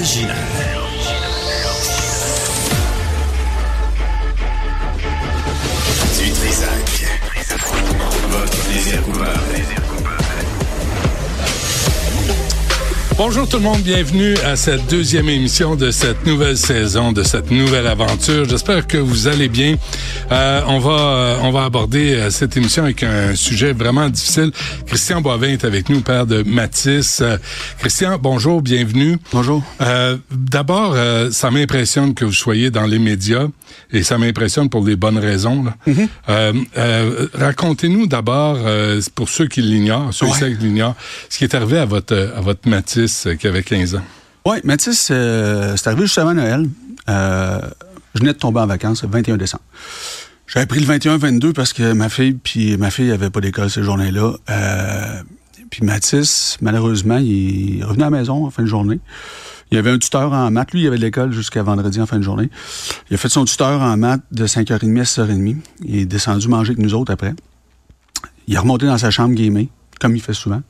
original. Du Trisac. Votre plaisir coupable. Bonjour tout le monde, bienvenue à cette deuxième émission de cette nouvelle saison, de cette nouvelle aventure. J'espère que vous allez bien. Euh, on va euh, on va aborder euh, cette émission avec un sujet vraiment difficile. Christian Boivin est avec nous, père de Mathis. Euh, Christian, bonjour, bienvenue. Bonjour. Euh, D'abord, euh, ça m'impressionne que vous soyez dans les médias et ça m'impressionne pour des bonnes raisons. là. Mm-hmm. Euh, euh, Racontez-nous d'abord, euh, pour ceux qui l'ignorent, ceux et celles qui l'ignorent, ce qui est arrivé à votre à votre Mathis euh, qui avait 15 ans. Oui, Mathis, euh, c'est arrivé juste avant Noël. Je venais de tomber en vacances le 21 décembre. J'avais pris le 21-22 parce que ma fille puis ma fille avait pas d'école ces journées-là. Puis Mathis, malheureusement, il est revenu à la maison en fin de journée. Il y avait un tuteur en maths. Lui, il avait de l'école jusqu'à vendredi en fin de journée. Il a fait son tuteur en maths de 5h30 à 6h30. Il est descendu manger avec nous autres après. Il est remonté dans sa chambre gamer, comme il fait souvent.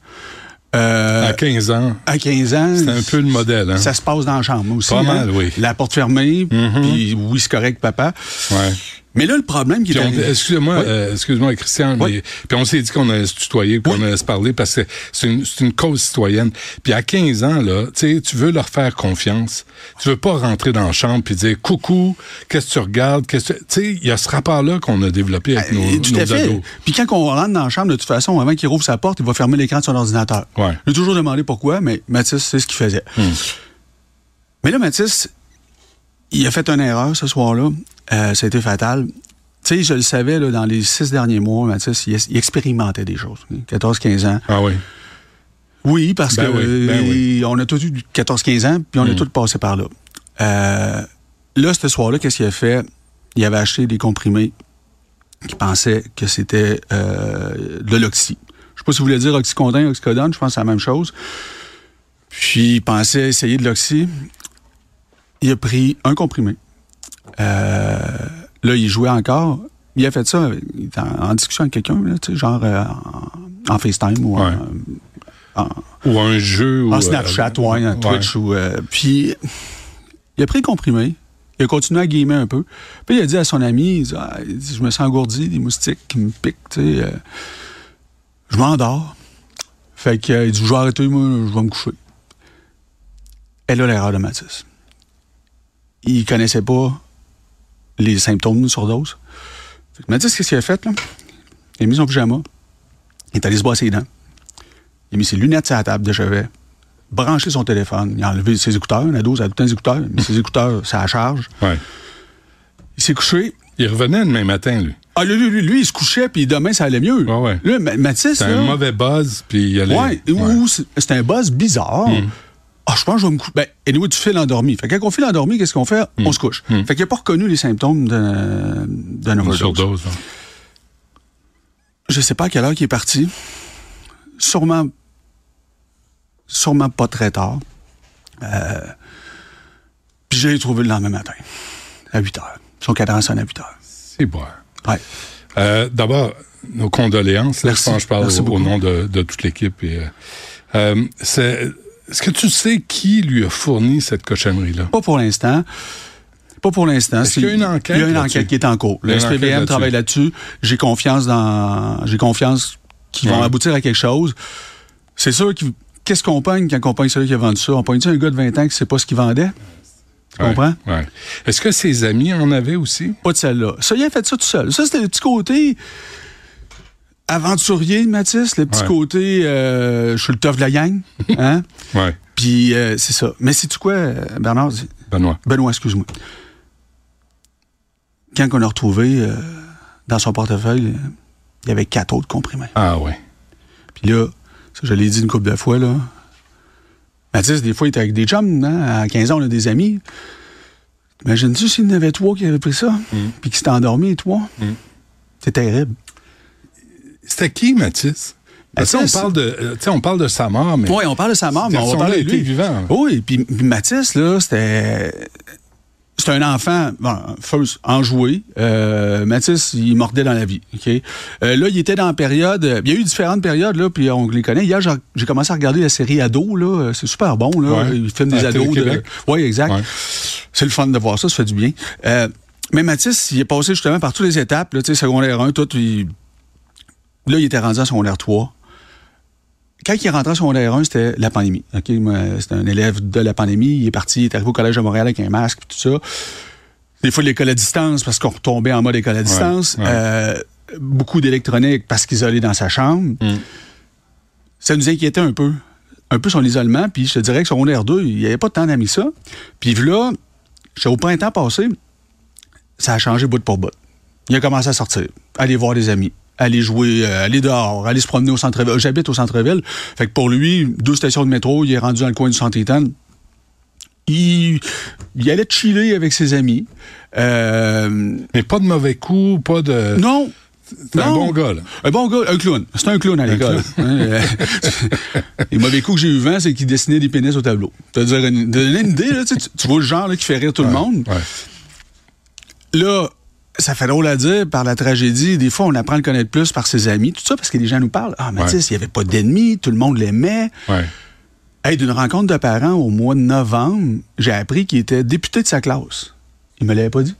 Euh, à 15 ans, à 15 ans. c'est un peu le modèle. Hein? Ça se passe dans la chambre aussi. Pas hein. mal, oui. La porte fermée, puis oui, c'est correct, papa. Ouais. Mais là, le problème qui est Oui. euh, excuse-moi, Christian, Oui. mais puis on s'est dit qu'on allait se tutoyer, qu'on Oui. allait se parler parce que c'est une, cause citoyenne. Puis à 15 ans, là, tu veux leur faire confiance. Tu veux pas rentrer dans la chambre puis dire coucou, qu'est-ce que tu regardes, qu'est-ce que tu sais, il y a ce rapport-là qu'on a développé avec nos, Euh, tout nos à fait. ados. Puis quand on rentre dans la chambre, de toute façon, avant qu'il rouvre sa porte, il va fermer l'écran de son ordinateur. Ouais. J'ai toujours demandé pourquoi, mais Mathis, c'est ce qu'il faisait. Hmm. Mais là, Mathis, il a fait une erreur ce soir-là. Euh, ça a été fatal. Tu sais, je le savais, là, dans les six derniers mois, Mathis, il, il expérimentait des choses. 14-15 ans. Ah oui. Oui, parce Ben que oui, ben oui. on a tous eu 14-15 ans, puis on Mm. a tous passé par là. Euh, là, ce soir-là, qu'est-ce qu'il a fait? Il avait acheté des comprimés qui pensaient que c'était euh, de l'oxy. Je sais pas si vous voulez dire oxycontin, oxycodone, je pense que c'est la même chose. Puis il pensait essayer de l'oxy. Il a pris un comprimé. Euh, là, il jouait encore. Il a fait ça, en, en discussion avec quelqu'un, genre euh, en, en FaceTime ou en- Ouais. en, Ou un jeu. ou, en Snapchat, euh, ouais, en Twitch. Ou, euh, puis, il a pris le comprimé. Il a continué à gamer un peu. Puis, il a dit à son ami, il dit, Ah, il dit, je me sens engourdi, des moustiques qui me piquent, tu sais. euh, je m'endors. Fait que, il dit, je vais arrêter, moi, je vais me coucher. Et là, l'erreur de Mathis. Il connaissait pas les symptômes de surdose. Fait que Mathis, qu'est-ce qu'il a fait, là? Il a mis son pyjama. Il est allé se brosser les dents. Il a mis ses lunettes sur la table de chevet, branché son téléphone, il a enlevé ses écouteurs, ça a tout le temps des écouteurs, il a mis ses écouteurs, ça charge. Ouais. Il s'est couché. Il revenait demain matin, lui. Ah, lui, lui, lui, il se couchait, puis demain, ça allait mieux. Ouais, ouais. Là, Mathis, là, un mauvais buzz, puis il allait. ouais, ou c'est c'est un buzz bizarre. Mm. Ah, je pense que je vais me coucher. Ben, anyway, tu files endormi. Fait que quand on file endormi, qu'est-ce qu'on fait? On se couche. Mm. Fait qu'il n'a pas reconnu les symptômes d'un Une overdose. surdose. hein. Je sais pas à quelle heure il est parti. Sûrement. Sûrement pas très tard. Euh, puis je l'ai trouvé le lendemain matin, à 8 heures. Son cadran sonne à 8 heures. C'est bon. Ouais. Euh, D'abord, nos condoléances. Là, Merci. je pense que je parle au, nom de, de toute l'équipe. euh, euh, c'est- Est-ce que tu sais qui lui a fourni cette cochonnerie-là? Pas pour l'instant. Pas pour l'instant. Qu'il y a une enquête Il y a une enquête qui est en cours. Il Le SPVM travaille là-dessus. J'ai confiance dans. J'ai confiance qu'ils vont Ouais. aboutir à quelque chose. C'est sûr que. Qu'est-ce qu'on pogne quand on pogne celui qui a vendu ça? On pogne un gars de 20 ans qui sait pas ce qu'il vendait? Tu Ouais, comprends? ouais. Est-ce que ses amis en avaient aussi? Pas de celle-là. Ça, il a fait ça tout seul. Ça, c'était le petit côté aventurier Mathis, le petit Ouais. côté euh, je suis le tough de la gang. Hein? Oui, Puis euh, c'est ça. Mais c'est tu quoi, euh, Bernard? Benoît. Benoît, excuse-moi. Quand on a retrouvé euh, dans son portefeuille, il y avait quatre autres comprimés. Ah oui. Puis là, ça, je l'ai dit une couple de fois, là. Mathis, des fois, il était avec des chums, hein? À 15 ans, on a des amis. Imagine-tu s'il y en avait trois qui avaient pris ça, puis qui s'étaient endormis, trois? Mm. C'est terrible. C'était qui, Mathis? Parce Mathis- on parle de, euh, tu sais, on parle de sa mort, mais Oui, on parle de sa mort, mais on va parler de lui. vivant. Oui, puis puis Mathis, là, c'était. c'est un enfant, bon, first, enjoué. Euh, Mathis, il mordait dans la vie. ok? Euh, là, il était dans la période. euh, Il y a eu différentes périodes, là, puis on les connaît. Hier, j'ai- commencé à regarder la série Ado, là. C'est super bon, là. Ouais. Il filme des ados. De... Oui, exact. Ouais. C'est le fun de voir ça, ça fait du bien. Euh, mais Mathis, il est passé justement par toutes les étapes, là, tu sais, secondaire 1, tout. il- Là, il était rendu en secondaire 3 quand il est rentré en secondaire 1, c'était la pandémie. C'était un élève de la pandémie. Il est parti, il est arrivé au Collège de Montréal avec un masque, tout ça. Des fois, l'école à distance parce qu'on retombait en mode école à distance. ouais. Euh, beaucoup d'électronique parce qu'isolé dans sa chambre. Mm. Ça nous inquiétait un peu. Un peu son isolement. Puis je te dirais que secondaire 2, il n'y avait pas de temps d'amis ça. Puis là, au printemps passé, ça a changé bout pour bout. Il a commencé à sortir, aller voir des amis, aller jouer, euh, aller dehors, aller se promener au centre-ville. J'habite au centre-ville. Fait que pour lui, deux stations de métro, il est rendu dans le coin du centre Eaton. Il, il allait chiller avec ses amis. Euh, Mais pas de mauvais coups, pas de. non. C'est un bon gars, là. Un bon gars, un clown. C'est un clown à l'école. Hein, euh, Les mauvais coups que j'ai eu vent, c'est qu'il dessinait des pénis au tableau. Te dire une, une idée, là, tu, tu- tu vois le genre là, qui fait rire tout le monde. Ouais. Là, ça fait drôle à dire par la tragédie. Des fois, on apprend à le connaître plus par ses amis, tout ça, parce que les gens nous parlent. Ah, Mathis, il n'y avait pas d'ennemis, tout le monde l'aimait. Ouais. Hey, d'une rencontre de parents au mois de novembre, j'ai appris qu'il était député de sa classe. Il me l'avait pas dit.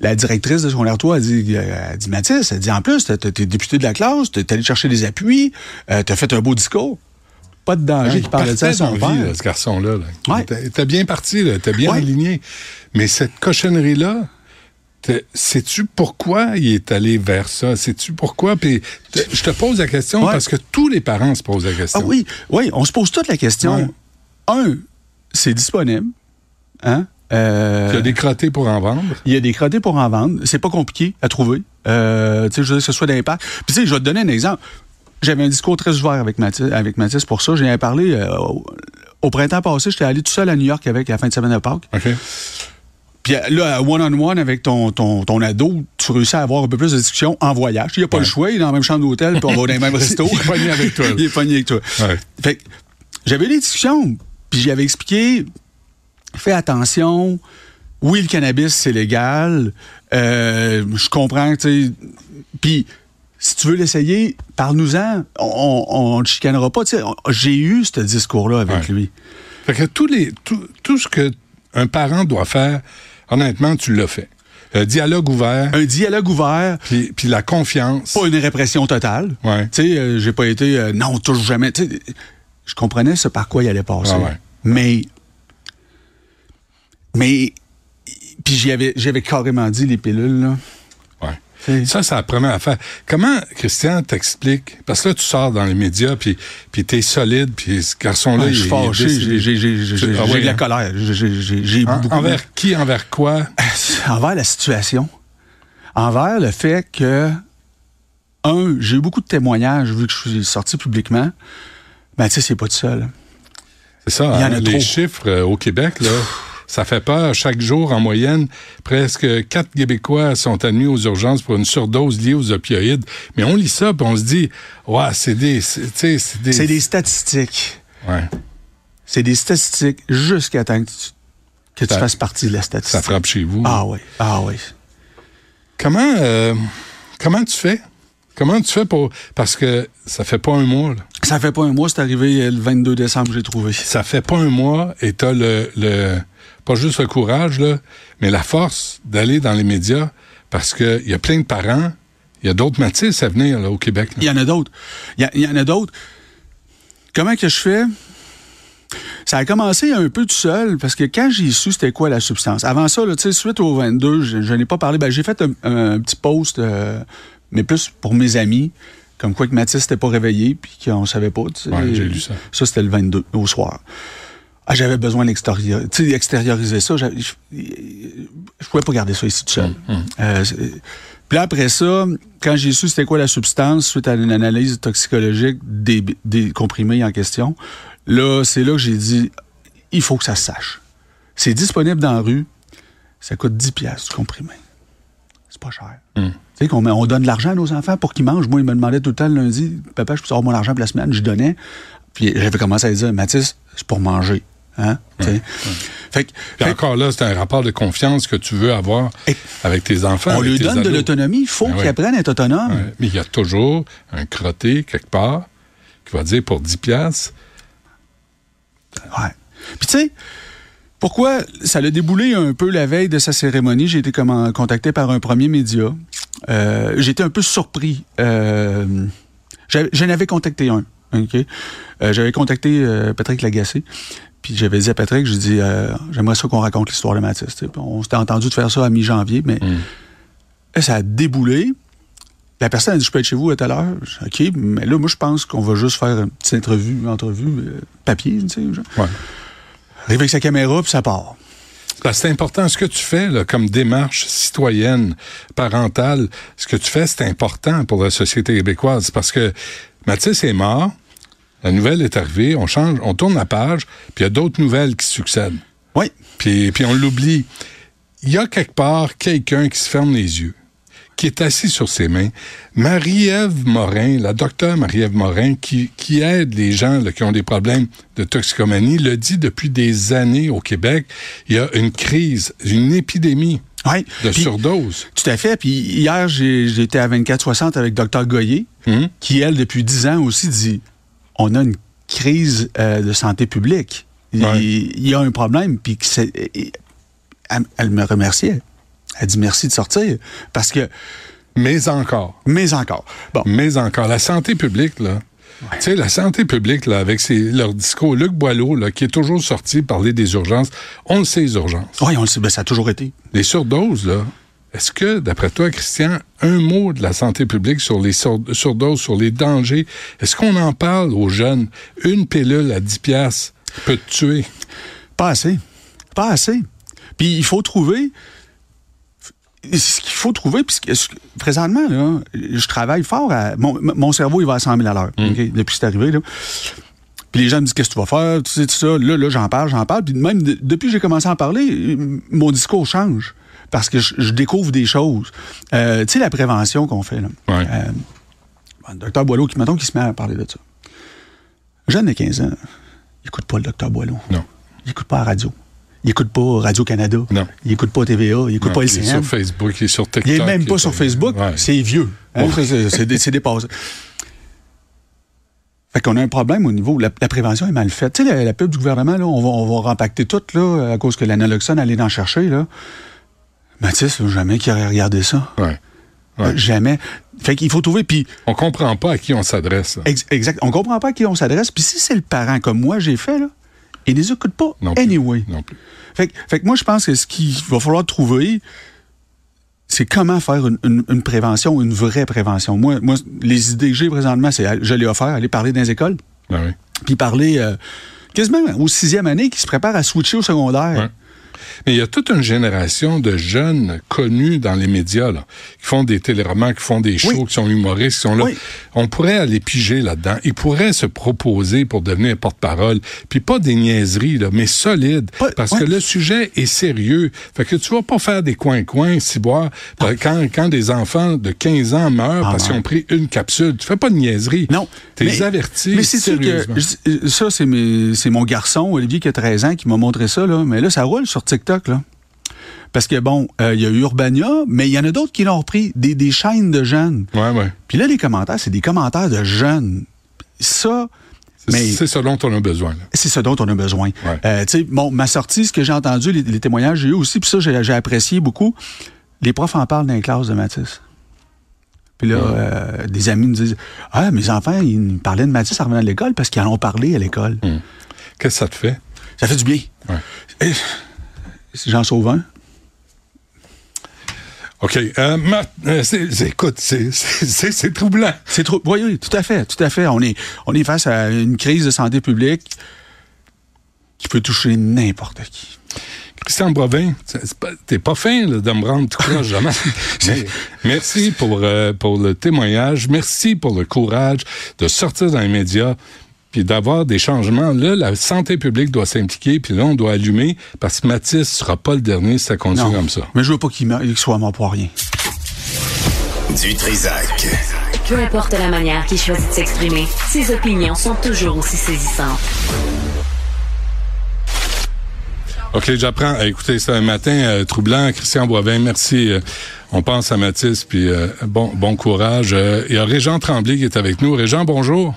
La directrice de son toi a dit, euh, elle dit Mathis, elle dit en plus, t'es t'es député de la classe, t'es allé chercher des appuis, euh, t'as fait un beau discours. Pas de danger qui parlait de ça à son vie, père. là, ce garçon-là. là. Ouais. Était bien parti, était bien Ouais. aligné. Mais cette cochonnerie-là, t'es- sais-tu pourquoi il est allé vers ça? Sais-tu pourquoi? Puis je te pose la question Ouais. parce que tous les parents se posent la question. Ah oui, oui, on se pose toute la question. Ouais. Un, c'est disponible. Hein? Euh, Tu as des crottés pour en vendre. Il y a des crottés pour en vendre. C'est pas compliqué à trouver. Euh, tu sais, je veux dire que ce soit d'impact. Puis, tu sais, je vais te donner un exemple. J'avais un discours très ouvert avec Mathis, avec Mathis pour ça. J'ai parlé euh, au, au printemps passé. J'étais allé tout seul à New York avec la fin de semaine de Pâques. OK? Puis euh, là, one-on-one avec ton, ton, ton ado, tu réussis à avoir un peu plus de discussion en voyage. Il n'y a pas Ouais. le choix. Il est dans la même chambre d'hôtel, puis on va dans les mêmes restos. Il est pogné avec toi. il est pogné avec toi. Ouais. Fait que j'avais eu des discussions, puis j'avais expliqué, fais attention, oui, le cannabis, c'est légal, euh, je comprends, tu sais, puis si tu veux l'essayer, parle-nous-en, on ne te chicanera pas, tu sais, on- j'ai eu ce discours-là avec Ouais. lui. Fait que tous les, tout, tout ce que un parent doit faire, honnêtement, tu l'as fait. Le dialogue ouvert, Un dialogue ouvert, puis, puis la confiance. pas une répression totale. Ouais. Tu sais, euh, j'ai pas été, euh, non, touche jamais, tu sais, je comprenais ce par quoi il allait passer. Ah ouais. Mais, mais, puis j'avais, j'avais carrément dit les pilules, là. Ça, c'est la première affaire. Comment, Christian, t'explique? Parce que là, tu sors dans les médias, puis, puis t'es solide, puis ce garçon-là, Ouais, il je suis il est fâché, j'ai, Ah ouais, de la hein? colère. J'ai, En- beaucoup. envers qui, envers quoi? envers la situation. Envers le fait que, un, j'ai eu beaucoup de témoignages vu que je suis sorti publiquement. Ben, tu sais, c'est pas tout seul. C'est ça, Il y en hein, a les trop. chiffres euh, au Québec, là, ça fait peur. Chaque jour, en moyenne, presque 4 Québécois sont admis aux urgences pour une surdose liée aux opioïdes. Mais on lit ça, puis on se dit, ouais, c'est des... C'est des... C'est des statistiques. Ouais, C'est des statistiques jusqu'à temps que tu, que tu Ça- fasses partie de la ça statistique. frappe chez vous. Ah oui, ah oui. Comment, euh, comment tu fais? Comment tu fais pour... Parce que ça fait pas un mois, là. Ça fait pas un mois, c'est arrivé le 22 décembre, j'ai trouvé. Ça fait pas un mois et t'as le, le... Pas juste le courage, là, mais la force d'aller dans les médias parce qu'il y a plein de parents, il y a d'autres Mathis à venir là, au Québec. Il y en a d'autres. Il y, en a d'autres. Comment que je fais? Ça a commencé un peu tout seul, parce que quand j'ai su c'était quoi la substance, avant ça, là, tu sais, suite au 22, je, je n'ai pas parlé. Ben, j'ai fait un, un petit post, euh, mais plus pour mes amis, comme quoi que Mathis n'était pas réveillé, puis qu'on ne savait pas. Ouais, j'ai lu ça. Ça, c'était le 22, au soir. Ah, j'avais besoin d'extérioriser ça. Je je pouvais pas garder ça ici tout seul. Euh, c'est- puis là, après ça, quand j'ai su c'était quoi la substance, suite à une analyse toxicologique des, des comprimés en question, là, c'est là que j'ai dit, il faut que ça se sache. C'est disponible dans la rue, ça coûte 10 piastres du comprimé. C'est pas cher. Mm. Tu sais, qu'on on donne de l'argent à nos enfants pour qu'ils mangent. Moi, ils me demandaient tout le temps le lundi, papa, je peux avoir mon argent pour la semaine? Je donnais. Puis j'avais commencé à dire, Mathis, c'est pour manger. Hein? Fait encore là, c'est un rapport de confiance que tu veux avoir Et- avec tes enfants. on lui donne de l'autonomie, il faut Ben apprenne à être autonome. Ouais. Mais il y a toujours un crotté quelque part qui va dire pour 10 piastres, Ouais. Puis tu sais, pourquoi ça l'a déboulé un peu la veille de sa cérémonie? J'ai été comment- contacté par un premier média. Euh, J'étais un peu surpris. Euh, J'en avais contacté un. Euh, j'avais contacté euh, Patrick Lagacé. Puis j'avais dit à Patrick, j'ai dit, euh, j'aimerais ça qu'on raconte l'histoire de Mathis. tu sais. Puis On s'était entendu de faire ça à mi-janvier, mais là, ça a déboulé. La personne a dit, je peux être chez vous à tout à l'heure. OK, mais là, moi, je pense qu'on va juste faire une petite entrevue, entrevue euh, papier, tu sais. genre. ouais. Arrive avec sa caméra, puis ça part. C'est important. Ce que tu fais là, comme démarche citoyenne, parentale, ce que tu fais, c'est important pour la société québécoise. Parce que Mathis est mort, la nouvelle est arrivée, on change, on tourne la page, puis il y a d'autres nouvelles qui succèdent. Oui. Puis, puis on l'oublie. Il y a quelque part quelqu'un qui se ferme les yeux, qui est assis sur ses mains. Marie-Ève Morin, la docteure Marie-Ève Morin, qui, qui aide les gens là, qui ont des problèmes de toxicomanie, le dit depuis des années au Québec. Il y a une crise, une épidémie Oui. de Puis, surdose. Tout à fait. Puis hier, j'étais à 24-60 avec Dr Goyer, Hum? qui, elle, depuis 10 ans aussi, dit on a une crise euh, de santé publique. Il, Ouais. il y a un problème. Puis elle, elle me remerciait. Elle dit merci de sortir. Parce que, Mais encore. mais encore. Bon. Mais encore, la santé publique, là. Tu sais, la santé publique, là, avec ses, leur discours, Luc Boileau, là, qui est toujours sorti parler des urgences, on le sait, les urgences. Oui, on le sait, ben, ça a toujours été. Les surdoses, là, est-ce que, d'après toi, Christian, un mot de la santé publique sur les sur- surdoses, sur les dangers, est-ce qu'on en parle aux jeunes? Une pilule à 10 piastres peut te tuer. Pas assez. Pas assez. Puis il faut trouver. Ce qu'il faut trouver, puis ce que- ce que- présentement, là, je travaille fort à. Mon, mon cerveau, il va à 100 000 à l'heure, OK, depuis que c'est arrivé. Là. Puis les gens me disent Qu'est-ce que tu vas faire? Tu sais, tout ça. Là, là j'en parle, j'en parle. Puis même de- depuis que j'ai commencé à en parler, mon discours change. Parce que je, je découvre des choses. Euh, tu sais, la prévention qu'on fait. Là. Ouais. Euh, bon, docteur Boileau, qui, mettons, qui se met à parler de ça. Un jeune de 15 ans, il écoute pas le docteur Boileau. Non. Il écoute pas la radio. Il écoute pas Radio-Canada. Non. Il écoute pas TVA. Il écoute Non, pas il est LCN. sur Facebook, il est sur TikTok. Il est même pas sur Facebook. Ouais. C'est vieux. Hein, c'est- C'est dé- c'est dépassé. Fait qu'on a un problème au niveau. La, la prévention est mal faite. Tu sais, la, la pub du gouvernement, là, on va, on va rempacter tout, là, à cause que l'analoxone allait en chercher, là. Mathis, jamais qui aurait regardé ça. Ouais. Ouais. Euh, Jamais. Fait qu'il faut trouver. Puis, On comprend pas à qui on s'adresse. ex- exact. On comprend pas à qui on s'adresse. Puis si c'est le parent, comme moi, j'ai fait, là, il les écoute pas. Non plus. anyway. Non plus. Fait, que- fait que moi, je pense que ce qu'il va falloir trouver, c'est comment faire une, une- une prévention, une vraie prévention. Moi, moi les idées que j'ai présentement, c'est, je l'ai offert, aller parler dans les écoles, Ben oui. puis parler euh, quasiment au sixième année qui se prépare à switcher au secondaire. Ouais. Mais il y a toute une génération de jeunes connus dans les médias, là, qui font des téléromans, qui font des shows, Oui. qui sont humoristes, qui sont là. Oui. On pourrait aller piger là-dedans. Ils pourraient se proposer pour devenir porte-parole. Puis pas des niaiseries, là, mais solides. Parce que le sujet est sérieux. Fait que tu vas pas faire des coins-coins, si boire. Quand, quand des enfants de 15 ans meurent Ah, parce qu'ils ont pris une capsule, tu fais pas de niaiseries. Non. T'es mais- averti Mais c'est sûr que je- ça, c'est mes- c'est mon garçon, Olivier, qui a 13 ans, qui m'a montré ça. Là. Mais là, ça roule sur TikTok. Là. Parce que, bon, euh, il y a eu Urbania, mais il y en a d'autres qui l'ont repris, des, des chaînes de jeunes. Ouais, ouais. Puis là, les commentaires, c'est des commentaires de jeunes. Ça, C'est ce dont on a besoin. c'est ce dont on a besoin. Ouais. Euh, tu sais, bon, ma sortie, ce que j'ai entendu, les, les témoignages que j'ai eu aussi, puis ça, j'ai apprécié beaucoup. Les profs en parlent dans les classes de Matisse. Puis là, euh, des amis me disent Ah, mes enfants, ils me parlaient de Matisse en revenant de l'école parce qu'ils en ont parlé à l'école. Qu'est-ce que ça te fait? Ça fait du bien. Ouais. Et, sauve un. OK. Euh, euh, écoute, c'est- troublant. C'est trop. Oui, oui, tout à fait, tout à fait. On est, on est face à une crise de santé publique qui peut toucher n'importe qui. Christian Brovin, t'es pas fin là, de me rendre tout croche, jamais. Mais merci pour, euh, pour le témoignage. Merci pour le courage de sortir dans les médias puis d'avoir des changements. Là, la santé publique doit s'impliquer, puis là, on doit allumer, parce que Mathis sera pas le dernier si ça continue comme ça. Mais je veux pas qu'il soit mort pour rien. Du Trisac. Peu importe la manière qu'il choisit de s'exprimer, ses opinions sont toujours aussi saisissantes. OK, j'apprends. Écoutez, c'est un matin euh, troublant. Christian Boivin, merci. Euh, on pense à Mathis, puis euh, bon, bon courage. Il y a Régent Tremblay qui est avec nous. Régent, bonjour.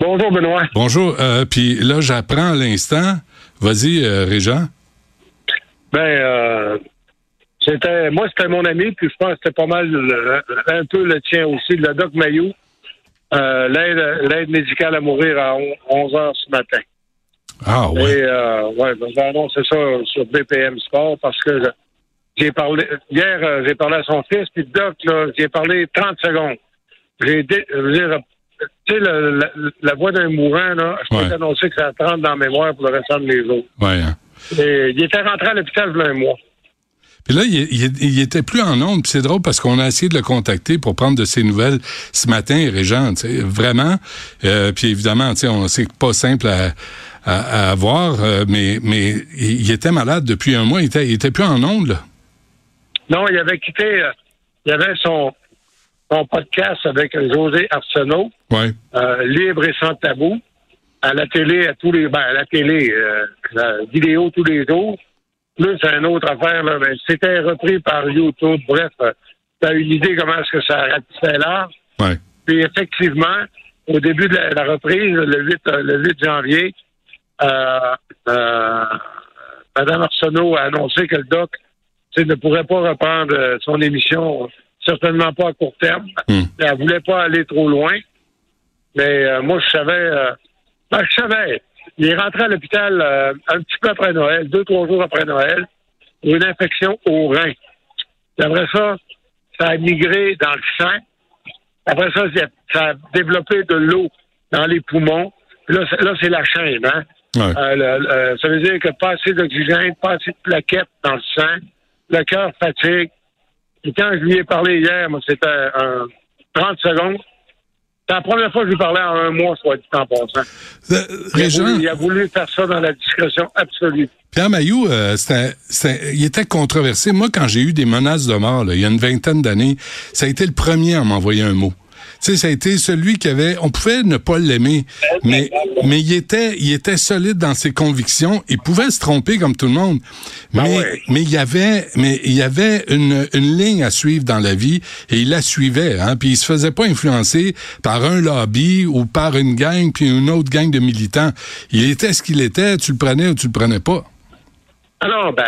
Bonjour, Benoît. Bonjour. puis là, j'apprends à l'instant. Vas-y, Régent. Ben, c'était, moi, c'était mon ami, puis je pense que c'était pas mal un peu le tien aussi, le Doc Mayou. l'aide, l'aide médicale à mourir à 11 heures ce matin. Ah ouais. Et euh, ouais, ben, j'ai annoncé ça sur BPM Sport parce que j'ai parlé hier, euh, j'ai parlé à son fils, puis Doc, là, j'ai parlé 30 secondes. J'ai tu sais, la, la, voix d'un mourant, là, je peux t'annoncer que ça 30 dans la mémoire pour le restant de mes jours. Ouais. Hein. Et, il était rentré à l'hôpital il y a un mois. Puis là, il, il, était plus en onde. c'est drôle parce qu'on a essayé de le contacter pour prendre de ses nouvelles ce matin, Régent. Vraiment. Euh, puis évidemment, on sait pas simple à, à, avoir, euh, mais, mais il était malade depuis un mois. Il était, il était plus en ondes, Non, il avait quitté. Euh, il avait son, son podcast avec José Arsenault. Ouais. Euh, libre et sans tabou. À la télé, à tous les. Ben, à la télé, la vidéo tous les jours. Plus, c'est une autre affaire, là. Mais c'était repris par YouTube. Bref, tu as une idée comment est-ce que ça ratissait l'art. Ouais. Puis effectivement, au début de la, reprise, le 8, le 8 janvier, euh, euh, Madame Arsenault a annoncé que le doc ne pourrait pas reprendre euh, son émission, certainement pas à court terme. Hmm. Elle voulait pas aller trop loin. Mais moi, je savais, ben, je savais. Il est rentré à l'hôpital un petit peu après Noël, deux, trois jours après Noël, pour une infection au rein. après ça, ça a migré dans le sang. Après ça, ça a développé de l'eau dans les poumons. Là, là c'est la chaîne, hein? Euh, euh, ça veut dire que pas assez d'oxygène, pas assez de plaquettes dans le sang, le cœur fatigue. Et quand je lui ai parlé hier, moi, c'était un 30 secondes. C'est la première fois que je lui parlais en un mois, soit dit en passant. Euh, il, a voulu, faire ça dans la discrétion absolue. Pierre Mailloux, euh, il était controversé. Moi, quand j'ai eu des menaces de mort, il y a une vingtaine d'années, ça a été le premier à m'envoyer un mot. Tu sais, ça a été celui qui avait, on pouvait ne pas l'aimer, mais, mais il était, il était solide dans ses convictions. Il pouvait se tromper comme tout le monde. Ben mais, mais il y avait, mais il y avait une, une ligne à suivre dans la vie et il la suivait, hein. Puis il se faisait pas influencer par un lobby ou par une gang puis une autre gang de militants. Il était ce qu'il était. Tu le prenais ou tu le prenais pas. Alors, ben,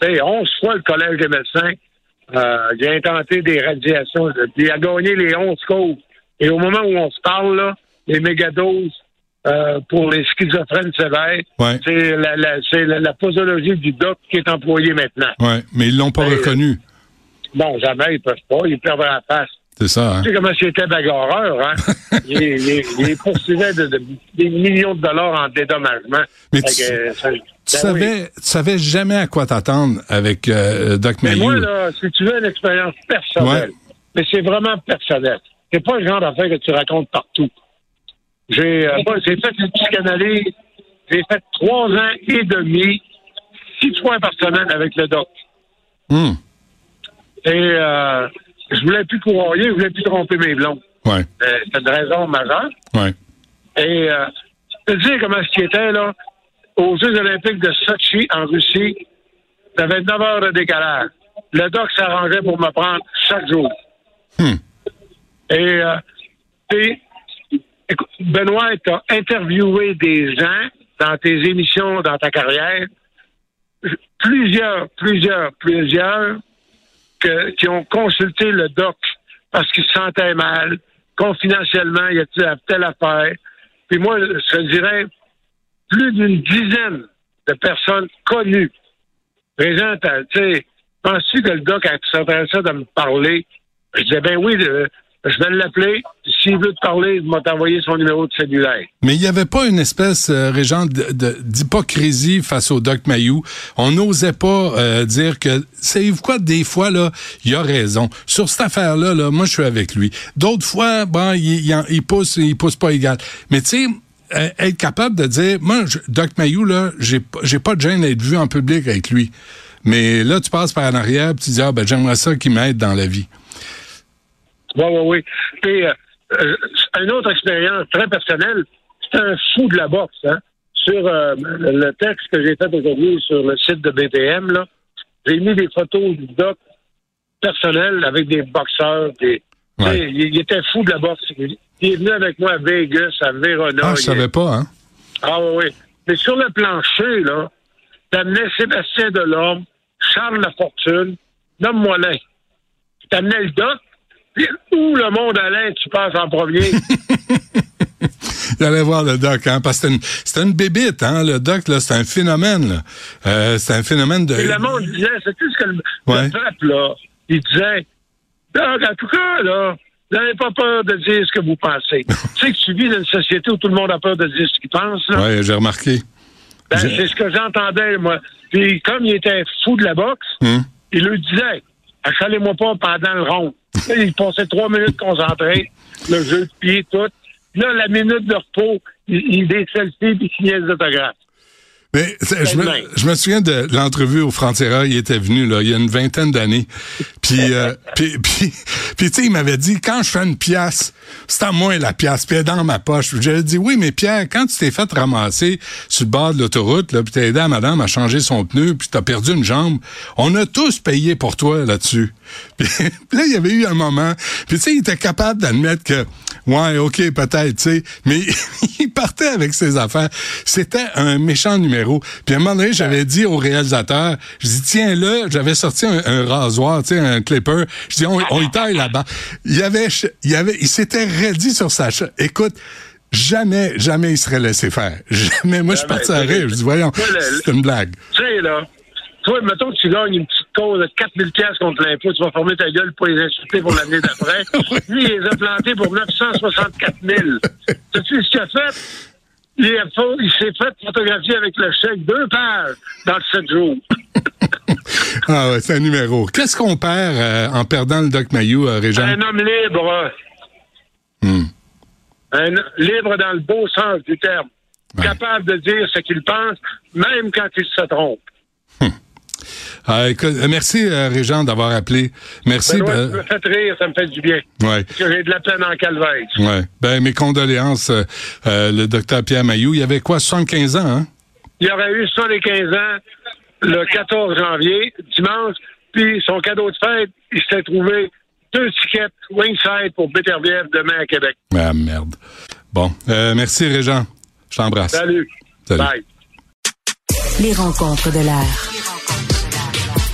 tu on fois le collège des médecins. Euh, il a intenté des radiations. Il a gagné les 11 causes. Et au moment où on se parle, là, les mégadoses euh, pour les schizophrènes sévères, c'est la, la, la, posologie du doc qui est employée maintenant. Oui, mais ils l'ont pas reconnu. Bon, jamais, ils peuvent pas. Ils perdent la face. C'est ça, hein? Tu sais comment c'était bagarreur, hein? il, il, il poursuivait de, des millions de dollars en dédommagement. Mais tu, euh, ben savais, tu savais jamais à quoi t'attendre avec euh, Doc Mais moi, là, si tu veux une expérience personnelle, mais c'est vraiment personnel. C'est pas le genre d'affaire que tu racontes partout. J'ai euh, j'ai fait une psychanalyse. J'ai fait trois ans et demi, six fois par semaine avec le doc. Hmm. Et euh, je voulais plus courir, je voulais plus tromper mes blondes. Ouais. Euh, C'était une raison majeure. Ouais. Et euh, je te dis comment ce qui était, là, aux Jeux olympiques de Sochi, en Russie, avait 9 heures de décalage. Le doc s'arrangeait pour me prendre chaque jour. Hmm. Et, euh, Benoît, tu as interviewé des gens dans tes émissions, dans ta carrière, plusieurs, plusieurs, plusieurs qui ont consulté le doc parce qu'ils se sentaient mal, confidentiellement, il y a telle affaire? Puis moi, je dirais plus d'une dizaine de personnes connues. Présentes, tu sais, penses-tu que le doc a s'intéressé de me parler? Je disais, ben oui, je vais l'appeler. S'il veut te parler, il m'a envoyé son numéro de cellulaire. Mais il n'y avait pas une espèce, euh, Régent, d'hypocrisie face au Doc Mayou. On n'osait pas euh, dire que, savez-vous quoi, des fois, là, il a raison. Sur cette affaire-là, là, moi, je suis avec lui. D'autres fois, bon, il, pousse, il pousse pas égal. Mais tu sais, euh, être capable de dire, moi, Doc Mayou, là, j'ai, pas de gêne d'être vu en public avec lui. Mais là, tu passes par en arrière, tu dis, ah, ben, j'aimerais ça qu'il m'aide dans la vie. Oui, oui, oui. Puis, euh, euh, une autre expérience très personnelle, c'est un fou de la boxe. Hein? sur euh, le texte que j'ai fait aujourd'hui sur le site de BTM, là, j'ai mis des photos du doc personnel avec des boxeurs. Des, Ouais. il, il était fou de la boxe. Il est venu avec moi à Vegas, à Verona. Ah, je savais pas, hein? ah oui, oui. Mais sur le plancher, là, t'amenais Sébastien Delorme, Charles Lafortune, nomme-moi l'un. T'amenais le doc, où le monde allait, tu passes en premier. Il allait voir le doc, hein? Parce que c'était une, une bébite, hein? Le doc, là, c'est un phénomène. Euh, c'est un phénomène de. Et le monde disait, c'est tout ce que le, Ouais. le peuple, là, il disait, Doc, en tout cas, là, n'avez pas peur de dire ce que vous pensez. tu sais que tu vis dans une société où tout le monde a peur de dire ce qu'il pense, là. Ouais, j'ai remarqué. Ben, c'est ce que j'entendais, moi. Puis comme il était fou de la boxe, Hum. il lui disait achalez-moi pas pendant le rond. Il passait trois minutes concentré, le jeu de pied, tout. Là, la minute de repos, il, il des selfies puis il signait des autographes. Mais je me, je me souviens de l'entrevue au Frontiera, il était venu là, il y a une vingtaine d'années. Puis, euh, puis, puis, puis, tu sais, il m'avait dit quand je fais une pièce, c'est à moi la pièce, puis elle est dans ma poche. J'avais dit oui, mais Pierre, quand tu t'es fait ramasser sur le bord de l'autoroute, là, puis t'as aidé à madame à changer son pneu, puis t'as perdu une jambe, on a tous payé pour toi là-dessus. Puis, puis là, il y avait eu un moment, puis tu sais, il était capable d'admettre que ouais, ok, peut-être, tu sais, mais il partait avec ses affaires. C'était un méchant numéro. Puis à un moment donné, j'avais dit au réalisateur, je dis tiens là, j'avais sorti un, un rasoir, tu sais, un clipper. Je dis on, on y taille là-bas. Il avait, il avait, il s'était raidi sur sa cha- Écoute. Jamais, jamais il serait laissé faire. Jamais. Moi, je suis Jamais. parti à rire. Je dis, voyons, c'est une blague. Tu sais, là, toi, mettons que tu gagnes une petite cause de 4000 pièces contre l'impôt, tu vas former ta gueule pour les insulter pour l'année d'après. Lui, il les a plantés pour 964 000. Sais-tu ce qu'il a fait? Il, a fait- il s'est fait photographier avec le chèque deux pages dans le 7 jours. Ah ouais, c'est un numéro. Qu'est-ce qu'on perd euh, en perdant le Doc Mayou, euh, Régent? Un homme libre. Hmm. Un libre dans le beau sens du terme. Ouais. Capable de dire ce qu'il pense, même quand il se trompe. Ah, écoute, euh, merci, euh, Régent, d'avoir appelé. Merci. Benoît, ben, tu me fais rire, ça me fait du bien. ouais. Parce que j'ai de la peine en calvaire. Ouais. Ben, mes condoléances, euh, euh, le docteur Pierre Mayou. Il avait quoi, 75 ans, hein? Il aurait eu 75 ans le 14 janvier, dimanche, puis son cadeau de fête, il s'était trouvé deux tickets Wingside pour Beterbiev demain à Québec. Ah, merde. Bon. Euh, merci, Régent. Je t'embrasse. Salut. Salut. Bye. Les rencontres de l'air.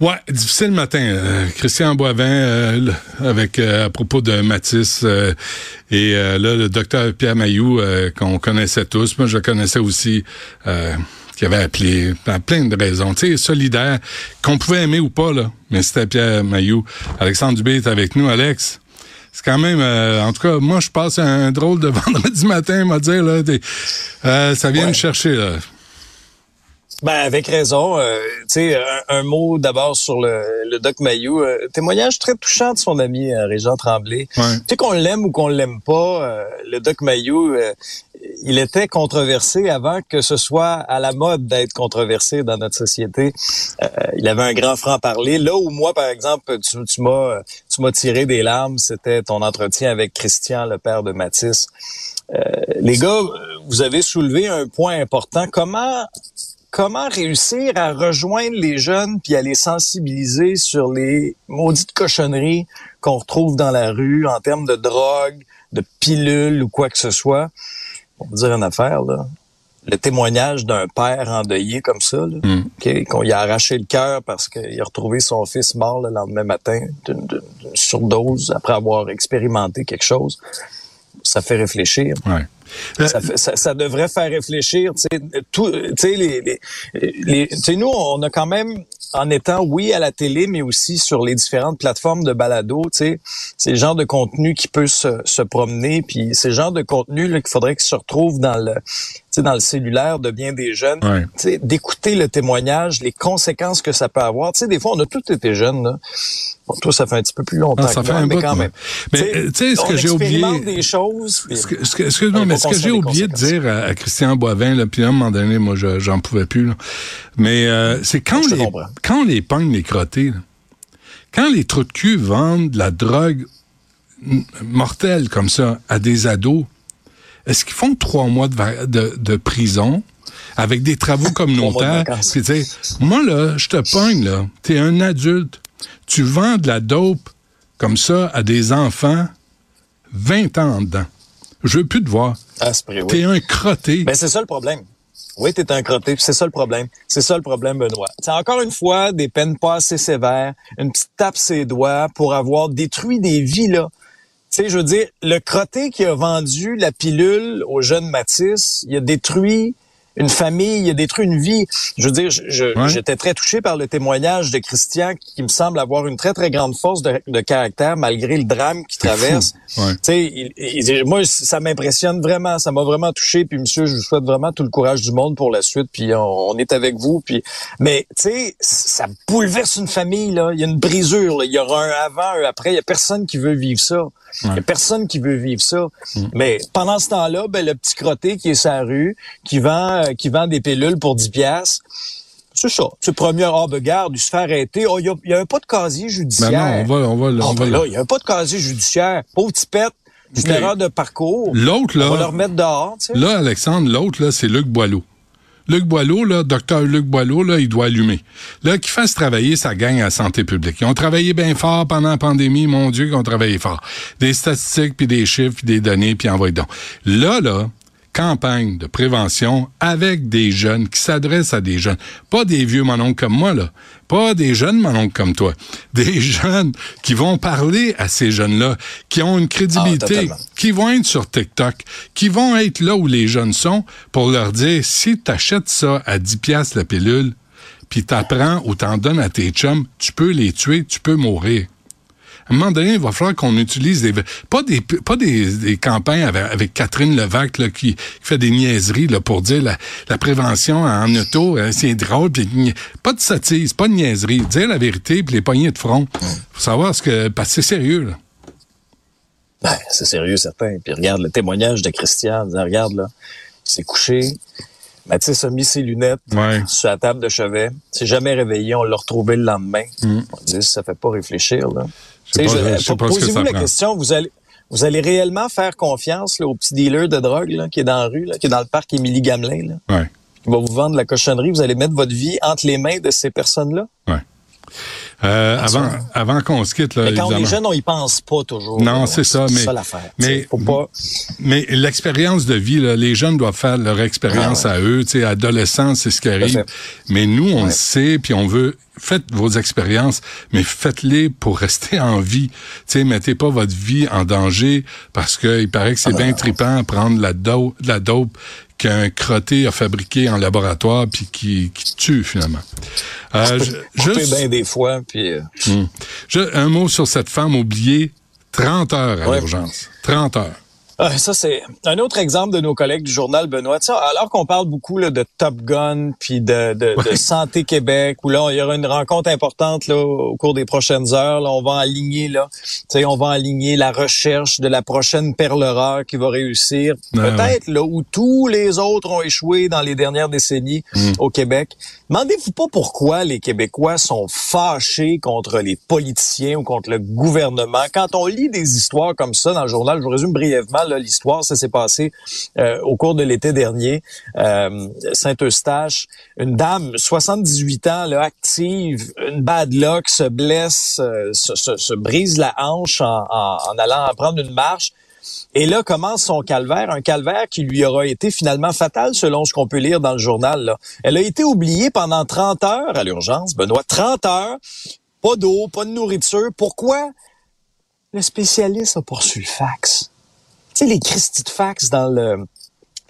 Ouais, difficile matin. Euh, Christian Boivin, euh, avec euh, à propos de Matisse euh, et euh, là le docteur Pierre Mayou euh, qu'on connaissait tous. Moi, je le connaissais aussi. Euh, qui avait appelé pour plein de raisons, tu sais, solidaire, qu'on pouvait aimer ou pas là, mais c'était Pierre Mayou. Alexandre Dubé est avec nous, Alex. C'est quand même, euh, en tout cas, moi je passe un drôle de vendredi matin, m'a dire là, des- euh, ça vient Ouais. me chercher là. Ben, avec raison. euh, tu sais, un, un mot d'abord sur le, le Doc Mayou. Euh, témoignage très touchant de son ami euh, Régent Tremblay. Ouais. Tu sais, qu'on l'aime ou qu'on l'aime pas, euh, le Doc Mayou, euh, il était controversé avant que ce soit à la mode d'être controversé dans notre société. Euh, il avait un grand franc-parler. Là où moi, par exemple, tu, tu m'as tu m'as tiré des larmes, c'était ton entretien avec Christian, le père de Matisse. Euh, les gars, vous avez soulevé un point important. Comment comment réussir à rejoindre les jeunes puis à les sensibiliser sur les maudites cochonneries qu'on retrouve dans la rue en termes de drogue, de pilules ou quoi que ce soit? Pour vous dire une affaire, là, le témoignage d'un père endeuillé comme ça, là, Mm. ok, qu'on lui a arraché le cœur parce qu'il a retrouvé son fils mort le lendemain matin d'une surdose après avoir expérimenté quelque chose, ça fait réfléchir. Ouais. Euh, Ça, ça, ça devrait faire réfléchir. Tu sais, tout- tu sais, les, les, les- tu sais, nous, on a quand même, en étant, oui, à la télé, mais aussi sur les différentes plateformes de balado, tu sais, c'est le genre de contenu qui peut se, se promener, puis c'est le genre de contenu là, qu'il faudrait qu'il se retrouve dans le dans le cellulaire de bien des jeunes, Ouais. d'écouter le témoignage, les conséquences que ça peut avoir. Des fois, on a tous été jeunes. Là. Bon, toi, ça fait un petit peu plus longtemps. Ah, ça que fait un mais bout, quand même. Mais, tu sais, ce que j'ai oublié- des choses. Excuse-moi, mais ce que j'ai oublié de dire à, à Christian Boivin, là, puis à un moment donné, moi, je- j'en pouvais plus. là. Mais euh, c'est quand les quand les pognes les crottés, là, quand les trous de cul vendent de la drogue mortelle comme ça à des ados, est-ce qu'ils font trois mois de, de, de prison avec des travaux communautaires? Puis, moi, là, je te pogne, là. T'es un adulte. Tu vends de la dope comme ça à des enfants, 20 ans en dedans. Je veux plus te voir. Ah, c'est vrai, oui. T'es un crotté. Ben, c'est ça le problème. Oui, t'es un crotté, c'est ça le problème. C'est ça le problème, Benoît. C'est encore une fois des peines pas assez sévères, une petite tape ses doigts pour avoir détruit des vies, là. Sais, je veux dire, le crotté qui a vendu la pilule au jeune Matisse, il a détruit une famille, il a détruit une vie. Je veux dire, je- je- Ouais. j'étais très touché par le témoignage de Christian qui me semble avoir une très, très grande force de, de caractère malgré le drame qu'il traverse. Ouais. Tu sais, il- il- moi, ça m'impressionne vraiment, ça m'a vraiment touché. Puis, monsieur, je vous souhaite vraiment tout le courage du monde pour la suite. Puis, on, on est avec vous. Puis, mais tu sais, ça bouleverse une famille là. Il y a une brisure. Là. Il y aura un avant, un après. Il y a personne qui veut vivre ça. Il y a personne qui veut vivre ça. Mais pendant ce temps-là, ben, le petit crotté qui est sur la rue, qui vend, euh, qui vend des pilules pour 10 piastres, c'est ça. C'est premier ben, garde, il se fait arrêter. Oh, il y a, un pas de casier judiciaire. Ben non, on va, on va, Ah, on va ben là, il y a un pas de casier judiciaire. Pauvre tipette, une erreur de parcours. L'autre, On va le là, remettre dehors, tu sais. là, Alexandre, l'autre, là, c'est Luc Boileau. Luc Boileau, là, docteur Luc Boileau, là, il doit allumer. Là, qu'il fasse travailler sa gang à santé publique. Ils ont travaillé bien fort pendant la pandémie, mon Dieu, qu'ils ont travaillé fort. Des statistiques, puis des chiffres, puis des données, puis envoyez donc. Là, là, campagne de prévention avec des jeunes qui s'adressent à des jeunes. Pas des vieux mononcles comme moi, là. Pas des jeunes mononcles comme toi. Des jeunes qui vont parler à ces jeunes-là, qui ont une crédibilité, Ah, qui vont être sur TikTok, qui vont être là où les jeunes sont pour leur dire si tu achètes ça à 10 pièces la pilule, puis t'apprends ou t'en donnes à tes chums, tu peux les tuer, tu peux mourir. À un moment donné, il va falloir qu'on utilise des pas des pas des, des campagnes avec, avec Catherine Levac là, qui, qui fait des niaiseries là, pour dire la, la prévention en auto, hein, c'est drôle, pas de sottise, pas de niaiserie, dire la vérité puis les poignées de front. Faut savoir ce que parce que c'est sérieux là. Ben, c'est sérieux, certain. Puis regarde le témoignage de Christian. disant, regarde, là, il s'est couché. Mathis a mis ses lunettes Ouais. sur la table de chevet. Il s'est jamais réveillé. On l'a retrouvé le lendemain. Mm. On dit, ça fait pas réfléchir, là. Je Posez-vous la prend. question, vous allez, vous allez réellement faire confiance là, au petit dealer de drogue là, qui est dans la rue, là, qui est dans le parc Émilie Gamelin, là, Ouais. qui va vous vendre la cochonnerie. Vous allez mettre votre vie entre les mains de ces personnes-là? Ouais. Euh, avant, avant qu'on se quitte, là, Mais quand on est évidemment. jeune, on y pense pas toujours. Non, là. c'est ça, mais- C'est ça l'affaire. mais- pas... Mais l'expérience de vie, là, les jeunes doivent faire leur expérience à eux. Tu sais, adolescents, c'est ce qui arrive. Mais nous, on Ouais. le sait, puis on veut. Faites vos expériences, mais faites-les pour rester en vie. Tu sais, mettez pas votre vie en danger parce que il paraît que c'est Ah, bien non. trippant à prendre la dope, la dope qu'un crotté a fabriqué en laboratoire puis qui, qui tue finalement. Euh, je- juste- bien des fois, puis... euh, Hum. Je- un mot sur cette femme oubliée. 30 heures à Ouais. l'urgence. 30 heures. Ah, ça, c'est un autre exemple de nos collègues du journal Benoît. Tu sais, alors qu'on parle beaucoup là, de Top Gun puis de, de, de Santé Québec, où là, il y aura une rencontre importante là, au cours des prochaines heures. Là, on va aligner là, tu sais, on va aligner la recherche de la prochaine perle rare qui va réussir. Ouais, Peut-être là où tous les autres ont échoué dans les dernières décennies au Québec. Demandez-vous pas pourquoi les Québécois sont fâchés contre les politiciens ou contre le gouvernement. Quand on lit des histoires comme ça dans le journal, je vous résume brièvement l'histoire, ça s'est passé euh, au cours de l'été dernier. Euh, Saint-Eustache, une dame, 78 ans, là, active, une bad luck, se blesse, euh, se, se- se brise la hanche en, allant prendre une marche. Et là commence son calvaire, un calvaire qui lui aura été finalement fatal selon ce qu'on peut lire dans le journal. Elle a été oubliée pendant 30 heures à l'urgence, Benoît, 30 heures, pas d'eau, pas de nourriture. Pourquoi? Le spécialiste a poursuivi le fax. Sais, les Christy de fax dans le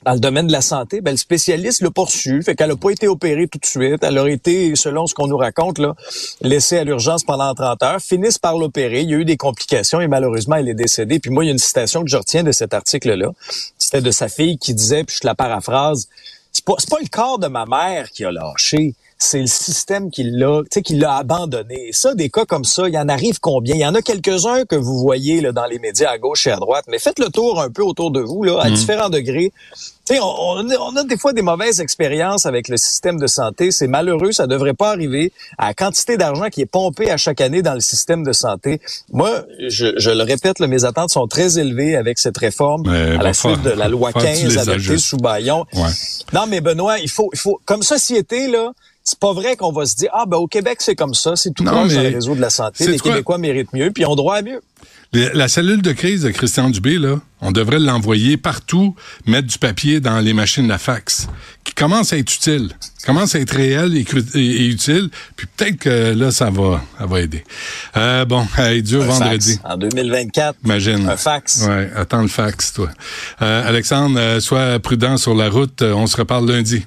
dans le domaine de la santé, ben, le spécialiste l'a poursu, fait qu'elle n'a pas été opérée tout de suite. Elle aurait été, selon ce qu'on nous raconte, là, laissée à l'urgence pendant 30 heures, finissent par l'opérer. Il y a eu des complications et malheureusement, elle est décédée. Puis moi, il y a une citation que je retiens de cet article-là. C'était de sa fille qui disait, puis je la paraphrase, c'est pas, pas le corps de ma mère qui a lâché, c'est le système qui l'a, tu sais, qui l'a abandonné. Et ça, des cas comme ça, il y en arrive combien? Il y en a quelques-uns que vous voyez là, dans les médias à gauche et à droite, mais faites le tour un peu autour de vous, là, à Mhm. différents degrés. Tu sais, on, on a- on a des fois des mauvaises expériences avec le système de santé. C'est malheureux, ça devrait pas arriver. À la quantité d'argent qui est pompée à chaque année dans le système de santé. Moi, je, je le répète, là, mes attentes sont très élevées avec cette réforme Mais à la suite de la loi faire que tu 15 les adoptée ajustes. sous Bayon. Ouais. Non, mais Benoît, il faut, il faut, comme société, là, c'est pas vrai qu'on va se dire, ah, ben, au Québec, c'est comme ça, c'est tout proche dans mais le réseau de la santé. Les? Québécois méritent mieux, puis ont droit à mieux. Les- La cellule de crise de Christian Dubé, là, on devrait l'envoyer partout, mettre du papier dans les machines à fax, qui commence à être utile, commence à être réel et, cru- et- et utile, puis peut-être que là, ça va, ça va aider. Euh, bon, hey, dur Un vendredi. fax. En 2024. Imagine. Un fax. Ouais, attends le fax, toi. Euh, Alexandre, euh, sois prudent sur la route. On se reparle lundi.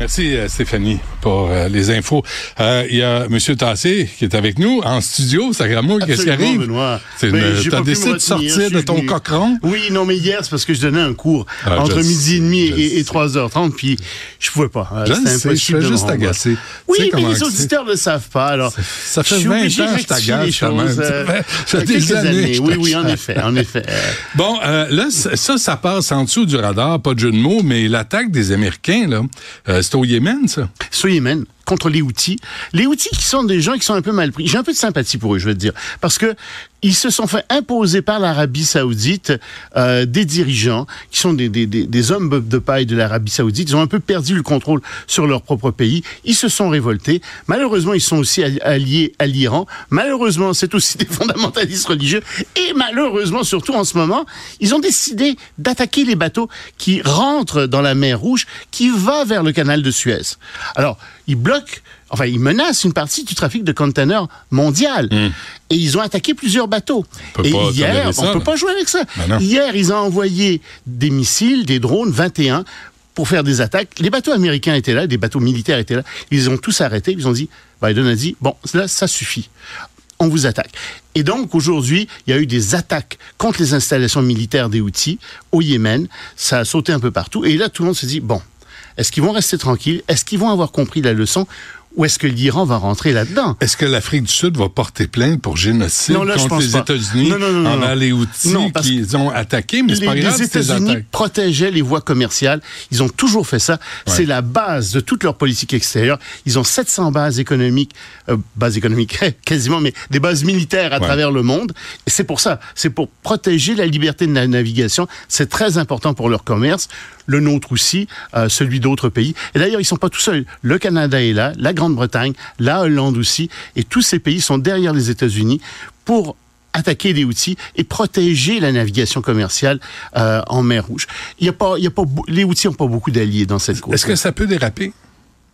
Merci euh, Stéphanie pour euh, les infos. Euh, Il y a M. Tassé qui est avec nous en studio. Sacrément, qu'est-ce qui arrive? Benoît. Une- pu décidé de sortir de ton venu. cochon? Oui, non, mais hier, c'est parce que je donnais un cours Ah, entre midi et demi et, et sais. 3h30, puis je pouvais pas. C'était sais, je impossible fais juste agacer. Oui, mais les auditeurs ne le savent pas. Alors, Ça fait je suis 20 obligé ans que je t'agace, quand même. Ça fait- quelques des années Oui, oui, en effet, en effet. Bon, là, ça, ça passe en dessous du radar, pas de jeu de mots, mais l'attaque des Américains, là, c'est au Yémen, ça? sur Yémen contre les Houthis. Les Houthis qui sont des gens qui sont un peu mal pris. J'ai un peu de sympathie pour eux, je veux dire, parce que ils se sont fait imposer par l'Arabie Saoudite euh, des dirigeants qui sont des, des, hommes de paille de l'Arabie Saoudite. Ils ont un peu perdu le contrôle sur leur propre pays. Ils se sont révoltés. Malheureusement, ils sont aussi alli- alliés à l'Iran. Malheureusement, c'est aussi des fondamentalistes religieux. Et malheureusement, surtout en ce moment, ils ont décidé d'attaquer les bateaux qui rentrent dans la mer Rouge, qui va vers le canal de Suez. Alors, ils bloquent, enfin, ils menacent une partie du trafic de containers mondial. Et ils ont attaqué plusieurs bateaux. Peut Et hier, ça, on peut là. pas jouer avec ça. Ben. Hier, ils ont envoyé des missiles, des drones, 21, pour faire des attaques. Les bateaux américains étaient là, des bateaux militaires étaient là. Ils ont tous arrêté. Ils ont dit, Biden a dit, bon, là, ça suffit. On vous attaque. Et donc, aujourd'hui, il y a eu des attaques contre les installations militaires des Houthis au Yémen. Ça a sauté un peu partout. Et là, tout le monde se dit, bon, est-ce qu'ils vont rester tranquilles? Est-ce qu'ils vont avoir compris la leçon? Ou est-ce que l'Iran va rentrer là-dedans? Est-ce que l'Afrique du Sud va porter plainte pour génocide Non, là, je contre les. États-Unis envers les Houthis qu'ils ont attaqués? Mais c'est les, pas grave, les ces États-Unis protégeaient les voies commerciales. Ils ont toujours fait ça. C'est la base de toute leur politique extérieure. Ils ont 700 bases économiques, euh, bases économiques quasiment, mais des bases militaires à Ouais. travers le monde. Et c'est pour ça. C'est pour protéger la liberté de la navigation. C'est très important pour leur commerce. Le nôtre aussi, euh, celui d'autres pays. Et d'ailleurs, ils sont pas tout seuls. Le Canada est là, la Grande-Bretagne, la Hollande aussi. Et tous ces pays sont derrière les États-Unis pour attaquer les outils et protéger la navigation commerciale euh, en mer Rouge. Il y a pas, il y a pas, les outils n'ont pas beaucoup d'alliés dans cette course. Est-ce que ça peut déraper?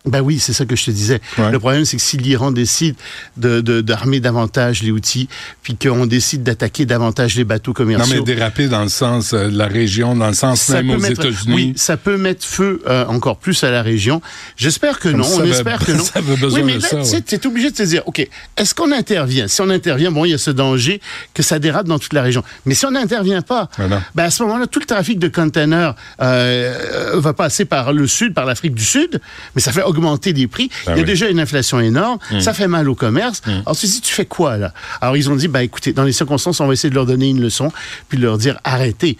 Ben oui, c'est ça que je te disais. Ouais. Le problème, c'est que si l'Iran décide de de- d'armer davantage les outils, puis qu'on décide d'attaquer davantage les bateaux Non, commerciaux, mais déraper dans le sens euh, de la région, dans le sens ça même peut aux mettre, États-Unis. oui, ça peut mettre feu euh, encore plus à la région. J'espère que Comme non. ça on avait- espère que non. ça avait besoin oui, mais de là, ça, tu ouais. t'es obligé de te dire, ok, est-ce qu'on intervient? Si on intervient, bon, il y a ce danger que ça dérape dans toute la région. Mais si on n'intervient pas, non. ben à ce moment-là, tout le trafic de containers euh, va passer par le sud, par l'Afrique du Sud, mais ça fait augmenter les prix. Ah il y a oui. déjà une inflation énorme. Ça fait mal au commerce. Alors tu dis, tu fais quoi là? Alors ils ont dit, bah écoutez, dans les circonstances, on va essayer de leur donner une leçon, puis de leur dire, arrêtez.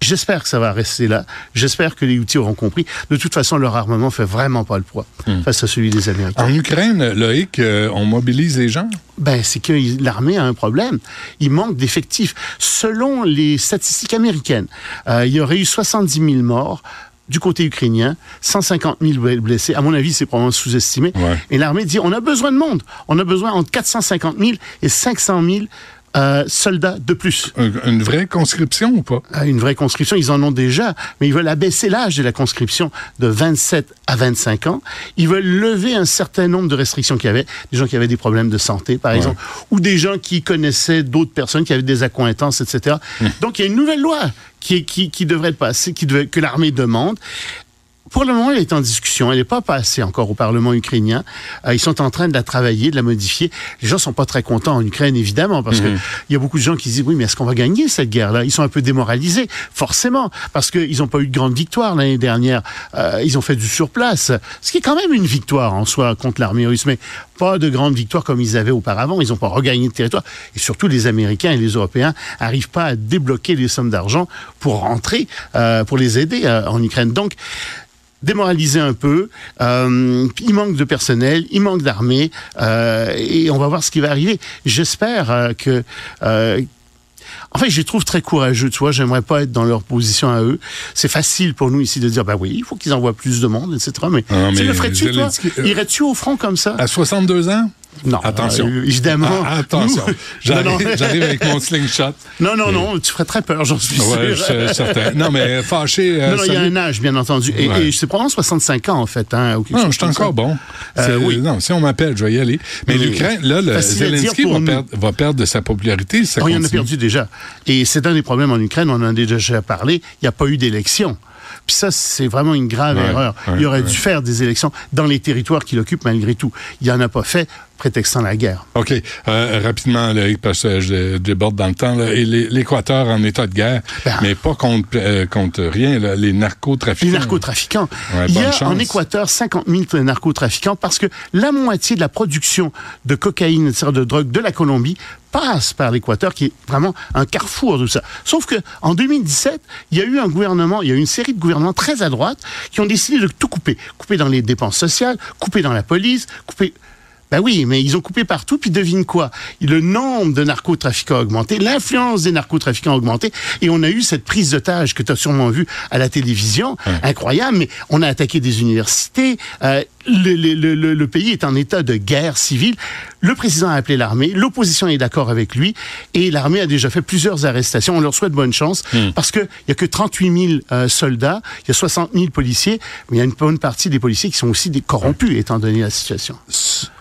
J'espère que ça va rester là. J'espère que les outils auront compris. De toute façon, leur armement fait vraiment pas le poids face à celui des Américains. En Ukraine, Loïc, euh, on mobilise les gens? Ben, c'est que l'armée a un problème. Il manque d'effectifs. Selon les statistiques américaines, euh, il y aurait eu 70 000 morts du côté ukrainien, 150 000 blessés. À mon avis, c'est probablement sous-estimé. Ouais. Et l'armée dit, on a besoin de monde. On a besoin entre 450 000 et 500 000 euh, soldats de plus. Un- Une vraie conscription ou pas? Ah, Une vraie conscription, ils en ont déjà, mais ils veulent abaisser l'âge de la conscription de 27 à 25 ans. Ils veulent lever un certain nombre de restrictions qu'il y avait, des gens qui avaient des problèmes de santé, par exemple, ou des gens qui connaissaient d'autres personnes qui avaient des accointances, etc. Donc il y a une nouvelle loi qui, qui, qui devrait passée, qui devait, que l'armée demande. Pour le moment, elle est en discussion. Elle n'est pas passée encore au Parlement ukrainien. Euh, ils sont en train de la travailler, de la modifier. Les gens sont pas très contents en Ukraine, évidemment, parce que il y a beaucoup de gens qui se disent oui, mais est-ce qu'on va gagner cette guerre-là? Ils sont un peu démoralisés, forcément, parce qu'ils n'ont pas eu de grande victoire l'année dernière. Euh, ils ont fait du surplace, ce qui est quand même une victoire en soi contre l'armée russe, mais pas de grande victoire comme ils avaient auparavant. Ils n'ont pas regagné de territoire. Et surtout, les Américains et les Européens arrivent pas à débloquer les sommes d'argent pour rentrer, euh, pour les aider euh, en Ukraine. Donc, démoralisé un peu. Euh, il manque de personnel, il manque d'armée, euh, et on va voir ce qui va arriver. J'espère euh, que. En fait, je les trouve très courageux, tu vois. J'aimerais pas être dans leur position à eux. C'est facile pour nous ici de dire, bah oui, il faut qu'ils envoient plus de monde, etc. Mais, Ah, tu mais le ferais-tu, toi? Irais-tu au front comme ça? À 62 ans? Non. Attention. euh, évidemment. Ah, attention. J'arrive avec mon slingshot. Non, non, non, tu ferais très peur, j'en suis Ouais, sûr. je certain. Non, mais fâché. euh, non, non, il y a un âge, bien entendu. Et, Ouais. et c'est probablement 65 ans, en fait. Hein, ou Non, je suis ça. encore bon. Euh, C'est- oui. Non, si on m'appelle, je vais y aller. Mais l'Ukraine, là, le Zelensky va perdre, va perdre de sa popularité. Ça Oh, il en a perdu déjà. Et c'est un des problèmes en Ukraine, on en a déjà parlé, il n'y a pas eu d'élection. Puis ça, c'est vraiment une grave Ouais, erreur. il aurait dû faire des élections dans les territoires qu'il occupe malgré tout. Il n'en a pas fait, prétextant la guerre. OK. Euh, rapidement, parce que je déborde dans le temps. là. Et les- l'Équateur en état de guerre, Ben. mais pas contre, euh, contre rien, là, les narcotrafiquants. Les narcotrafiquants. Ouais, il y a chance. en Équateur 50 000 narcotrafiquants parce que la moitié de la production de cocaïne, etc., de drogue de la Colombie passe par l'Équateur, qui est vraiment un carrefour de ça. Sauf que en 2017, il y a eu un gouvernement, il y a eu une série de gouvernements très à droite qui ont décidé de tout couper. Couper dans les dépenses sociales, couper dans la police, couper... Ben oui, mais ils ont coupé partout, puis devine quoi? Le nombre de narcotrafiquants a augmenté, l'influence des narcotrafiquants a augmenté, et on a eu cette prise d'otage que tu as sûrement vue à la télévision, incroyable, mais on a attaqué des universités, euh, le, le- le- le- le pays est en état de guerre civile, le président a appelé l'armée, l'opposition est d'accord avec lui, et l'armée a déjà fait plusieurs arrestations, on leur souhaite bonne chance, parce qu'il y a que 38 000 euh, soldats, il y a 60 000 policiers, mais il y a une bonne partie des policiers qui sont aussi des corrompus, étant donné la situation.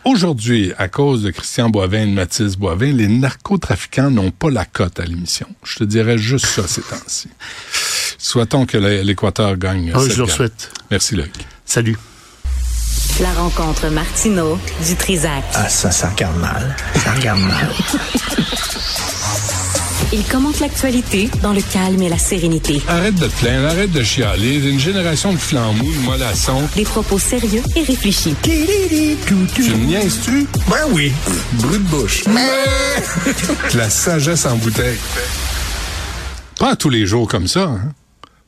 Aujourd'hui, à cause de Christian Boivin et de Mathis Boivin, les narcotrafiquants n'ont pas la cote à l'émission. Je te dirais juste ça ces temps-ci. Souhaitons que l'É- l'Équateur gagne. Ah, cette je leur guerre. souhaite. Merci, Loïc. Salut. La rencontre Martino du Trizac. Ah, ça, ça regarde mal. Ça regarde mal. Il commente l'actualité dans le calme et la sérénité. Arrête de te plaindre, arrête de chialer. Une génération de flambous, de mollassons. Des propos sérieux et réfléchis. Tu me niaises-tu? Ben oui. Brut de bouche. La sagesse en bouteille. Pas tous les jours comme ça, hein?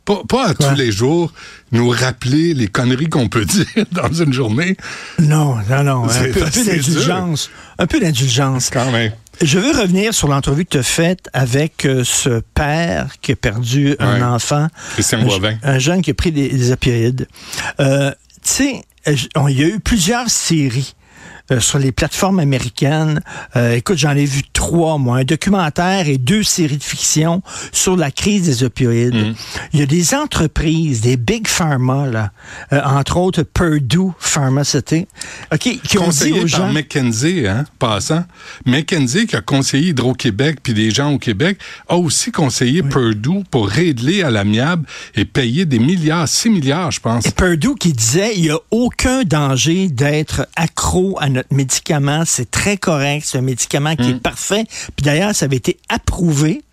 Pas, pas à tous les jours nous rappeler les conneries qu'on peut dire dans une journée. Non, non, non. Un peu, d'indulgence. Un peu d'indulgence. Quand même. Je veux revenir sur l'entrevue que tu as faite avec euh, ce père qui a perdu un enfant. Christian un, Boivin. un jeune qui a pris des, des opioïdes. Euh, tu sais, il y a eu plusieurs séries. Euh, sur les plateformes américaines. Euh, écoute, j'en ai vu trois, moi. Un documentaire et deux séries de fiction sur la crise des opioïdes. Mm. Il y a des entreprises, des big pharma, là, euh, entre autres Purdue Pharmaceutical, OK, qui ont dit conseillé aux par gens... McKenzie, hein, passant. McKenzie, qui a conseillé Hydro-Québec puis des gens au Québec, a aussi conseillé Purdue pour régler à l'amiable et payer des milliards, 6 milliards, je pense. Et Purdue qui disait il n'y a aucun danger d'être accro à notre médicament. C'est très correct. C'est un médicament qui est parfait. Puis d'ailleurs, ça avait été approuvé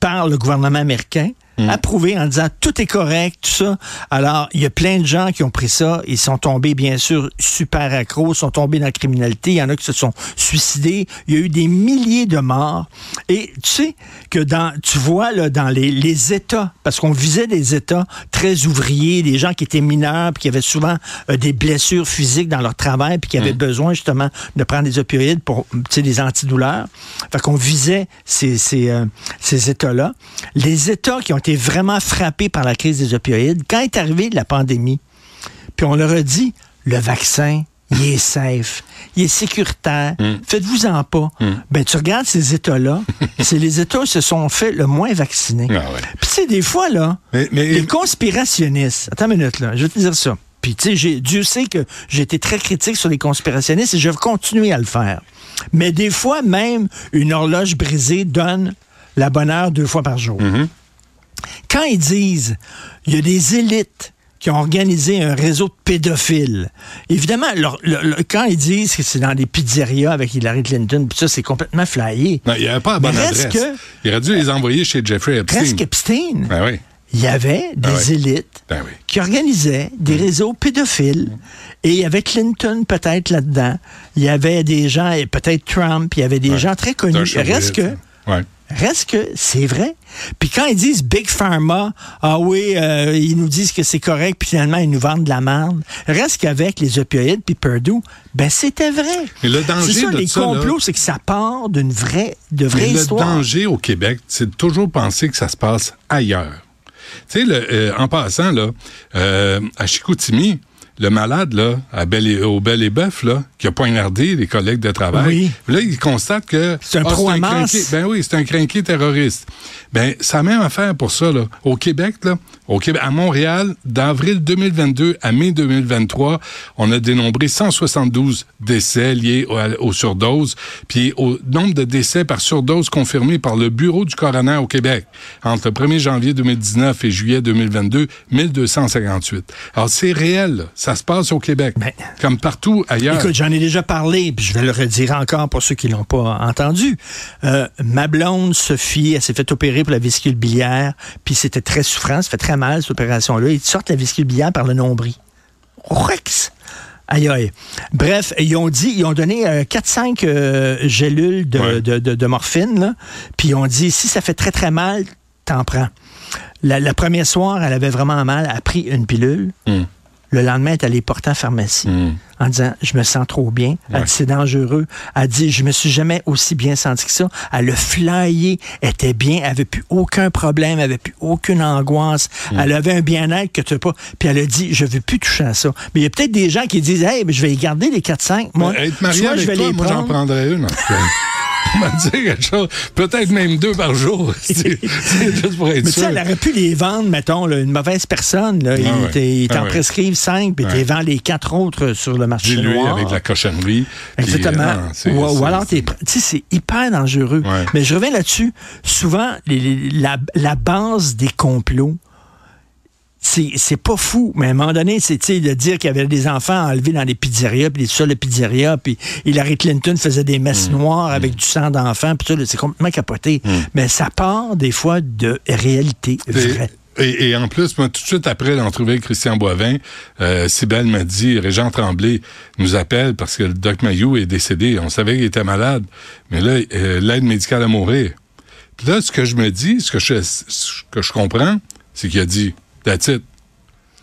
par le gouvernement américain. Approuvé en disant tout est correct, tout ça. Alors, il y a plein de gens qui ont pris ça. Ils sont tombés, bien sûr, super accros, sont tombés dans la criminalité. Il y en a qui se sont suicidés. Il y a eu des milliers de morts. Et tu sais que dans, tu vois, là, dans les, les États, parce qu'on visait des États très ouvriers, des gens qui étaient mineurs, puis qui avaient souvent euh, des blessures physiques dans leur travail, puis qui avaient besoin justement de prendre des opioïdes pour, tu sais, des antidouleurs. Fait qu'on visait ces, ces, euh, ces États-là. Les États qui ont été été vraiment frappés par la crise des opioïdes. Quand est arrivée la pandémie, puis on leur a dit, le vaccin, il est safe, il est sécuritaire, Hmm. faites-vous-en pas. Ben, tu regardes ces États-là, c'est les États qui se sont fait le moins vacciner. Ah ouais. Puis, tu sais, des fois, là, Mais- mais- les conspirationnistes, attends une minute, là, je vais te dire ça. Puis, tu sais, Dieu sait que j'ai été très critique sur les conspirationnistes et je vais continuer à le faire. Mais des fois, même, une horloge brisée donne la bonne heure deux fois par jour. Quand ils disent, il y a des élites qui ont organisé un réseau de pédophiles. Évidemment, leur- leur- leur- quand ils disent que c'est dans des pizzerias avec Hillary Clinton, puis ça, c'est complètement flyé. Non, il n'y avait pas la bonne adresse. que- Il aurait dû les envoyer chez Jeffrey Epstein. Presque Epstein. Ben oui. Il y avait des Ah ouais. élites Ben oui. qui organisaient des réseaux pédophiles. Et il y avait Clinton peut-être là-dedans. Il y avait des gens, et peut-être Trump, il y avait des Ouais. gens très connus. Reste que, Ouais. Reste que c'est vrai. Puis quand ils disent Big Pharma, ah oui, euh, ils nous disent que c'est correct, puis finalement ils nous vendent de la merde. Reste qu'avec les opioïdes puis Purdue, ben c'était vrai. Mais le danger C'est ça, de les ça, complots, c'est que ça part d'une vraie, de vraie Mais le histoire. danger au Québec, c'est de toujours penser que ça se passe ailleurs. Tu sais, le- euh, en passant, là, euh, à Chicoutimi, le malade, là, à Bel et- au Bel et Bœuf, là, qui a poignardé les collègues de travail, Oui. là, il constate que... C'est un ah, crinqué. Ben oui, c'est un crinqué terroriste. Ben, c'est la même affaire pour ça, là. Au Québec, là, au Québec, à Montréal, d'avril 2022 à mai 2023, on a dénombré 172 décès liés au- aux surdoses, puis au nombre de décès par surdose confirmés par le Bureau du coroner au Québec entre le 1er janvier 2019 et juillet 2022, 1258. Alors, c'est réel, là. Ça se passe au Québec, Ben, comme partout ailleurs. Écoute, j'en ai déjà parlé, puis je vais le redire encore pour ceux qui l'ont pas entendu. Euh, ma blonde, Sophie, elle s'est fait opérer pour la vésicule biliaire, puis c'était très souffrant, ça fait très mal, cette opération-là. Ils te sortent la vésicule biliaire par le nombril. Rex! Aïe, aïe. Bref, ils ont dit, ils ont donné euh, 4-5 euh, gélules de, Ouais. de, de- de morphine, puis ils ont dit, si ça fait très, très mal, t'en prends. La, la première soir, elle avait vraiment mal, elle a pris une pilule. Hum. Le lendemain, elle est allée porter en pharmacie Hum. en disant Je me sens trop bien. Elle Ouais. dit C'est dangereux. Elle dit Je me suis jamais aussi bien senti que ça. Elle a flyé, elle était bien, elle avait plus aucun problème, elle avait plus aucune angoisse. Mm. Elle avait un bien-être que tu n'as pas. Puis elle a dit Je veux plus toucher à ça. Mais il y a peut-être des gens qui disent Hey, mais je vais y garder les 4-5. Moi, Ben, être marié soit avec je vais toi, les moi j'en prendre. prendrais une. en quelque chose. Peut-être même deux par jour. C'est juste pour être Mais tu sais, sûr. elle aurait pu les vendre, mettons, là, une mauvaise personne. Là, Ah ils ouais. t'en ils Ah t'en prescrivent cinq, puis tu vends les quatre autres sur le marché Dis-lui noir. avec la cochonnerie. Exactement. ah, ou, alors, tu sais, c'est hyper dangereux. Ouais. Mais je reviens là-dessus. Souvent, les- les- la, la base des complots, c'est c'est pas fou, mais à un moment donné, c'est de dire qu'il y avait des enfants enlevés dans les pizzerias, puis des sols de pizzeria, puis Hillary Clinton faisait des Mm. messes noires avec du sang d'enfants, puis ça, là, c'est complètement capoté. Mais ça part des fois de réalité vraie. Et, en plus, moi, tout de suite après l'entrevue avec Christian Boivin, euh, Sybelle m'a dit, Régent Tremblay nous appelle parce que le Doc Mayou est décédé. On savait qu'il était malade, mais là, euh, l'aide médicale à mourir. Puis là, ce que je me dis, ce que je, ce que je comprends, c'est qu'il a dit, that's it.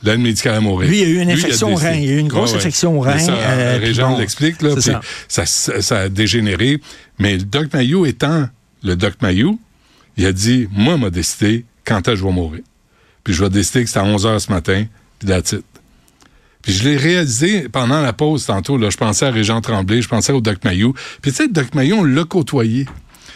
L'aide médicale à mourir. Lui, il y a eu une infection au rein. Il y a eu une grosse infection au rein, Ça, euh, puis Régent bon, l'explique, là, ça. ça. Ça, ça a dégénéré. Mais le Doc Mayou étant le Doc Mayou, il a dit, moi, m'a décidé quand est-ce que je vais mourir? Puis je vais décider que c'est à 11 h ce matin, puis that's it. Puis je l'ai réalisé pendant la pause tantôt. Là, je pensais à Régent Tremblay, je pensais au Doc Mayou. Puis tu sais, le Doc Mayou, on l'a côtoyé.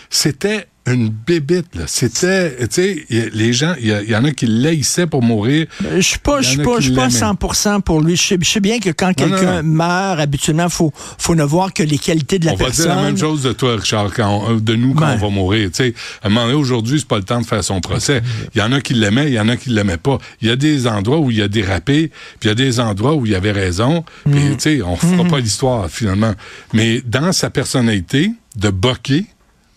C'était une bébite, là. C'était, tu sais, les gens, il y, en a qui l'haïssaient pour mourir. Je suis pas, je suis pas, qui je suis pas l'aimaient. 100% pour lui. Je sais, bien que quand quelqu'un meurt, habituellement, faut, faut ne voir que les qualités de la on va personne. dire la même chose de toi, Richard, quand on- de nous quand Ben. on va mourir. Tu sais, à un moment donné, aujourd'hui, c'est pas le temps de faire son procès. Il y en a qui l'aimaient, il y en a qui l'aimaient pas. Il y a des endroits où il a dérapé, puis il y a des endroits où il avait raison. Puis, Mm. tu sais, on fera pas l'histoire, finalement. Mais dans sa personnalité de boquet,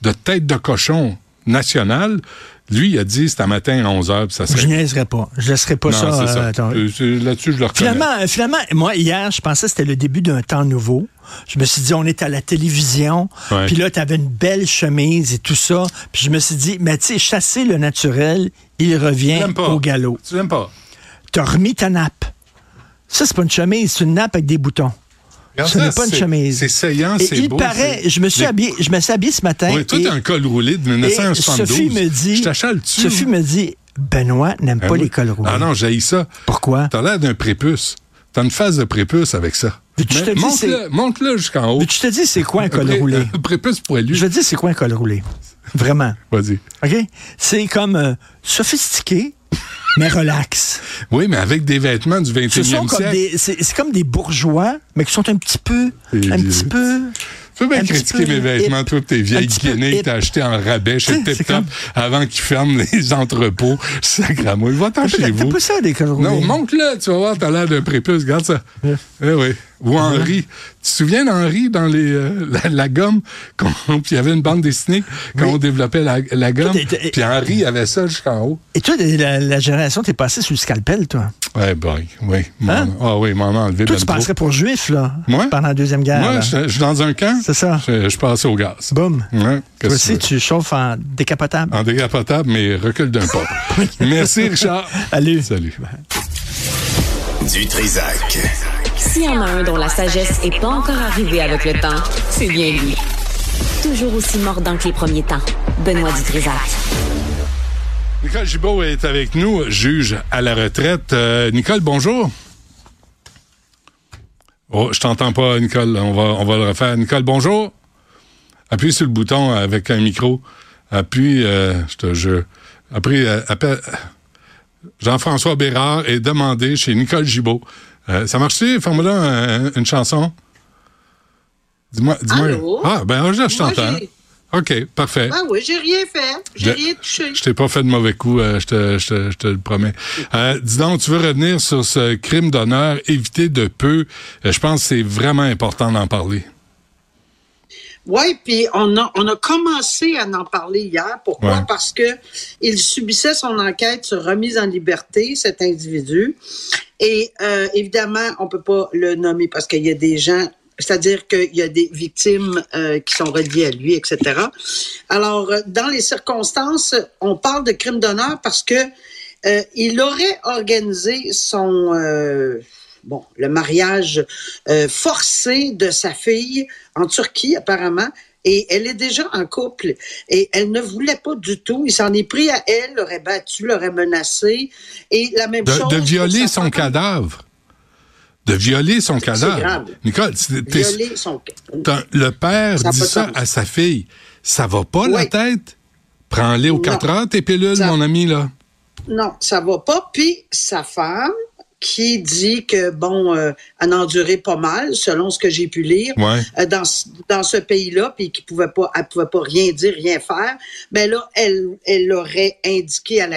de tête de cochon national, lui, il a dit, c'est à matin à 11 h ça serait... Je niaiserais pas. Je laisserais pas Non, ça. euh, ça. Euh, Là-dessus, je le reconnais. Finalement, euh, finalement, moi, hier, je pensais que c'était le début d'un temps nouveau. Je me suis dit, on est à la télévision. Puis là, tu avais une belle chemise et tout ça. Puis je me suis dit, mais tu sais, chasser le naturel, il Tu revient pas. au galop. Tu l'aimes pas. T'as remis ta nappe. Ça, c'est pas une chemise, c'est une nappe avec des boutons. Ce n'est pas une chemise. C'est saillant, c'est il beau. paraît, c'est- je me suis habillé, je me suis habillé ce matin. Oui, toi, t'as un col roulé de et 1972. Sophie me dit, Je. Sophie me dit, Benoît n'aime Ben pas les cols roulés. Ah non, j'ai ça. Pourquoi? T'as l'air d'un prépuce. T'as une phase de prépuce avec ça. Te monte-le, jusqu'en haut. Mais tu te dis, c'est quoi un col roulé? euh, prépuce poilu. Je veux dire, c'est quoi un col roulé? Vraiment. Vas-y. OK? C'est comme euh, sophistiqué, mais relax. Oui, mais avec des vêtements du 21e Ce sont comme siècle. c'est, c'est comme des bourgeois, mais qui sont un petit peu, Et un petit peu. Tu peux bien critiquer mes vêtements, pis tes vieilles guinées que t'as achetées en rabais chez Tip c'est Top comme- avant qu'ils ferment les entrepôts. Sacramouille. Va-t'en chez t'as vous. pas ça des? Non, monte-le, tu vas voir, t'as l'air d'un prépuce, regarde ça. Eh oui. Ou Henri. Tu te souviens d'Henri dans les, euh, la, la gomme? Puis il y avait une bande dessinée quand on développait la, la gomme. Puis Henri avait ça jusqu'en haut. Et toi, la, la génération, t'es passé sous le scalpel, toi? Ouais, boy, oui. Hein? Ah oui, m'en a enlevé Toi, ben tu trop. passerais pour juif, là, Moi? pendant la Deuxième Guerre. Moi, je je suis dans un camp. C'est ça. Je, je passe au gaz. Boum. Ouais, Toi aussi, tu chauffes en décapotable. En décapotable, mais recule d'un pas. Merci, Richard. Salut. Salut. Du Trisac. S'il y en a un dont la sagesse n'est pas encore arrivée avec le temps, c'est bien lui. Toujours aussi mordant que les premiers temps. Benoît Dutrisac. Nicole Gibault est avec nous, juge à la retraite. Euh, Nicole, bonjour. Oh, je t'entends pas, Nicole. On va, on le refaire. Nicole, bonjour. Appuie sur le bouton avec un micro. Appuie, euh, je te. Après, euh, Jean-François Bérard est demandé chez Nicole Gibault. Euh, ça marche-tu? Là un- une chanson? Dis-moi. Allô? Ah, ben là, je t'entends. OK, parfait. Ah oui, j'ai rien fait. J'ai rien touché. Je t'ai pas fait de mauvais coup, euh, je, te, je, te, je te le promets. Euh, dis donc, tu veux revenir sur ce crime d'honneur, éviter de peu. Euh, je pense que c'est vraiment important d'en parler. Oui, puis on a, on a commencé à en parler hier. Pourquoi? Ouais. Parce que il subissait son enquête sur remise en liberté, cet individu. Et euh, évidemment, on peut pas le nommer parce qu'il y a des gens, c'est-à-dire qu'il y a des victimes euh, qui sont reliées à lui, etc. Alors, dans les circonstances, on parle de crime d'honneur parce que euh, il aurait organisé son euh, bon le mariage euh, forcé de sa fille en Turquie apparemment. Et elle est déjà en couple et elle ne voulait pas du tout. Il s'en est pris à elle, l'aurait battu, l'aurait menacé. Et la même De, chose. de violer son cadavre. De violer son cadavre. grave. Nicole, Violer son. le père Ça dit ça à sa fille. Ça va pas la tête? Prends-les aux Non. 4 heures, tes pilules, Ça- mon ami, là. Non, ça va pas. Puis sa femme, qui dit que, bon, euh, elle a enduré pas mal, selon ce que j'ai pu lire, Ouais. euh, dans, ce- dans ce pays-là, puis qui pouvait pas, elle pouvait pas rien dire, rien faire, ben là, elle, elle aurait indiqué à,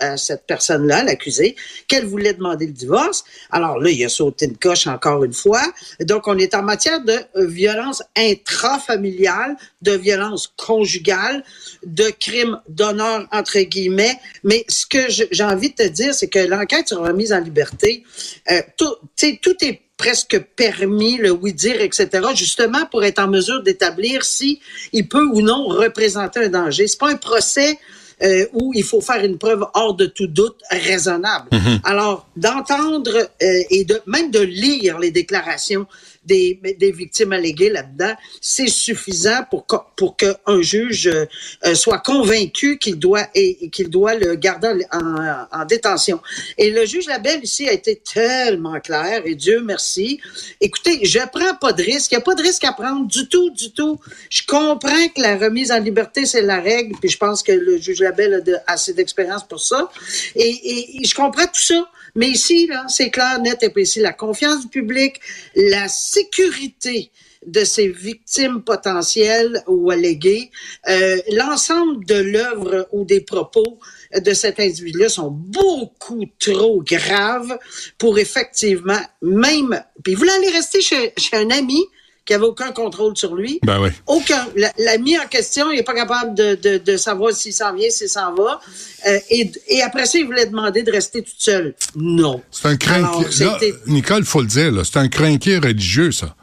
à cette personne-là, l'accusée, qu'elle voulait demander le divorce. Alors là, il a sauté une coche encore une fois. Donc, on est en matière de euh, violence intrafamiliale, de violence conjugale, de crime d'honneur, entre guillemets. Mais ce que j'ai envie de te dire, c'est que l'enquête sur remise en liberté, euh, tout, tout est presque permis, le oui-dire, etc., justement pour être en mesure d'établir si il peut ou non représenter un danger. C'est pas un procès euh, où il faut faire une preuve hors de tout doute raisonnable. Alors, d'entendre euh, et de même de lire les déclarations des, des victimes alléguées là-dedans, c'est suffisant pour qu'un juge euh, soit convaincu qu'il doit et, qu'il doit le garder en, en- en détention. Et le juge Labelle ici a été tellement clair et Dieu merci. Écoutez, je prends pas de risque. Il n'y a pas de risque à prendre du tout, du tout. Je comprends que la remise en liberté, c'est la règle, puis je pense que le juge Labelle a assez d'expérience pour ça. Et je comprends tout ça. Mais ici, là, c'est clair, net et précis. La confiance du public, la sécurité de ces victimes potentielles ou alléguées, euh, l'ensemble de l'œuvre ou des propos de cet individu-là sont beaucoup trop graves pour effectivement, même, puis il voulait aller rester chez, chez un ami qui avait aucun contrôle sur lui. Ben oui. Aucun. La- L'ami en question, il n'est pas capable de, de, de savoir s'il s'en vient, s'il s'en va. Euh, et, et après ça, il voulait demander de rester toute seule. Non. C'est un crinqué. Nicole, faut le dire, c'est un crinqué religieux, ça.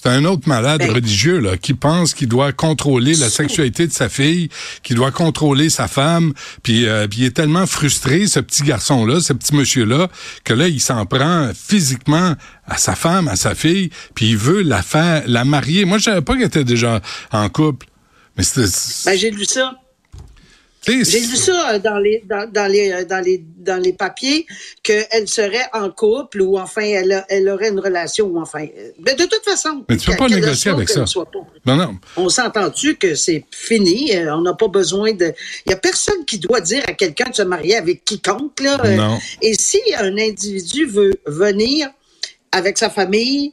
C'est un autre malade Ben- religieux là, qui pense qu'il doit contrôler la sexualité de sa fille, qu'il doit contrôler sa femme, puis, euh, puis il est tellement frustré, ce petit garçon-là, ce petit monsieur-là, que là, il s'en prend physiquement à sa femme, à sa fille, puis il veut la faire, la marier. Moi, je savais pas qu'elle était déjà en couple. Mais c'était... Ben, j'ai lu ça. J'ai lu ça euh, dans les dans, dans les euh, dans les dans les papiers qu'elle serait en couple ou enfin elle, a- elle aurait une relation ou enfin. euh, Mais de toute façon. Mais tu peux pas négocier avec ça. le soit pas. Non, non. On s'entend-tu que c'est fini? On n'a pas besoin de. Il y a personne qui doit dire à quelqu'un de se marier avec quiconque, là. Non. Et si un individu veut venir avec sa famille,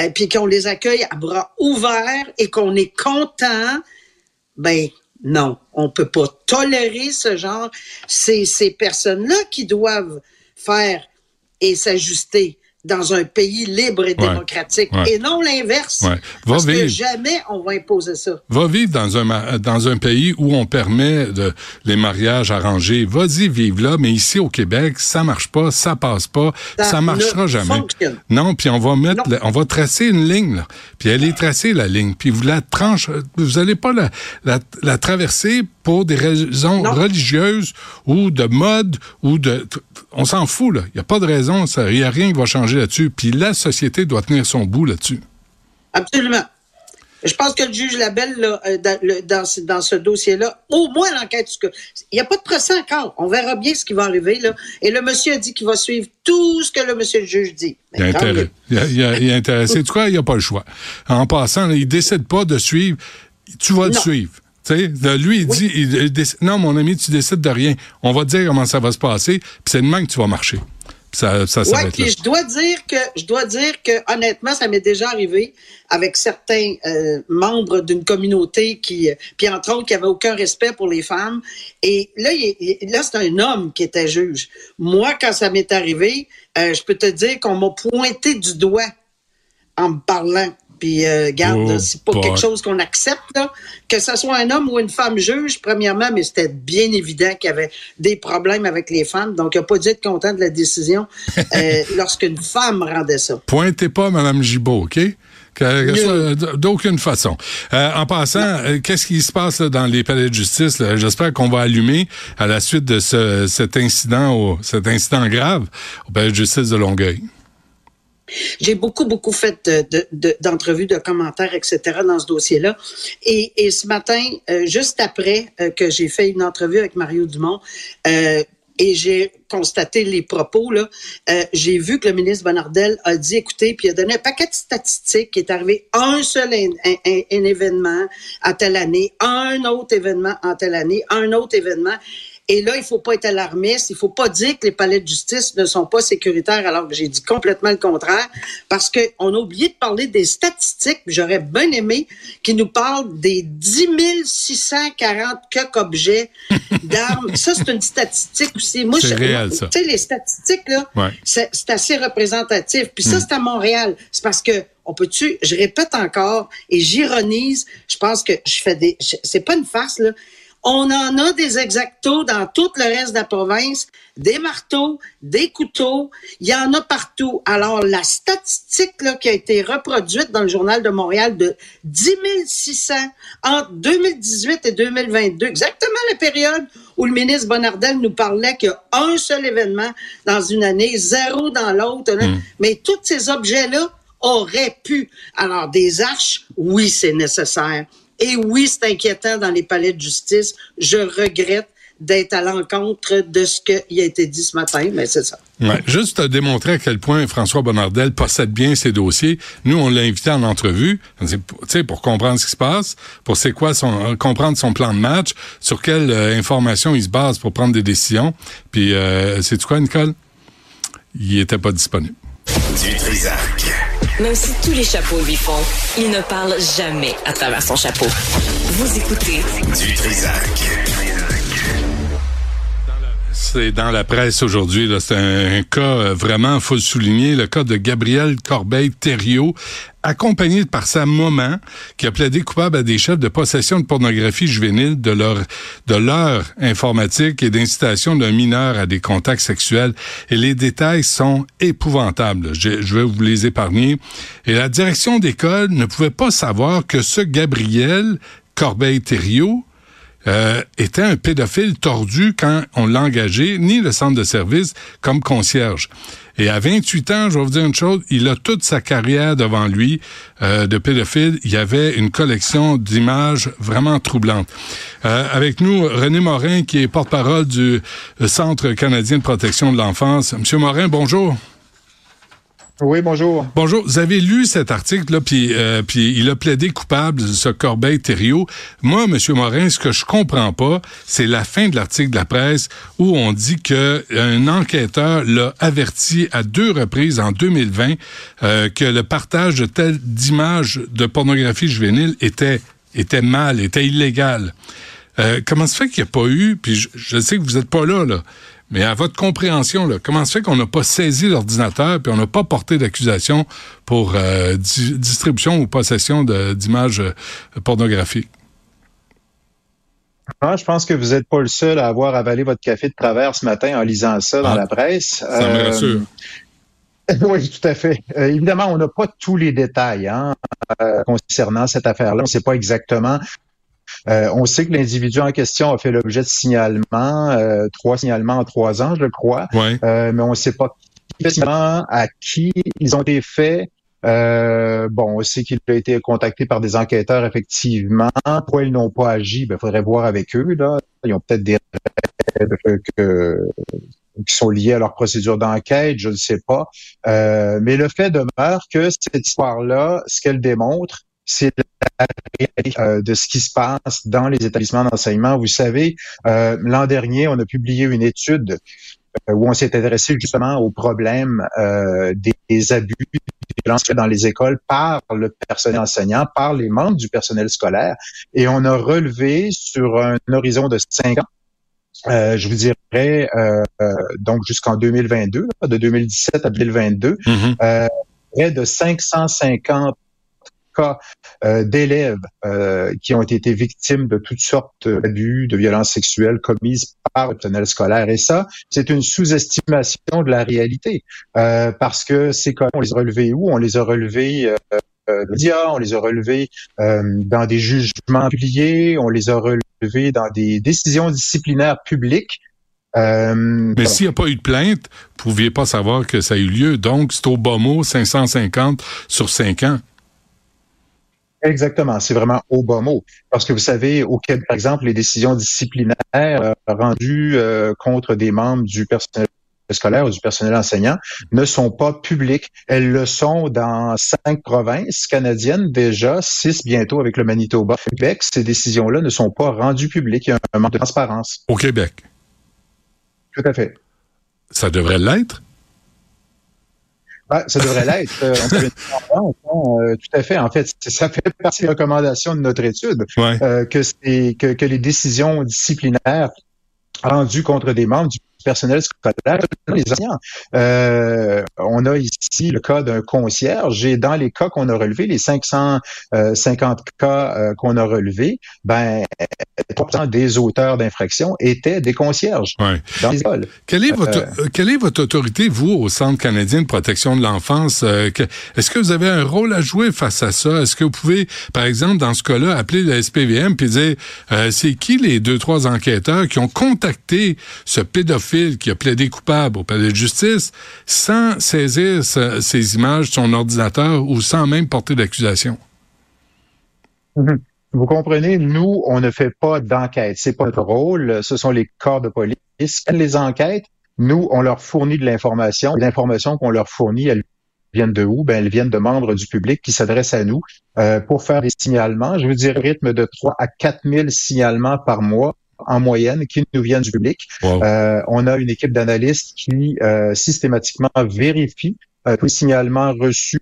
et puis qu'on les accueille à bras ouverts et qu'on est content, ben non, on peut pas tolérer ce genre. C'est ces personnes-là qui doivent faire et s'ajuster dans un pays libre et Ouais. démocratique Ouais. et non l'inverse. Ouais. Parce que vivre. jamais on va imposer ça. Va vivre dans un, dans un pays où on permet de, les mariages arrangés. Vas-y, vive là, mais ici au Québec, ça marche pas, ça passe pas, ça, Ça marchera jamais. fonctionne. Non, puis on va mettre, la- on va tracer une ligne, là. Puis elle est tracée, la ligne. Puis vous la tranche, vous allez pas la, la, la traverser pour des raisons Non. religieuses ou de mode ou de, on s'en fout, là. Il y a pas de raison, ça, il y a rien qui va changer là-dessus. Puis la société doit tenir son bout là-dessus. Absolument. Je pense que le juge Labelle, là, euh, dans, ce, dans ce dossier-là, au moins l'enquête, il n'y a pas de procès encore. On verra bien ce qui va arriver. Là. Et le monsieur a dit qu'il va suivre tout ce que le monsieur le juge dit. Il a intérêt. Il a, il a- il a. C'est quoi? Il n'y a pas le choix. En passant, là, il décide pas de suivre. Tu vas le suivre. Tu là, lui, il dit, il- il décide- non, mon ami, tu décides de rien. On va te dire comment ça va se passer, puis c'est demain que tu vas marcher. Ça, ça Ouais, là. je dois dire que je dois dire que honnêtement, ça m'est déjà arrivé avec certains euh, membres d'une communauté qui, euh, puis entre autres, qui avaient aucun respect pour les femmes. Et là, il, il- là, c'est un homme qui était juge. Moi, quand ça m'est arrivé, euh, je peux te dire qu'on m'a pointé du doigt en me parlant. Puis, euh, garde, Oh c'est pas quelque chose qu'on accepte, là. Que ce soit un homme ou une femme juge, premièrement, mais c'était bien évident qu'il y avait des problèmes avec les femmes. Donc, il n'a pas dû être content de la décision euh, lorsqu'une femme rendait ça. Pointez pas Mme Gibault, OK? D- D'aucune façon. Euh, en passant, euh, qu'est-ce qui se passe là, dans les palais de justice? J'espère qu'on va allumer à la suite de ce, cet incident, au, cet incident grave au palais de justice de Longueuil. J'ai beaucoup, beaucoup fait de- de- de- d'entrevues, de, commentaires, etc. dans ce dossier-là. Et, ce matin, euh, juste après euh, que j'ai fait une entrevue avec Mario Dumont, euh, et j'ai constaté les propos, là, j'ai vu que le ministre Bonardel a dit, écoutez, puis il a donné un paquet de statistiques qui est arrivé un seul événement à telle année, un autre événement en telle année, un autre événement. Et là, il faut pas être alarmiste. Il faut pas dire que les palais de justice ne sont pas sécuritaires, alors que j'ai dit complètement le contraire, parce qu'on a oublié de parler des statistiques. J'aurais bien aimé qu'ils nous parlent des 10 640 quelques objets d'armes. ça, c'est une statistique aussi. Moi, C'est réel, ça. Tu sais, les statistiques, là, Ouais. c'est assez représentatif. Puis ça, c'est à Montréal. C'est parce que on peut-tu, je répète encore et j'ironise, je pense que je fais des, c'est pas une farce, là. On en a des exactos dans tout le reste de la province, des marteaux, des couteaux, il y en a partout. Alors, la statistique là, qui a été reproduite dans le journal de Montréal de 10 600 entre 2018 et 2022, exactement la période où le ministre Bonardel nous parlait qu'il y a un seul événement dans une année, zéro dans l'autre. là. Mais tous ces objets-là auraient pu. Alors, des arches, oui, c'est nécessaire. Et oui, c'est inquiétant dans les palais de justice. Je regrette d'être à l'encontre de ce qui a été dit ce matin, mais c'est ça. Ouais. Juste te démontrer à quel point François Bonnardel possède bien ses dossiers. Nous, on l'a invité en entrevue, c'est pour- tu sais, pour comprendre ce qui se passe, pour c'est quoi son, euh, comprendre son plan de match, sur quelle euh, information il se base pour prendre des décisions. Puis, euh, c'est quoi, Nicole? Il était pas disponible. Du Trisac. Même si tous les chapeaux lui font, il ne parle jamais à travers son chapeau. Vous écoutez Du Trisac. C'est dans la presse aujourd'hui. C'est un, un cas euh, vraiment, faut le souligner, le cas de Gabriel Corbeil-Thériault, accompagné par sa maman, qui a plaidé coupable à des chefs de possession de pornographie juvénile de leur de leur informatique et d'incitation d'un mineur à des contacts sexuels. Et les détails sont épouvantables. Je, je vais vous les épargner. Et la direction d'école ne pouvait pas savoir que ce Gabriel Corbeil-Thériault euh, était un pédophile tordu quand on l'a engagé, ni le centre de service comme concierge. Et à 28 ans, je vais vous dire une chose, il a toute sa carrière devant lui euh, de pédophile. Il y avait une collection d'images vraiment troublantes. Euh, avec nous, René Morin, qui est porte-parole du Centre canadien de protection de l'enfance. Monsieur Morin, bonjour. Oui, bonjour. Bonjour. Vous avez lu cet article-là, puis, euh, il a plaidé coupable, ce Corbeil-Thériault. Moi, Monsieur Morin, ce que je comprends pas, c'est la fin de l'article de la presse où on dit que un enquêteur l'a averti à deux reprises en 2020 euh, que le partage de telles d'images de pornographie juvénile était était mal, était illégal. Euh, comment se fait qu'il n'y a pas eu, puis je, je sais que vous n'êtes pas là, là, mais à votre compréhension, là, comment se fait qu'on n'a pas saisi l'ordinateur puis on n'a pas porté d'accusation pour euh, distribution ou possession d'images euh, pornographiques? Ah, je pense que vous n'êtes pas le seul à avoir avalé votre café de travers ce matin en lisant ça dans Ah, la presse. Ça me rassure. oui, tout à fait. Euh, évidemment, on n'a pas tous les détails hein, euh, concernant cette affaire-là. On ne sait pas exactement. Euh, on sait que l'individu en question a fait l'objet de signalements, euh, trois signalements en trois ans, je crois. Ouais. Euh, mais on ne sait pas exactement à qui ils ont été faits. Euh, bon, on sait qu'il a été contacté par des enquêteurs, effectivement. Pourquoi ils n'ont pas agi? Il faudrait voir avec eux. Là. Ils ont peut-être des règles que, qui sont liés à leur procédure d'enquête, je ne sais pas. Euh, mais le fait demeure que cette histoire-là, ce qu'elle démontre, c'est la réalité euh, de ce qui se passe dans les établissements d'enseignement. Vous savez, euh, l'an dernier, on a publié une étude euh, où on s'est intéressé justement au problème euh, des, des abus des violences dans les écoles par le personnel enseignant, par les membres du personnel scolaire. Et on a relevé sur un horizon de cinq ans euh, je vous dirais euh, donc jusqu'en 2022, là, de 2017 à 2022, Mhm. euh, près de 550 euh, d'élèves euh, qui ont été victimes de toutes sortes d'abus, de violences sexuelles commises par le personnel scolaire. Et ça, c'est une sous-estimation de la réalité, euh, parce que ces cas, on les a relevés où? On les a relevés médias, on les a relevés dans des jugements publiés, on les a relevés dans des décisions disciplinaires publiques. Mais s'il n'y a pas eu de plainte, vous ne pouviez pas savoir que ça a eu lieu. Donc, c'est au bas mot 550 sur 5 ans. Exactement, c'est vraiment au bas mot. Parce que vous savez, au Québec, par exemple, les décisions disciplinaires euh, rendues euh, contre des membres du personnel scolaire ou du personnel enseignant ne sont pas publiques. Elles le sont dans cinq provinces canadiennes déjà, six bientôt avec le Manitoba. Au Québec, ces décisions-là ne sont pas rendues publiques. Il y a un manque de transparence. Au Québec. Tout à fait. Ça devrait l'être. Ouais, ça devrait l'être. Euh, hein, euh, tout à fait. En fait, ça fait partie des recommandations de notre étude Ouais. euh, que, c'est- que, que les décisions disciplinaires rendues contre des membres du personnel scolaire, les enseignants. Euh, on a ici le cas d'un concierge et dans les cas qu'on a relevés, les 550 cas euh, qu'on a relevés, ben 3% des auteurs d'infractions étaient des concierges Ouais. dans les écoles. Quelle est votre Euh, quelle est votre autorité vous au Centre canadien de protection de l'enfance? Est-ce que vous avez un rôle à jouer face à ça? Est-ce que vous pouvez par exemple dans ce cas-là appeler le SPVM puis dire c'est qui les deux trois enquêteurs qui ont contacté ce pédophile qui a plaidé coupable au palais de justice sans saisir ces images de son ordinateur ou sans même porter d'accusation Mhm. Vous comprenez, nous, on ne fait pas d'enquête. C'est pas notre rôle. Ce sont les corps de police. Elles les enquêtes. Nous, on leur fournit de l'information. L'information qu'on leur fournit, elles viennent de où? Ben, elles viennent de membres du public qui s'adressent à nous euh, pour faire des signalements. Je vous dirais rythme de 3 à 4 000 signalements par mois en moyenne qui nous viennent du public. Wow. Euh, on a une équipe d'analystes qui euh, systématiquement vérifie euh, tous les signalements reçus,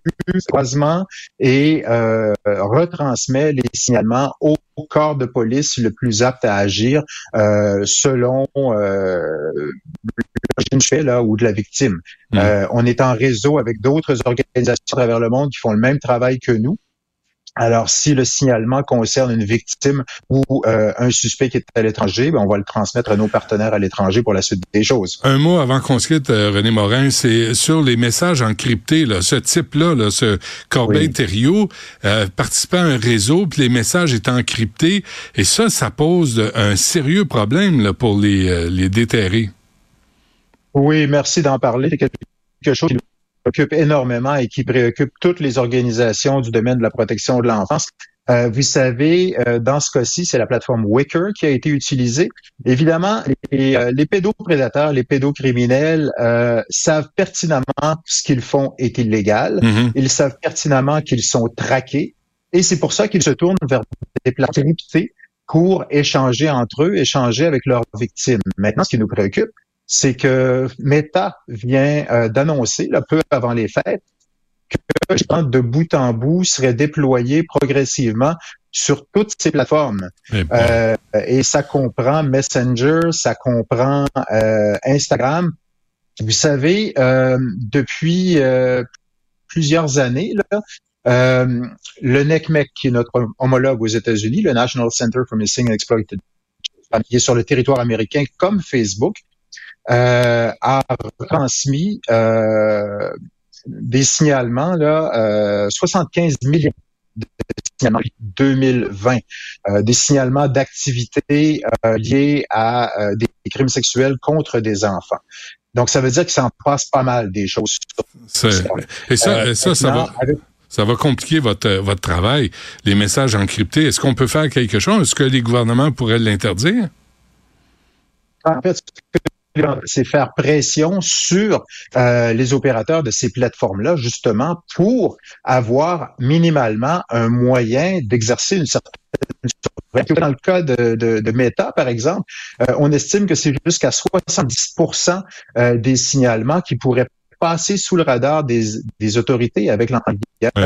croisements, et euh, retransmet les signalements au corps de police le plus apte à agir euh, selon euh, l'origine du fait là ou de la victime. Mm. Euh, on est en réseau avec d'autres organisations à travers le monde qui font le même travail que nous. Alors, si le signalement concerne une victime ou euh, un suspect qui est à l'étranger, ben, on va le transmettre à nos partenaires à l'étranger pour la suite des choses. Un mot avant qu'on se quitte, euh, René Morin, c'est sur les messages encryptés. Là, ce type-là, là, ce Corbeil. Thériault, euh, participait à un réseau, puis les messages étaient encryptés. Et ça, ça pose un sérieux problème là, pour les, euh, les déterrer. Oui, merci d'en parler. C'est quelque quelque chose qui préoccupe énormément et qui préoccupe toutes les organisations du domaine de la protection de l'enfance. Euh, vous savez, euh, dans ce cas-ci, c'est la plateforme Wicker qui a été utilisée. Évidemment, les, euh, les pédoprédateurs, les pédocriminels euh, savent pertinemment ce qu'ils font est illégal. Mhm. Ils savent pertinemment qu'ils sont traqués. Et c'est pour ça qu'ils se tournent vers des plateformes pour échanger entre eux, échanger avec leurs victimes. Maintenant, ce qui nous préoccupe, c'est que Meta vient euh, d'annoncer, peu avant les fêtes, que de bout en bout serait déployé progressivement sur toutes ces plateformes. Eh ben, Euh, et ça comprend Messenger, ça comprend euh, Instagram. Vous savez, euh, depuis euh, plusieurs années, là, euh, le NECMEC, qui est notre homologue aux États-Unis, le National Center for Missing and Exploited, qui est sur le territoire américain comme Facebook, a transmis euh, des signalements, là, euh, 75 millions de signalements 2020, euh, des signalements d'activités euh, liées à euh, des crimes sexuels contre des enfants. Donc, ça veut dire que ça en passe pas mal des choses. et ça, Euh, ça, ça va, avec- ça va compliquer votre, euh, votre travail. Les messages encryptés, est-ce qu'on peut faire quelque chose? Est-ce que les gouvernements pourraient l'interdire? En fait, ce que c'est faire pression sur euh, les opérateurs de ces plateformes-là, justement, pour avoir minimalement un moyen d'exercer une certaine. Dans le cas de, de, de Meta, par exemple, euh, on estime que c'est jusqu'à 70% euh, des signalements qui pourraient passer sous le radar des, des autorités avec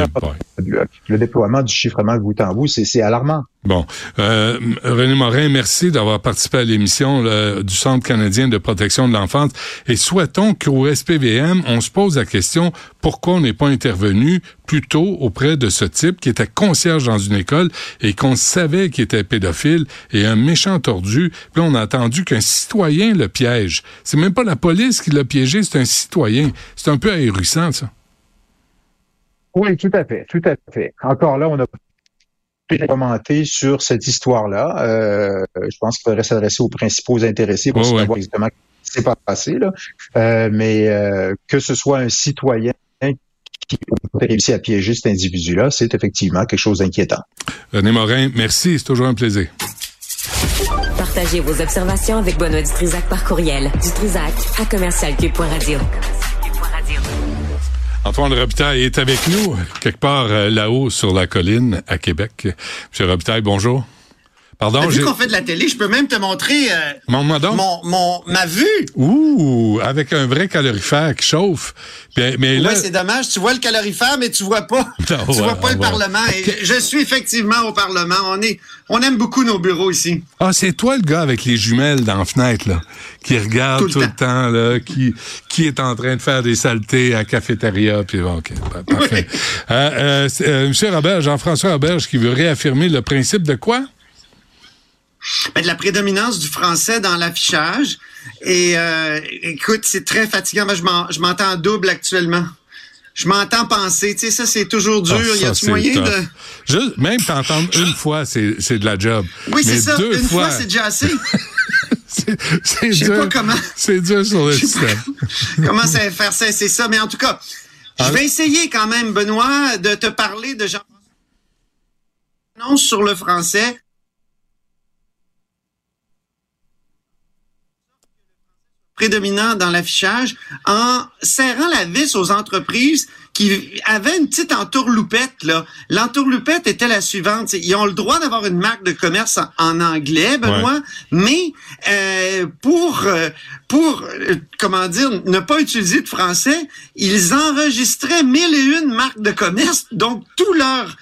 boy. Le, le déploiement du chiffrement de bout en bout, c'est alarmant. Bon, euh, René Morin, merci d'avoir participé à l'émission du Centre canadien de protection de l'enfance et souhaitons qu'au SPVM, on se pose la question pourquoi on n'est pas intervenu plus tôt auprès de ce type qui était concierge dans une école et qu'on savait qu'il était pédophile et un méchant tordu. Puis on a attendu qu'un citoyen le piège. C'est même pas la police qui l'a piégé, c'est un citoyen. C'est un peu ahurissant, ça. Oui, tout à fait, tout à fait. Encore là, on a commenter sur cette histoire-là. Euh, je pense qu'il faudrait s'adresser aux principaux intéressés pour Ouais, savoir ouais. exactement ce qui s'est passé. Là. Euh, mais euh, que ce soit un citoyen qui a réussi à piéger cet individu-là, c'est effectivement quelque chose d'inquiétant. René Morin, merci, c'est toujours un plaisir. Partagez vos observations avec Benoît Dutrisac par courriel. Dutrisac à commercialcube.radio. Antoine Robitaille est avec nous, quelque part euh, là-haut sur la colline à Québec. Monsieur Robitaille, bonjour. Pardon, Vu j'ai... qu'on fait de la télé, je peux même te montrer euh, donc? mon, mon, ma vue. Ouh, avec un vrai calorifère qui chauffe. Puis, mais là, Ouais, c'est dommage. Tu vois le calorifère, mais tu vois pas. Non, tu ouais, vois pas le ouais. Parlement. Et je suis effectivement au Parlement. On est, on aime beaucoup nos bureaux ici. ah, c'est toi le gars avec les jumelles dans la fenêtre, là, qui regarde tout, Tout le le temps, là, qui, qui est en train de faire des saletés à la cafétéria. Puis bon, ok, pa- parfait. Euh, euh, euh, Monsieur Robert, Jean-François Roberge, qui veut réaffirmer le principe de quoi? Ben, de la prédominance du français dans l'affichage. Et euh, écoute, c'est très fatigant. Ben, je m'en- je m'entends en double actuellement. Je m'entends penser. Tu sais, ça, c'est toujours dur. Ah, y a-tu moyen de... Juste, même t'entendre une fois, c'est, de la job. Oui, c'est ça. deux Une fois, c'est déjà assez. c'est, c'est Je sais dur. pas comment. C'est dur sur le pas système. comment ça va faire ça, c'est ça. Mais en tout cas, Ah. je vais essayer quand même, Benoît, de te parler de Jean annonce sur le français. Prédominant dans l'affichage en serrant la vis aux entreprises qui avaient une petite entourloupette. là. L'entourloupette était la suivante. Ils ont le droit d'avoir une marque de commerce en, en anglais, Benoît, mais euh, pour, euh, pour euh, comment dire, ne pas utiliser de français, ils enregistraient mille et une marques de commerce, donc tout leur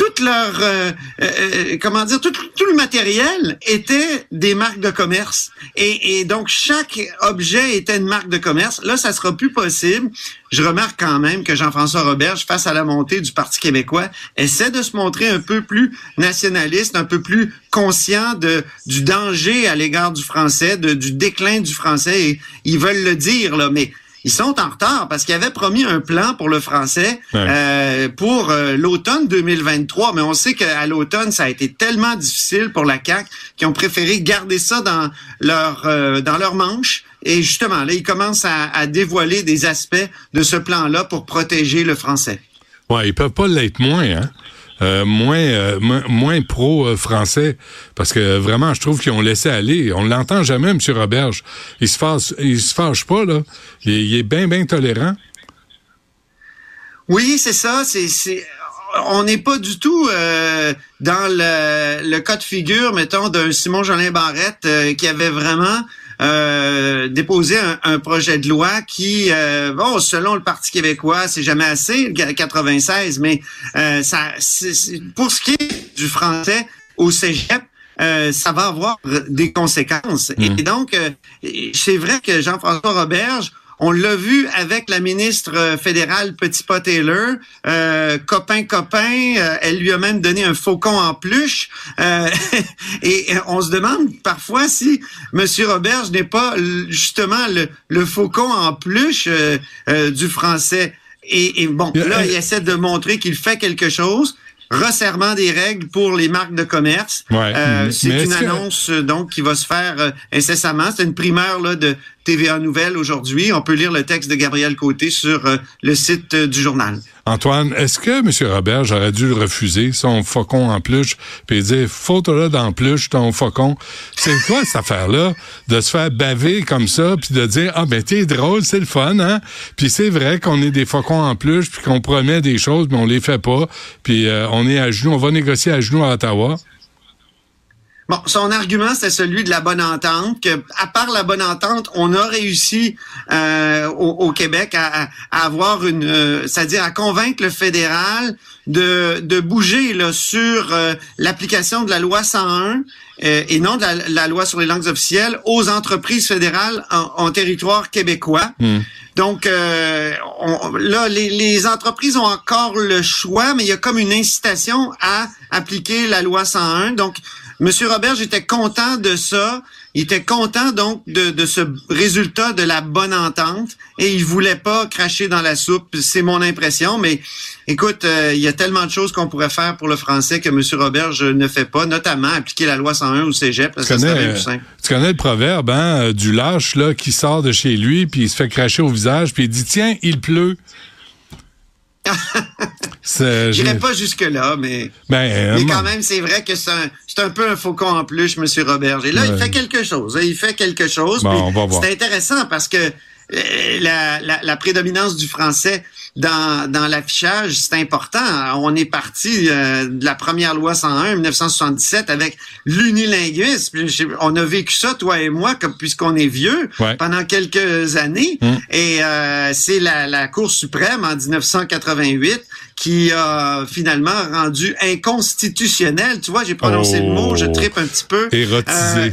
toute leur euh, euh, comment dire tout, tout le matériel était des marques de commerce. Et, et donc chaque objet était une marque de commerce. Là ça sera plus possible. Je remarque quand même que Jean-François Roberge face à la montée du Parti québécois essaie de se montrer un peu plus nationaliste un peu plus conscient de du danger à l'égard du français de, du déclin du français. Et ils veulent le dire là mais ils sont en retard parce qu'ils avaient promis un plan pour le français Ouais. euh, pour euh, l'automne 2023. Mais on sait qu'à l'automne, ça a été tellement difficile pour la CAQ qu'ils ont préféré garder ça dans leur euh, dans leur manche Et justement, là, il commence à, à dévoiler des aspects de ce plan-là pour protéger le français. Ouais, ils peuvent pas l'être moins, hein? Euh, moins, euh, moins, pro-français, parce que vraiment, je trouve qu'ils ont laissé aller. On l'entend jamais, M. Roberge. Il se fâche, se fâche pas, là. Il, est bien, bien tolérant. Oui, c'est ça. C'est, on n'est pas du tout euh, dans le, cas de figure, mettons, d'un Simon Jolin Barrette qui avait vraiment euh, déposé un, un, projet de loi qui, euh, bon, selon le Parti québécois, c'est jamais assez, 96, mais euh, ça, c'est, c'est, pour ce qui est du français au cégep, euh, ça va avoir des conséquences. Et donc, euh, c'est vrai que Jean-François Roberge, on l'a vu avec la ministre euh, fédérale Petit Pas Taylor, euh, copain copain. euh, elle lui a même donné un faucon en peluche. Euh, et on se demande parfois si Monsieur Roberge n'est pas justement le, le faucon en euh, euh, du français. Et, et bon, là, il essaie de montrer qu'il fait quelque chose. Resserrement des règles pour les marques de commerce. Ouais. Euh, c'est une annonce donc qui va se faire euh, incessamment. C'est une primeur là, de TVA Nouvelle aujourd'hui. On peut lire le texte de Gabriel Côté sur euh, le site euh, du journal. Antoine, est-ce que M. Robert, j'aurais dû le refuser, son faucon en peluche, puis dire, faut-le dans peluche, ton faucon? C'est quoi cette affaire-là? De se faire baver comme ça, puis de dire, ah ben t'es drôle, c'est le fun, hein? Puis c'est vrai qu'on est des faucons en peluche, puis qu'on promet des choses, mais on les fait pas, puis euh, on est à genoux, on va négocier à genoux à Ottawa. Bon, son argument, c'est celui de la bonne entente, que à part la bonne entente, on a réussi euh, au, au Québec à, avoir une, euh, c'est-à-dire à convaincre le fédéral de, de bouger là, sur euh, l'application de la loi 101 euh, et non de la, la loi sur les langues officielles aux entreprises fédérales en, en territoire québécois. Donc euh, on- là, les, les entreprises ont encore le choix, mais il y a comme une incitation à appliquer la loi 101. Donc, Monsieur Robert, j'étais content de ça. Il était content donc de, de ce résultat de la bonne entente et il voulait pas cracher dans la soupe. C'est mon impression, mais écoute, euh, il y a tellement de choses qu'on pourrait faire pour le français que Monsieur Robert ne fait pas, notamment appliquer la loi 101 au cégep. Tu Ça serait connais, bien plus simple. tu connais le proverbe, hein, euh, du lâche, là, qui sort de chez lui, puis il se fait cracher au visage, puis il dit, tiens, il pleut. J'irai pas jusque-là, mais, Ben, euh, mais quand même, c'est vrai que c'est un, c'est un peu un faucon en plus, Monsieur Robert. Et là, il fait quelque chose. hein, Il fait quelque chose. Bon, puis on va voir. C'est intéressant parce que euh, la, la, la prédominance du français dans, dans l'affichage, c'est important. On est parti euh, de la première loi 101 1977 avec l'unilinguisme. On a vécu ça, toi et moi, comme puisqu'on est vieux, Ouais. pendant quelques années. Mm. Et euh, c'est la, la Cour suprême en 1988 qui a finalement rendu inconstitutionnel. Tu vois, j'ai prononcé le mot, je tripe un petit peu. Érotisé. Euh,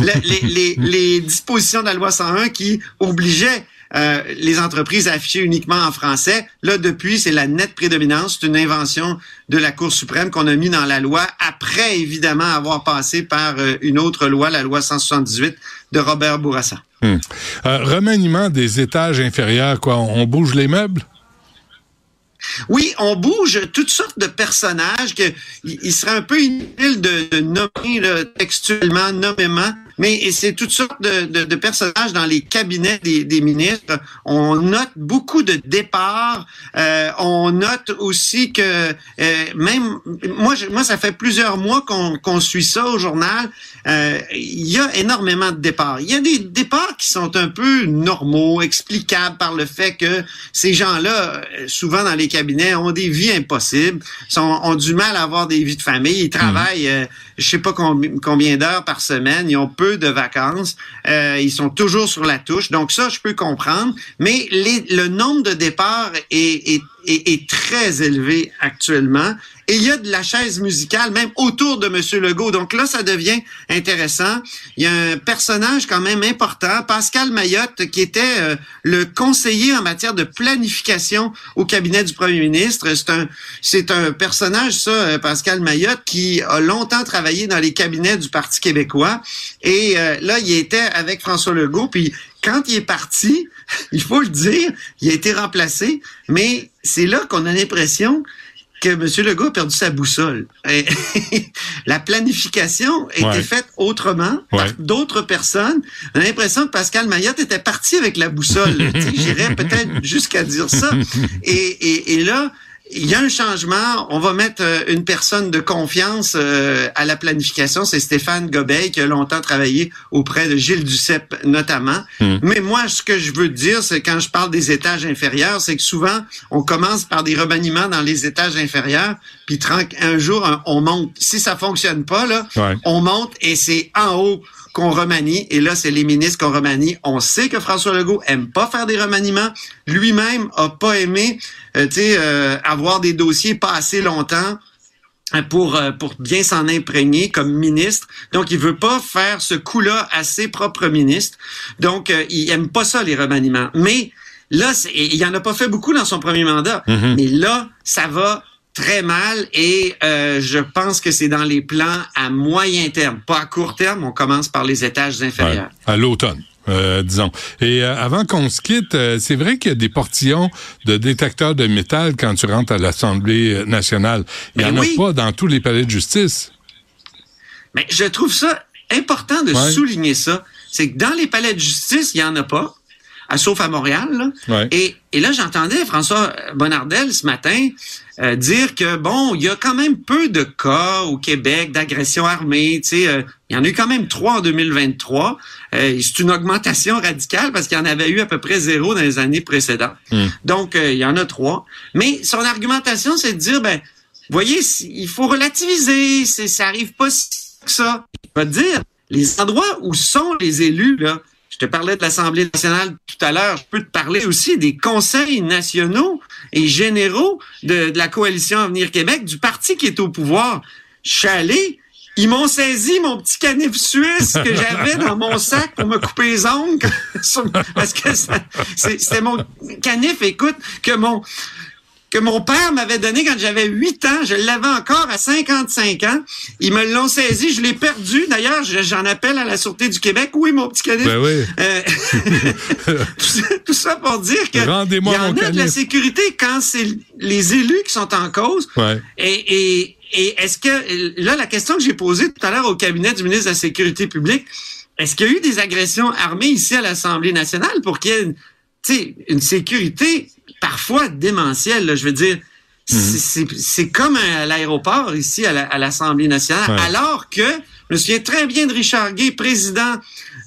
le- les, les, les dispositions de la loi 101 qui obligeaient euh, les entreprises à afficher uniquement en français. Là, depuis, c'est la nette prédominance. C'est une invention de la Cour suprême qu'on a mis dans la loi après, évidemment, avoir passé par euh, une autre loi, la loi 178 de Robert Bourassa. Hum. Euh, remaniement des étages inférieurs, quoi. On bouge les meubles? Oui, on bouge toutes sortes de personnages que il serait un peu inutile de, nommer textuellement, nommément, mais c'est toutes sortes de, de- de personnages dans les cabinets des, des ministres. On note beaucoup de départs. Euh, on note aussi que euh, même moi, je- moi, ça fait plusieurs mois qu'on suit ça au journal. Euh, Il y a énormément de départs. Il y a des départs qui sont un peu normaux, explicables par le fait que ces gens-là, euh, souvent dans les cabinets, ont des vies impossibles, sont, ont du mal à avoir des vies de famille. Ils travaillent, euh, je sais pas combi- combien d'heures par semaine, ils ont peu de vacances, euh, ils sont toujours sur la touche. Donc ça, je peux comprendre. Mais le nombre de départs est très élevé actuellement. Et il y a de la chaise musicale même autour de M. Legault. Donc là, ça devient intéressant. Il y a un personnage quand même important, Pascal Mayotte, qui était euh, le conseiller en matière de planification au cabinet du premier ministre. C'est un, c'est un personnage, ça, euh, Pascal Mayotte, qui a longtemps travaillé dans les cabinets du Parti québécois. Et euh, là, il était avec François Legault. Puis quand il est parti, il faut le dire, il a été remplacé. Mais c'est là qu'on a l'impression que M. Legault a perdu sa boussole. Et la planification était Ouais. faite autrement par d'autres personnes. On a l'impression que Pascal Mayotte était parti avec la boussole. J'irais peut-être jusqu'à dire ça. Et, et, et là, il y a un changement. On va mettre euh, une personne de confiance euh, à la planification. C'est Stéphane Gobeil qui a longtemps travaillé auprès de Gilles Duceppe notamment. Mais moi, ce que je veux dire, c'est quand je parle des étages inférieurs, c'est que souvent, on commence par des remaniements dans les étages inférieurs, puis un jour, on monte. Si ça fonctionne pas, là, Ouais. on monte et c'est en haut qu'on remanie. Et là, c'est les ministres qu'on remanie. On sait que François Legault aime pas faire des remaniements. Lui-même a pas aimé, tu sais, euh, avoir des dossiers pas assez longtemps euh, pour euh, pour bien s'en imprégner comme ministre. Donc il veut pas faire ce coup-là à ses propres ministres. Donc euh, il aime pas ça les remaniements. Mais là c'est- il y en a pas fait beaucoup dans son premier mandat. Mais là ça va très mal et euh, je pense que c'est dans les plans à moyen terme, pas à court terme. On commence par les étages Ouais, inférieurs. à l'automne. Euh, disons. Et euh, avant qu'on se quitte, euh, c'est vrai qu'il y a des portillons de détecteurs de métal quand tu rentres à l'Assemblée nationale. Il n'y Ben en oui. a pas dans tous les palais de justice. Mais je trouve ça important de Ouais. souligner ça. C'est que dans les palais de justice, il y en a pas, à, sauf à Montréal. là. Ouais. Et, et là, j'entendais François Bonnardel ce matin euh, dire que, bon, il y a quand même peu de cas au Québec d'agression armée. Tu sais, euh, il y en a eu quand même trois en 2023. Euh, c'est une augmentation radicale parce qu'il y en avait eu à peu près zéro dans les années précédentes. Donc, euh, il y en a trois. Mais son argumentation, c'est de dire, ben, voyez, il faut relativiser. C'est, ça arrive pas si que ça. Vais te dire, les endroits où sont les élus, là, je te parlais de l'Assemblée nationale tout à l'heure, je peux te parler aussi des conseils nationaux et généraux de, la coalition Avenir Québec, du parti qui est au pouvoir. Je ils m'ont saisi mon petit canif suisse que j'avais dans mon sac pour me couper les ongles. Parce que c'était mon canif, écoute, que mon que mon père m'avait donné quand j'avais 8 ans. Je l'avais encore à 55 ans. Ils me l'ont saisi. Je l'ai perdu. D'ailleurs, je- j'en appelle à la Sûreté du Québec. Oui, mon petit canif. Ben oui. Euh, tout, ça, tout ça pour dire que Rendez-moi il y en a de la sécurité quand c'est les élus qui sont en cause. Ouais. Et, et, et est-ce que là la question que j'ai posée tout à l'heure au cabinet du ministre de la Sécurité publique, est-ce qu'il y a eu des agressions armées ici à l'Assemblée nationale pour qu'il y ait une sécurité parfois démentielle, là, je veux dire. c'est- C'est c'est comme à l'aéroport ici à la- à l'Assemblée nationale, Ouais. alors que je me souviens très bien de Richard Gay, président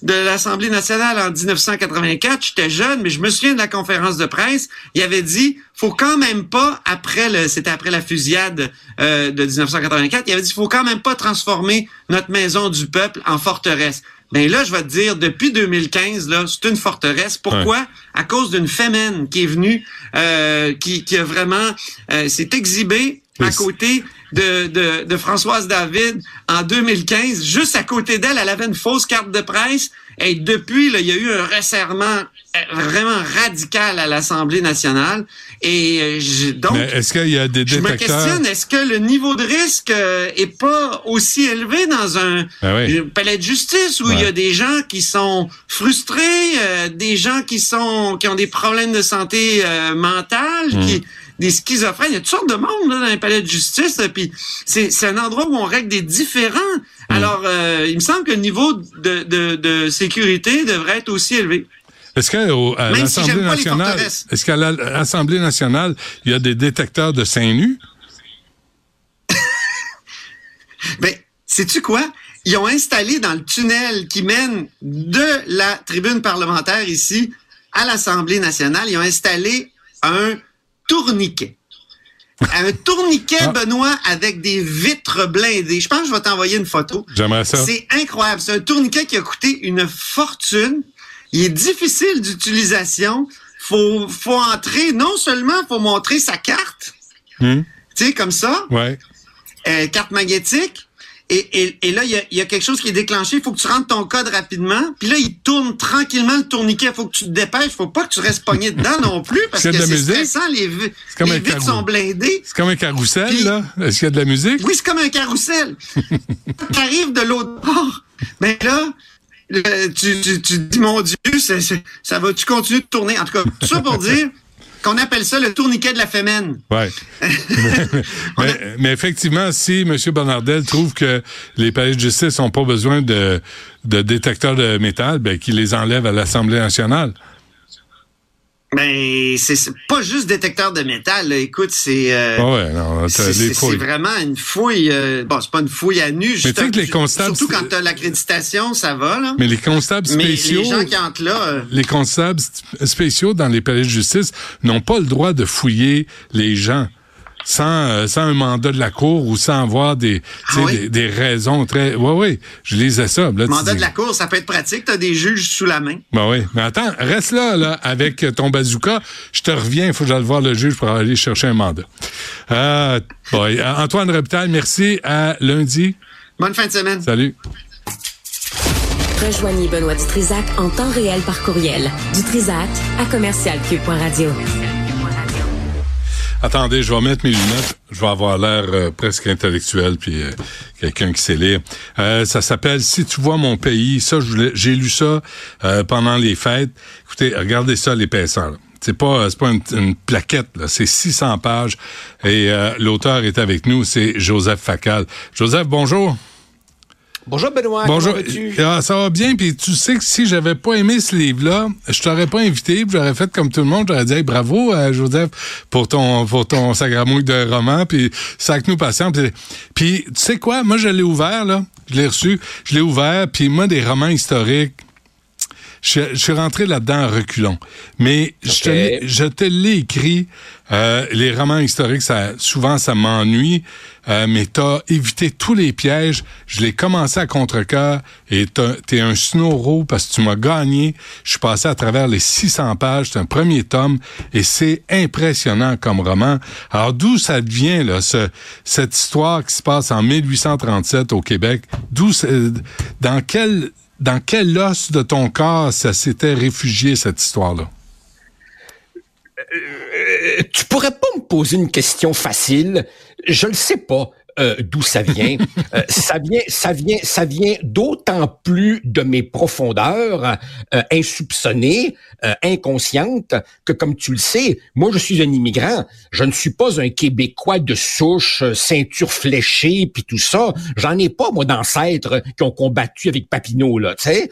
de l'Assemblée nationale en 1984. J'étais jeune, mais je me souviens de la conférence de presse. Il avait dit, faut quand même pas après le, c'était après la fusillade euh, de 1984. Il avait dit, faut quand même pas transformer notre maison du peuple en forteresse. Ben là, je vais te dire, depuis 2015, là, c'est une forteresse. Pourquoi? À cause d'une fémène qui est venue, euh, qui, qui a vraiment, euh, s'est exhibée à côté de, de, de Françoise David en 2015. Juste à côté d'elle, elle avait une fausse carte de presse. Et depuis, là, il y a eu un resserrement euh, vraiment radical à l'Assemblée nationale. Et euh, je- donc, est-ce qu'il y a des je me détecteurs? questionne, est-ce que le niveau de risque euh, est pas aussi élevé dans un Ben oui. palais de justice où il y a des gens qui sont frustrés, euh, des gens qui sont qui ont des problèmes de santé euh, mentale, qui des schizophrènes, il y a toutes sortes de monde là, dans les palais de justice, puis c'est c'est un endroit où on règle des différends. Mm. Alors, euh, il me semble que le niveau de, de, de sécurité devrait être aussi élevé. Est-ce qu'à si l'Assemblée nationale, est-ce qu'à la- l'Assemblée nationale, il y a des détecteurs de seins nus? Ben, sais-tu quoi? Ils ont installé dans le tunnel qui mène de la tribune parlementaire ici à l'Assemblée nationale, ils ont installé un tourniquet. Un tourniquet, Ah. Benoît, avec des vitres blindées. Je pense que je vais t'envoyer une photo. J'aimerais ça. C'est incroyable. C'est un tourniquet qui a coûté une fortune. Il est difficile d'utilisation. Faut, faut entrer, non seulement faut montrer sa carte, Hmm? tu sais, comme ça, Ouais. euh, carte magnétique. Et, et, et là, il y a, il y a quelque chose qui est déclenché. Il faut que tu rentres ton code rapidement. Puis là, il tourne tranquillement le tourniquet. Il faut que tu te dépêches. Il faut pas que tu restes pogné dedans non plus parce que qu'il y a de la c'est musique? stressant. Les, comme les vitres sont blindées. C'est comme un carrousel, Puis- là? Est-ce qu'il y a de la musique? Oui, c'est comme un carrousel. tu arrives de l'autre bord. Mais là, le- tu, tu, dis, mon Dieu, ça va-tu continuer de tourner? En tout cas, tout ça pour dire, qu'on appelle ça le tourniquet de la fémène. Ouais. mais, mais, effectivement, si M. Bernardel trouve que les palais de justice n'ont pas besoin de, de détecteurs de métal, ben qu'il les enlève à l'Assemblée nationale. Mais c'est pas juste détecteur de métal. Là. Écoute, c'est euh, ouais, non, c'est vraiment une fouille. Euh, bon, c'est pas une fouille à nu. Mais tu sais que les constables, surtout quand t'as l'accréditation, ça va là. Mais les constables spéciaux, Mais les gens qui entrent là, euh, les constables spéciaux dans les palais de justice n'ont pas le droit de fouiller les gens sans, euh, sans un mandat de la Cour ou sans avoir des, ah des, des, raisons très... Oui, oui, je lisais ça. Là, mandat de la Cour, ça peut être pratique. Tu as des juges sous la main. Ben oui. Mais attends, reste là, là, avec ton bazooka. Je te reviens, il faut que j'aille voir le juge pour aller chercher un mandat. Euh, boy. Antoine Reptal, merci. À lundi. Bonne fin de semaine. Salut. Rejoignez Benoît Dutrisac en temps réel par courriel. Dutrisac à commercialcube.radio. Attendez, je vais mettre mes lunettes. Je vais avoir l'air euh, presque intellectuel, puis euh, quelqu'un qui sait lire. Euh, ça s'appelle Si tu vois mon pays. Ça, j'ai lu ça pendant les fêtes. Écoutez, regardez ça, l'épaisseur. C'est pas c'est pas une, plaquette, là. c'est 600 pages. Et l'auteur est avec nous, c'est Joseph Facal. Joseph, bonjour. Bonjour Benoît. Bonjour. Ah, ça va bien. Puis tu sais que si j'avais pas aimé ce livre-là, je t'aurais pas invité. J'aurais fait comme tout le monde. J'aurais dit bravo à Joseph pour ton pour ton sagramouille de roman. Puis sac nous patient. Puis, puis tu sais quoi? Moi je l'ai ouvert là. Je l'ai reçu. Je l'ai ouvert. Puis moi des romans historiques je, suis rentré là-dedans en reculons. Mais je te, je te l'ai écrit. Euh, les romans historiques, ça, souvent, ça m'ennuie. Euh, mais t'as évité tous les pièges. Je l'ai commencé à contre-cœur et t'es un snow parce que tu m'as gagné. Je suis passé à travers les 600 pages. C'est un premier tome et c'est impressionnant comme roman. Alors d'où ça vient là, ce, cette histoire qui se passe en 1837 au Québec? D'où, dans quel dans quel os de ton corps ça s'était réfugié, cette histoire-là? Euh, tu pourrais pas me poser une question facile? Je le sais pas. Euh, d'où ça vient? Euh, ça vient, ça vient, ça vient d'autant plus de mes profondeurs euh, insoupçonnées, inconscientes, que comme tu le sais, moi je suis un immigrant. Je ne suis pas un Québécois de souche, ceinture fléchée, puis tout ça. J'en ai pas moi d'ancêtres qui ont combattu avec Papineau là, tu sais.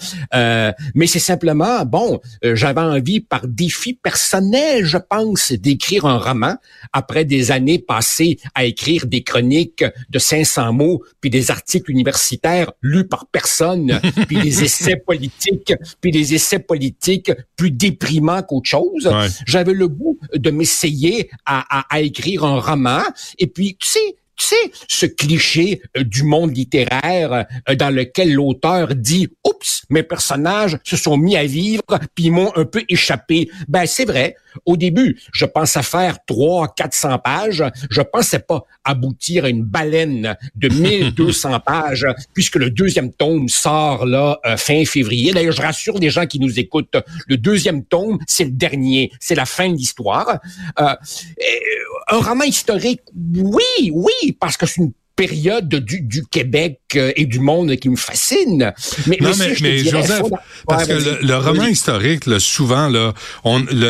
mais c'est simplement bon, j'avais envie par défi personnel, je pense, d'écrire un roman après des années passées à écrire des chroniques de 500 mots, puis des articles universitaires lus par personne, puis des essais politiques, puis des essais politiques plus déprimants qu'autre chose. J'avais le goût de m'essayer à, à, à écrire un roman. Et puis, tu sais, tu sais, ce cliché euh, du monde littéraire euh, dans lequel l'auteur dit « Oups, mes personnages se sont mis à vivre puis m'ont un peu échappé. » Ben, c'est vrai. Au début, je pensais faire 3 400 pages. Je pensais pas aboutir à une baleine de 1200 pages puisque le deuxième tome sort là euh, fin février. D'ailleurs, je rassure les gens qui nous écoutent, le deuxième tome, c'est le dernier, c'est la fin de l'histoire. Euh, un roman historique, oui, oui, parce que c'est une période du, du, Québec euh, et du monde qui me fascine. Mais, non, mais, mais, Joseph, parce que le, roman historique, là, souvent, là,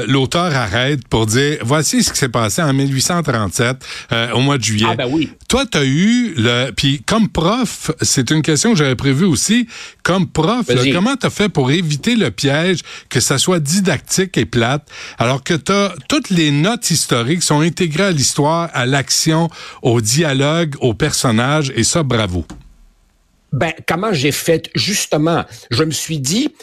l'auteur arrête pour dire, voici ce qui s'est passé en 1837, euh, au mois de juillet. Ah ben oui. Toi, tu as eu, le, puis comme prof, c'est une question que j'avais prévue aussi, comme prof, comment tu as fait pour éviter le piège que ça soit didactique et plate, alors que as, toutes les notes historiques sont intégrées à l'histoire, à l'action, au dialogue, au personnage et ça, bravo. Ben, comment j'ai fait? Justement, je me suis dit,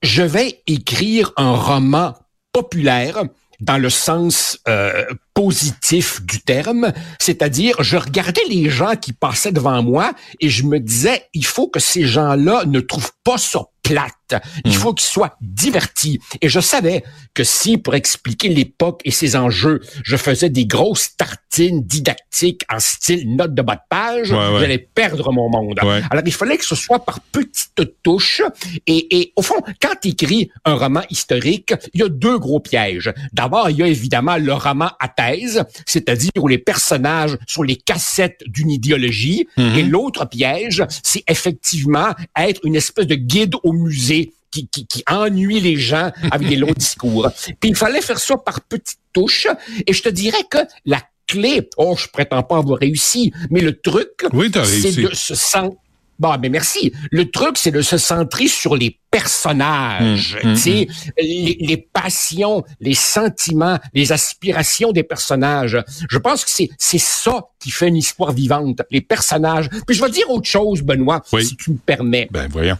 je vais écrire un roman populaire dans le sens euh, positif du terme, c'est-à-dire je regardais les gens qui passaient devant moi et je me disais il faut que ces gens-là ne trouvent pas ça plate. Il hmm. faut qu'ils soient divertis. Et je savais que si, pour expliquer l'époque et ses enjeux, je faisais des grosses tartines didactiques en style note de bas de page, j'allais perdre mon monde. Alors, il fallait que ce soit par petites touches. Et, et au fond, quand tu écris un roman historique, il y a deux gros pièges. D'abord, il y a évidemment le roman à thèse, c'est-à-dire où les personnages sont les cassettes d'une idéologie. Hmm. Et l'autre piège, c'est effectivement être une espèce de guide au musée qui, qui, qui ennuie les gens avec des longs discours. Puis il fallait faire ça par petites touches. Et je te dirais que la clé, oh, je prétends pas avoir réussi, mais le truc, Oui, c'est de se sentir Bon, mais merci. Le truc, c'est de se centrer sur les personnages, tu sais, les, les passions, les sentiments, les aspirations des personnages. Je pense que c'est c'est ça qui fait une histoire vivante, les personnages. Puis je vais dire autre chose, Benoît, Oui. si tu me permets. Ben, voyons.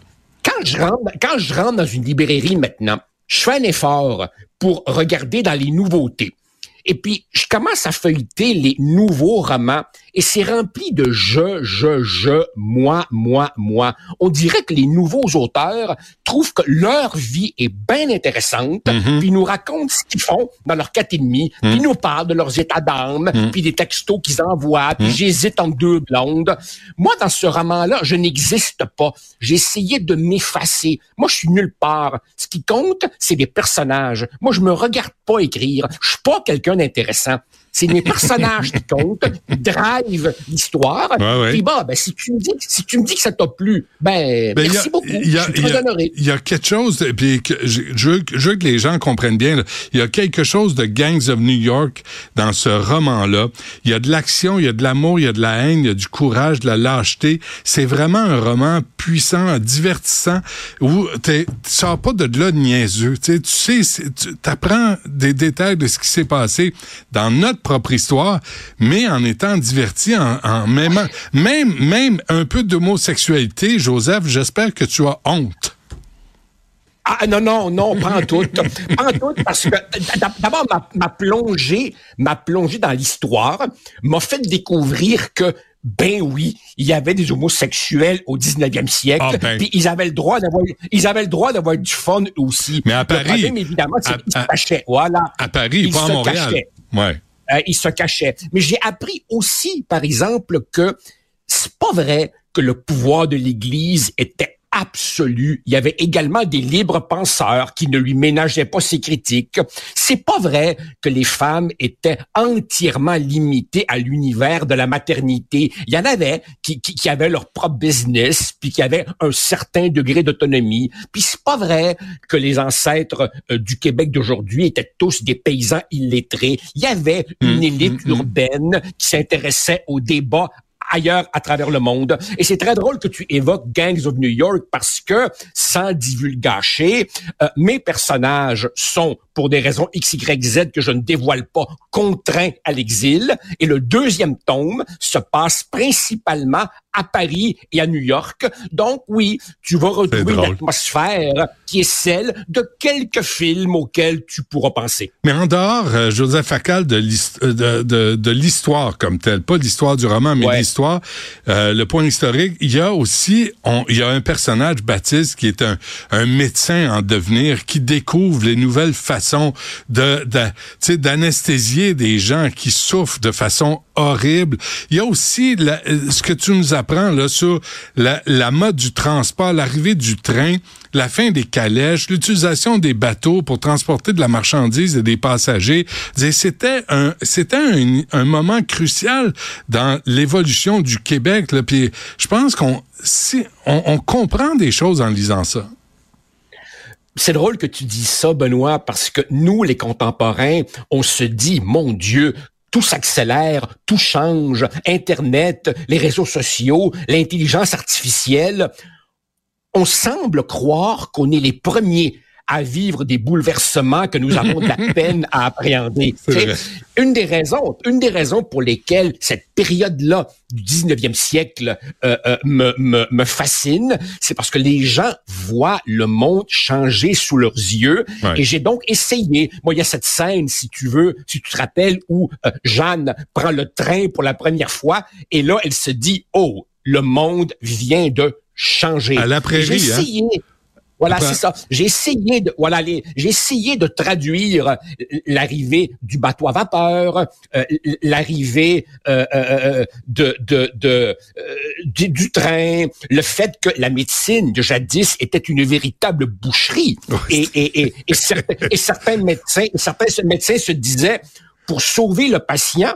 Quand je rentre, dans une librairie maintenant, je fais un effort pour regarder dans les nouveautés. Et puis, je commence à feuilleter les nouveaux romans et c'est rempli de je, je, je, moi, moi, moi. On dirait que les nouveaux auteurs trouvent que leur vie est bien intéressante, Mhm. puis ils nous racontent ce qu'ils font dans leur quatre et demi, puis ils nous parlent de leurs états d'âme, Mhm. puis des textos qu'ils envoient, puis j'hésite entre deux blondes. Moi, dans ce roman-là, je n'existe pas. J'ai essayé de m'effacer. Moi, je suis nulle part. Ce qui compte, c'est les personnages. Moi, je me regarde pas écrire. Je suis pas quelqu'un d'intéressant. C'est mes personnages qui comptent, qui drive l'histoire. Ouais, ouais. Puis bon, ben, si tu me dis, si tu me dis que ça t'a plu, ben, Ben, a- merci beaucoup. il y a- je suis y très a- honoré. Il y a quelque chose, de- puis que je, je veux, je veux que les gens comprennent bien, il y a quelque chose de Gangs of New York dans ce roman-là. Il y a de l'action, il y a de l'amour, il y a de la haine, il y a du courage, de la lâcheté. C'est vraiment un roman puissant, divertissant, où tu sors pas de là de niaiseux. Tu sais, tu sais, tu apprends des détails de ce qui s'est passé dans notre propre histoire, mais en étant diverti, en, en même, même, même un peu d'homosexualité, Joseph, j'espère que tu as honte. Ah non, non, non, pas en tout. pas tout, parce que d'ab- d'abord, ma, ma plongée, ma plongée dans l'histoire m'a fait découvrir que ben oui, il y avait des homosexuels au 19e siècle, Ah ben. puis ils avaient le droit d'avoir ils avaient le droit d'avoir du fun aussi. Mais à Le Paris, problème, évidemment, c'est à- qu'ils se à- cachaient. Voilà. À Paris, Ils pas à se Montréal. cachaient. Ouais. Euh, il se cachait. Mais j'ai appris aussi, par exemple, que c'est pas vrai que le pouvoir de l'Église était absolu. Il y avait également des libres penseurs qui ne lui ménageaient pas ses critiques. C'est pas vrai que les femmes étaient entièrement limitées à l'univers de la maternité. Il y en avait qui, qui, qui avaient leur propre business, puis qui avaient un certain degré d'autonomie. Puis c'est pas vrai que les ancêtres euh, du Québec d'aujourd'hui étaient tous des paysans illettrés. Il y avait une élite urbaine qui s'intéressait au débat ailleurs à travers le monde. Et c'est très drôle que tu évoques Gangs of New York parce que, sans divulgacher, euh, mes personnages sont, pour des raisons X, Y, Z que je ne dévoile pas, contraints à l'exil. Et le deuxième tome se passe principalement à Paris et à New York. Donc oui, tu vas retrouver une drôle. atmosphère qui est celle de quelques films auxquels tu pourras penser. Mais en dehors, euh, Joseph Facal, de euh, de, de, de l'histoire comme telle, pas l'histoire du roman, mais Ouais. l'histoire, euh, le point historique, il y a aussi, on- il y a un personnage, Baptiste, qui est un, un médecin en devenir, qui découvre les nouvelles façons de, de sais, d'anesthésier des gens qui souffrent de façon horrible. Il y a aussi euh, ce que tu nous apprends là sur la, mode du transport, l'arrivée du train, la fin des calèches, l'utilisation des bateaux pour transporter de la marchandise et des passagers. C'était un, c'était un, moment crucial dans l'évolution du Québec. Là. Puis je pense qu'on si, on comprend des choses en lisant ça. C'est drôle que tu dis ça, Benoît, parce que nous, les contemporains, on se dit, mon Dieu, tout s'accélère, tout change, Internet, les réseaux sociaux, l'intelligence artificielle. On semble croire qu'on est les premiers à vivre des bouleversements que nous avons de la peine à appréhender. Une des raisons, une des raisons pour lesquelles cette période-là du 19e siècle euh, euh, me, me, me fascine, c'est parce que les gens voient le monde changer sous leurs yeux. Ouais. Et j'ai donc essayé. Moi, il y a cette scène, si tu veux, si tu te rappelles, où euh, Jeanne prend le train pour la première fois et là, elle se dit, oh, le monde vient de changer. À la prairie, J'ai hein? essayé. Voilà, c'est ça. J'ai essayé de voilà j'ai essayé de traduire l'arrivée du bateau à vapeur, euh, l'arrivée euh, euh, de de, de du, du train, le fait que la médecine de jadis était une véritable boucherie et et et, et certains et certains médecins certains médecins se disaient pour sauver le patient,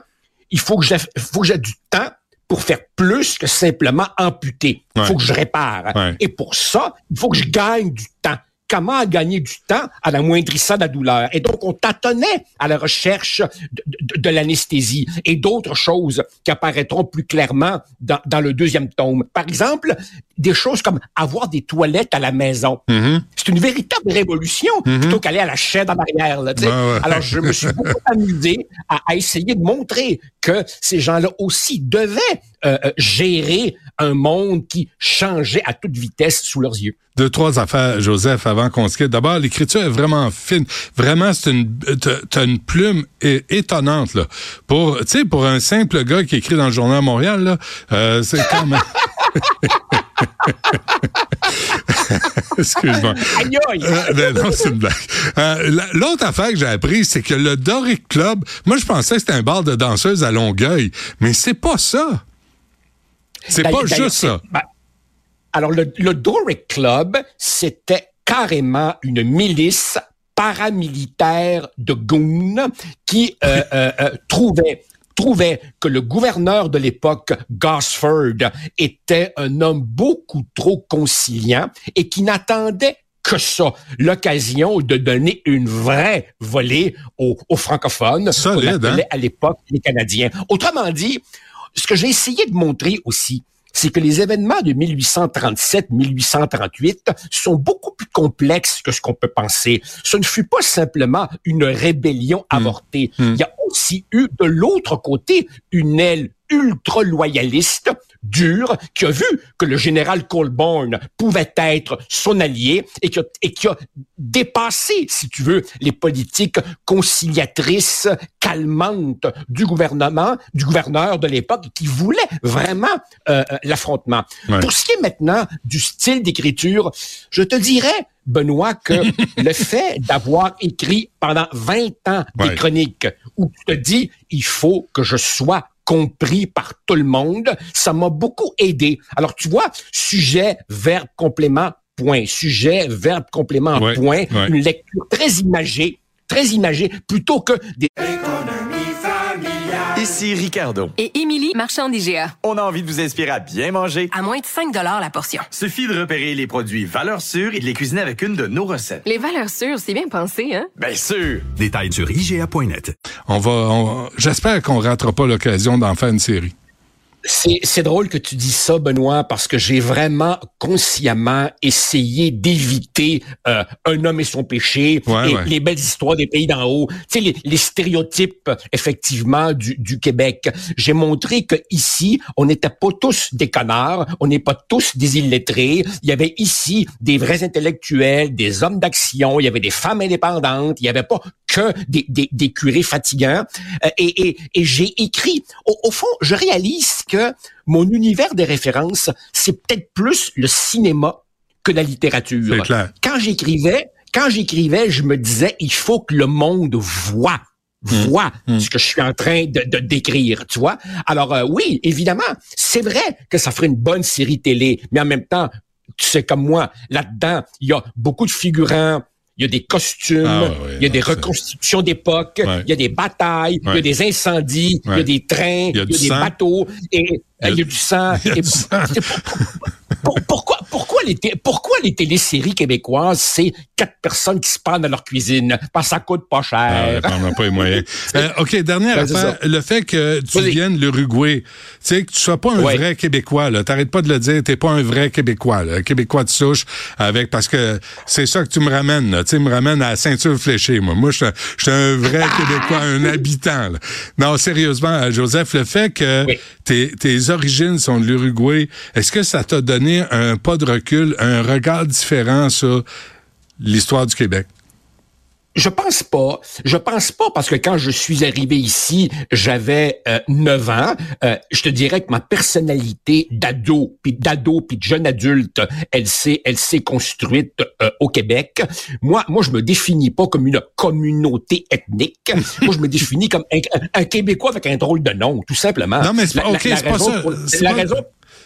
il faut que j'ai faut que j'ai du temps pour faire plus que simplement amputer. Il Ouais. faut que je répare. Ouais. Et pour ça, il faut que je gagne du temps. Comment gagner du temps en amoindrissant la douleur. Et donc, on tâtonnait à la recherche de, de- de l'anesthésie et d'autres choses qui apparaîtront plus clairement dans, dans le deuxième tome. Par exemple, des choses comme avoir des toilettes à la maison. Mhm. C'est une véritable révolution plutôt qu'aller à la chaîne en arrière. Là. Ouais. Alors, je me suis beaucoup amusé à, à essayer de montrer que ces gens-là aussi devaient euh, euh, gérer un monde qui changeait à toute vitesse sous leurs yeux. Deux, trois affaires, Joseph, avant qu'on se quitte. D'abord, l'écriture est vraiment fine. Vraiment, c'est une, t'as- une plume étonnante, là. Pour, tu sais, pour un simple gars qui écrit dans le journal Montréal, là, euh, c'est quand même... Excuse-moi. Euh, ben non, c'est une blague. Euh, la- L'autre affaire que j'ai appris, c'est que le Doric Club, moi, je pensais que c'était un bar de danseuses à Longueuil, mais c'est pas ça. C'est pas juste ça. ben, alors, le, le Doric Club, c'était carrément une milice paramilitaire de goons qui euh, euh, euh, trouvait trouvait que le gouverneur de l'époque, Gosford, était un homme beaucoup trop conciliant et qui n'attendait que ça, l'occasion de donner une vraie volée aux, aux francophones, Solide, appelait hein? à l'époque les Canadiens. Autrement dit, ce que j'ai essayé de montrer aussi, c'est que les événements de 1837-1838 sont beaucoup plus complexes que ce qu'on peut penser. Ce ne fut pas simplement une rébellion avortée. Il y a aussi eu de l'autre côté une aile ultra-loyaliste, dure, qui a vu que le général Colborne pouvait être son allié et qui a, et qui a dépassé, si tu veux, les politiques conciliatrices, calmantes du gouvernement, du gouverneur de l'époque, qui voulait vraiment euh, euh, l'affrontement. Ouais. Pour ce qui est maintenant du style d'écriture, je te dirais, Benoît, que le fait d'avoir écrit pendant 20 ans des Ouais. chroniques où tu te dis, il faut que je sois compris par tout le monde, ça m'a beaucoup aidé. Alors, tu vois, sujet, verbe, complément, point. Sujet, verbe, complément, Ouais, point. ouais. Une lecture très imagée, très imagée, plutôt que des... Ici Ricardo. Et Émilie, marchand d'IGA. On a envie de vous inspirer à bien manger. À moins de 5 la portion. Suffit de repérer les produits valeurs sûres et de les cuisiner avec une de nos recettes. Les valeurs sûres, c'est bien pensé, hein? Bien sûr! Détails sur IGA.net. On va, on- j'espère qu'on ratera pas l'occasion d'en faire une série. C'est, c'est drôle que tu dis ça, Benoît, parce que j'ai vraiment consciemment essayé d'éviter euh, un homme et son péché Ouais, et ouais. les belles histoires des pays d'en haut, tu sais les, les stéréotypes effectivement du, du Québec. J'ai montré que ici, on n'était pas tous des connards, on n'est pas tous des illettrés. Il y avait ici des vrais intellectuels, des hommes d'action, il y avait des femmes indépendantes, il n'y avait pas que des, des, des curés fatigants. Euh, et et, et j'ai écrit, au, au fond, je réalise que mon univers de référence, c'est peut-être plus le cinéma que la littérature. Clair. Quand j'écrivais, quand j'écrivais, je me disais, il faut que le monde voit voit ce que je suis en train de, de décrire, tu vois. Alors euh, oui, évidemment, c'est vrai que ça ferait une bonne série télé, mais en même temps, tu sais comme moi, là-dedans, il y a beaucoup de figurants, il y a des costumes, Ah, il y a des non, reconstitutions d'époque, Ouais. il y a des batailles, il y a des incendies, il y a des trains, Il y a des sang. bateaux, et il y a du sang. Il y a Et du sang. c'est pour- pour- pourquoi, pourquoi, les pourquoi les téléséries québécoises, c'est quatre personnes qui se pendent dans leur cuisine? Parce que ça coûte pas Ah, cher. ouais, n'a pas les moyens. Euh, OK, dernière Ben, affaire. Le fait que tu viennes l'Uruguay, tu sais, que tu sois pas un Ouais. vrai Québécois, là. T'arrêtes pas de le dire, t'es pas un vrai Québécois, là. Un Québécois de souche, avec, parce que c'est ça que tu me ramènes, là. Tu sais, me ramènes à la ceinture fléchée, moi. Moi, je suis un- vrai Québécois, un habitant, là. Non, sérieusement, euh, Joseph, le fait que Oui. tes, origines sont de l'Uruguay, est-ce que ça t'a donné un pas de recul, un regard différent sur l'histoire du Québec? Je pense pas. Je pense pas parce que quand je suis arrivé ici, j'avais euh, 9 ans. Euh, je te dirais que ma personnalité d'ado, puis d'ado, puis de jeune adulte, elle s'est, elle s'est construite euh, au Québec. Moi, moi, je me définis pas comme une communauté ethnique. moi, je me définis comme un, un Québécois avec un drôle de nom, tout simplement. Non, mais c'est pas- La- pas ça. pour- C'est la pas- raison,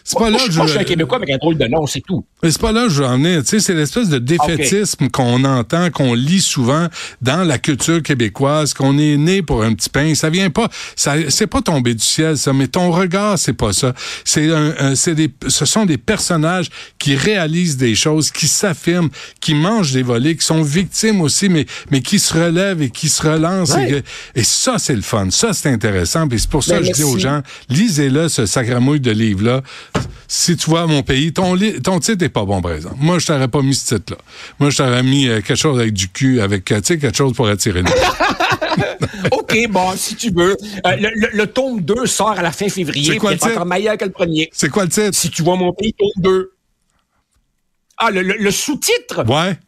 c'est pas là je, je suis un Québécois avec un drôle de nom, c'est tout. Mais c'est pas là que j'en ai. Tu sais, c'est l'espèce de défaitisme qu'on entend, qu'on lit souvent dans la culture québécoise, qu'on est né pour un petit pain. Ça vient pas, ça, c'est pas tombé du ciel, ça. Mais ton regard, c'est pas ça. C'est un, un- c'est des, ce sont des personnages qui réalisent des choses, qui s'affirment, qui mangent des volets, qui sont victimes aussi, mais, mais qui se relèvent et qui se relancent. Ouais. Et, et ça, c'est le fun. Ça, c'est intéressant. Puis c'est pour ça Ben, que je dis aux gens, lisez-le, ce sacramouille de livre-là. Si tu vois mon pays, ton, titre est pas bon, par exemple. Moi, je t'aurais pas mis ce titre-là. Moi, je t'aurais mis euh, quelque chose avec du cul, avec, euh, tu sais, quelque chose pour attirer le OK, bon, si tu veux. Euh, le, le- le tome 2 sort à la fin février. C'est quoi le titre? encore meilleur que le premier. C'est quoi le titre? Si tu vois mon pays, tome 2. Ah, le, le- le sous-titre? Ouais.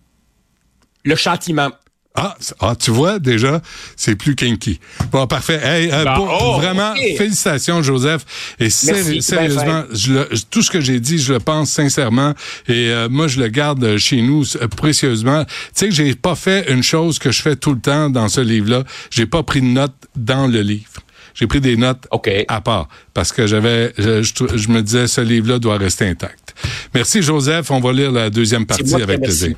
Le châtiment. Ah, ah, tu vois, déjà, c'est plus kinky. Bon, parfait. Hey, euh, Bah, pour- oh, vraiment, félicitations, Joseph. Et Merci, sérieusement, je le- je- tout ce que j'ai dit, je le pense sincèrement. Et euh, moi, je le garde euh, chez nous euh, précieusement. Tu sais que j'ai pas fait une chose que je fais tout le temps dans ce livre-là. J'ai pas pris de notes dans le livre. J'ai pris des notes à part parce que j'avais, je, je- je me disais, ce livre-là doit rester intact. Merci, Joseph. On va lire la deuxième partie avec plaisir.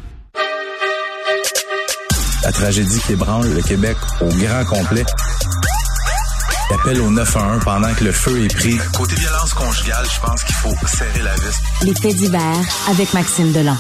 La tragédie qui ébranle le Québec au grand complet. L'appel au 911 pendant que le feu est pris. Côté violence conjugale, je pense qu'il faut serrer la vis. Les faits divers avec Maxime Delan.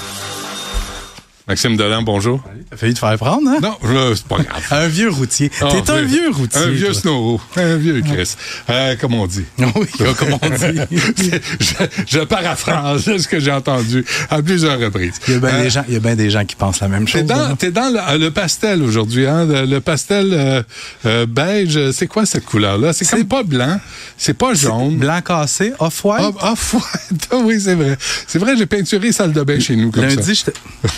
Maxime Delan, bonjour. T'as failli te faire prendre, hein? Non, c'est pas grave. un vieux routier. Ah, T'es un vieux routier. Un vieux toi. snowro. Un vieux Chris. Euh, comme on dit. Oui, comme on dit. je, je paraphrase ce que j'ai entendu à plusieurs reprises. Il y a bien Euh, des gens, il y a bien des gens qui pensent la même chose. dans, là. t'es dans le, le pastel aujourd'hui, hein? Le, le pastel euh, euh, beige, c'est quoi cette couleur-là? C'est comme pas blanc, c'est pas jaune. Blanc cassé, off-white? Off-white, oui, c'est vrai. C'est vrai, j'ai peinturé salle de bain chez nous comme Lundi, ça. je te...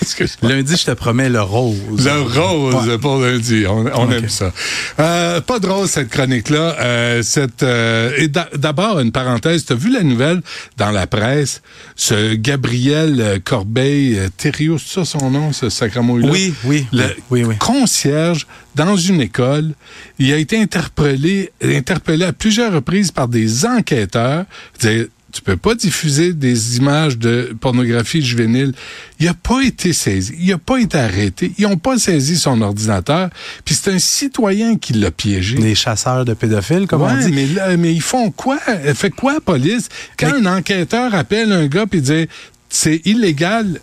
Lundi, je te promets le rose. Le rose Ouais. pour lundi, on, aime ça. Euh, pas drôle cette chronique-là. Euh, cette euh, et d'a- d'abord une parenthèse. T'as vu la nouvelle dans la presse? Ce Gabriel Corbeil euh, Thériault, c'est ça son nom, ce sacramouille-là Oui, oui, Le oui, oui. concierge dans une école. Il a été interpellé, interpellé à plusieurs reprises par des enquêteurs. Dire, tu peux pas diffuser des images de pornographie juvénile. Il a pas été saisi. Il a pas été arrêté. Ils ont pas saisi son ordinateur. Puis c'est un citoyen qui l'a piégé. Les chasseurs de pédophiles, comme Ouais, on dit. Mais, là, mais ils font quoi? Elle fait quoi, la police? Quand un enquêteur appelle un gars puis dit c'est illégal,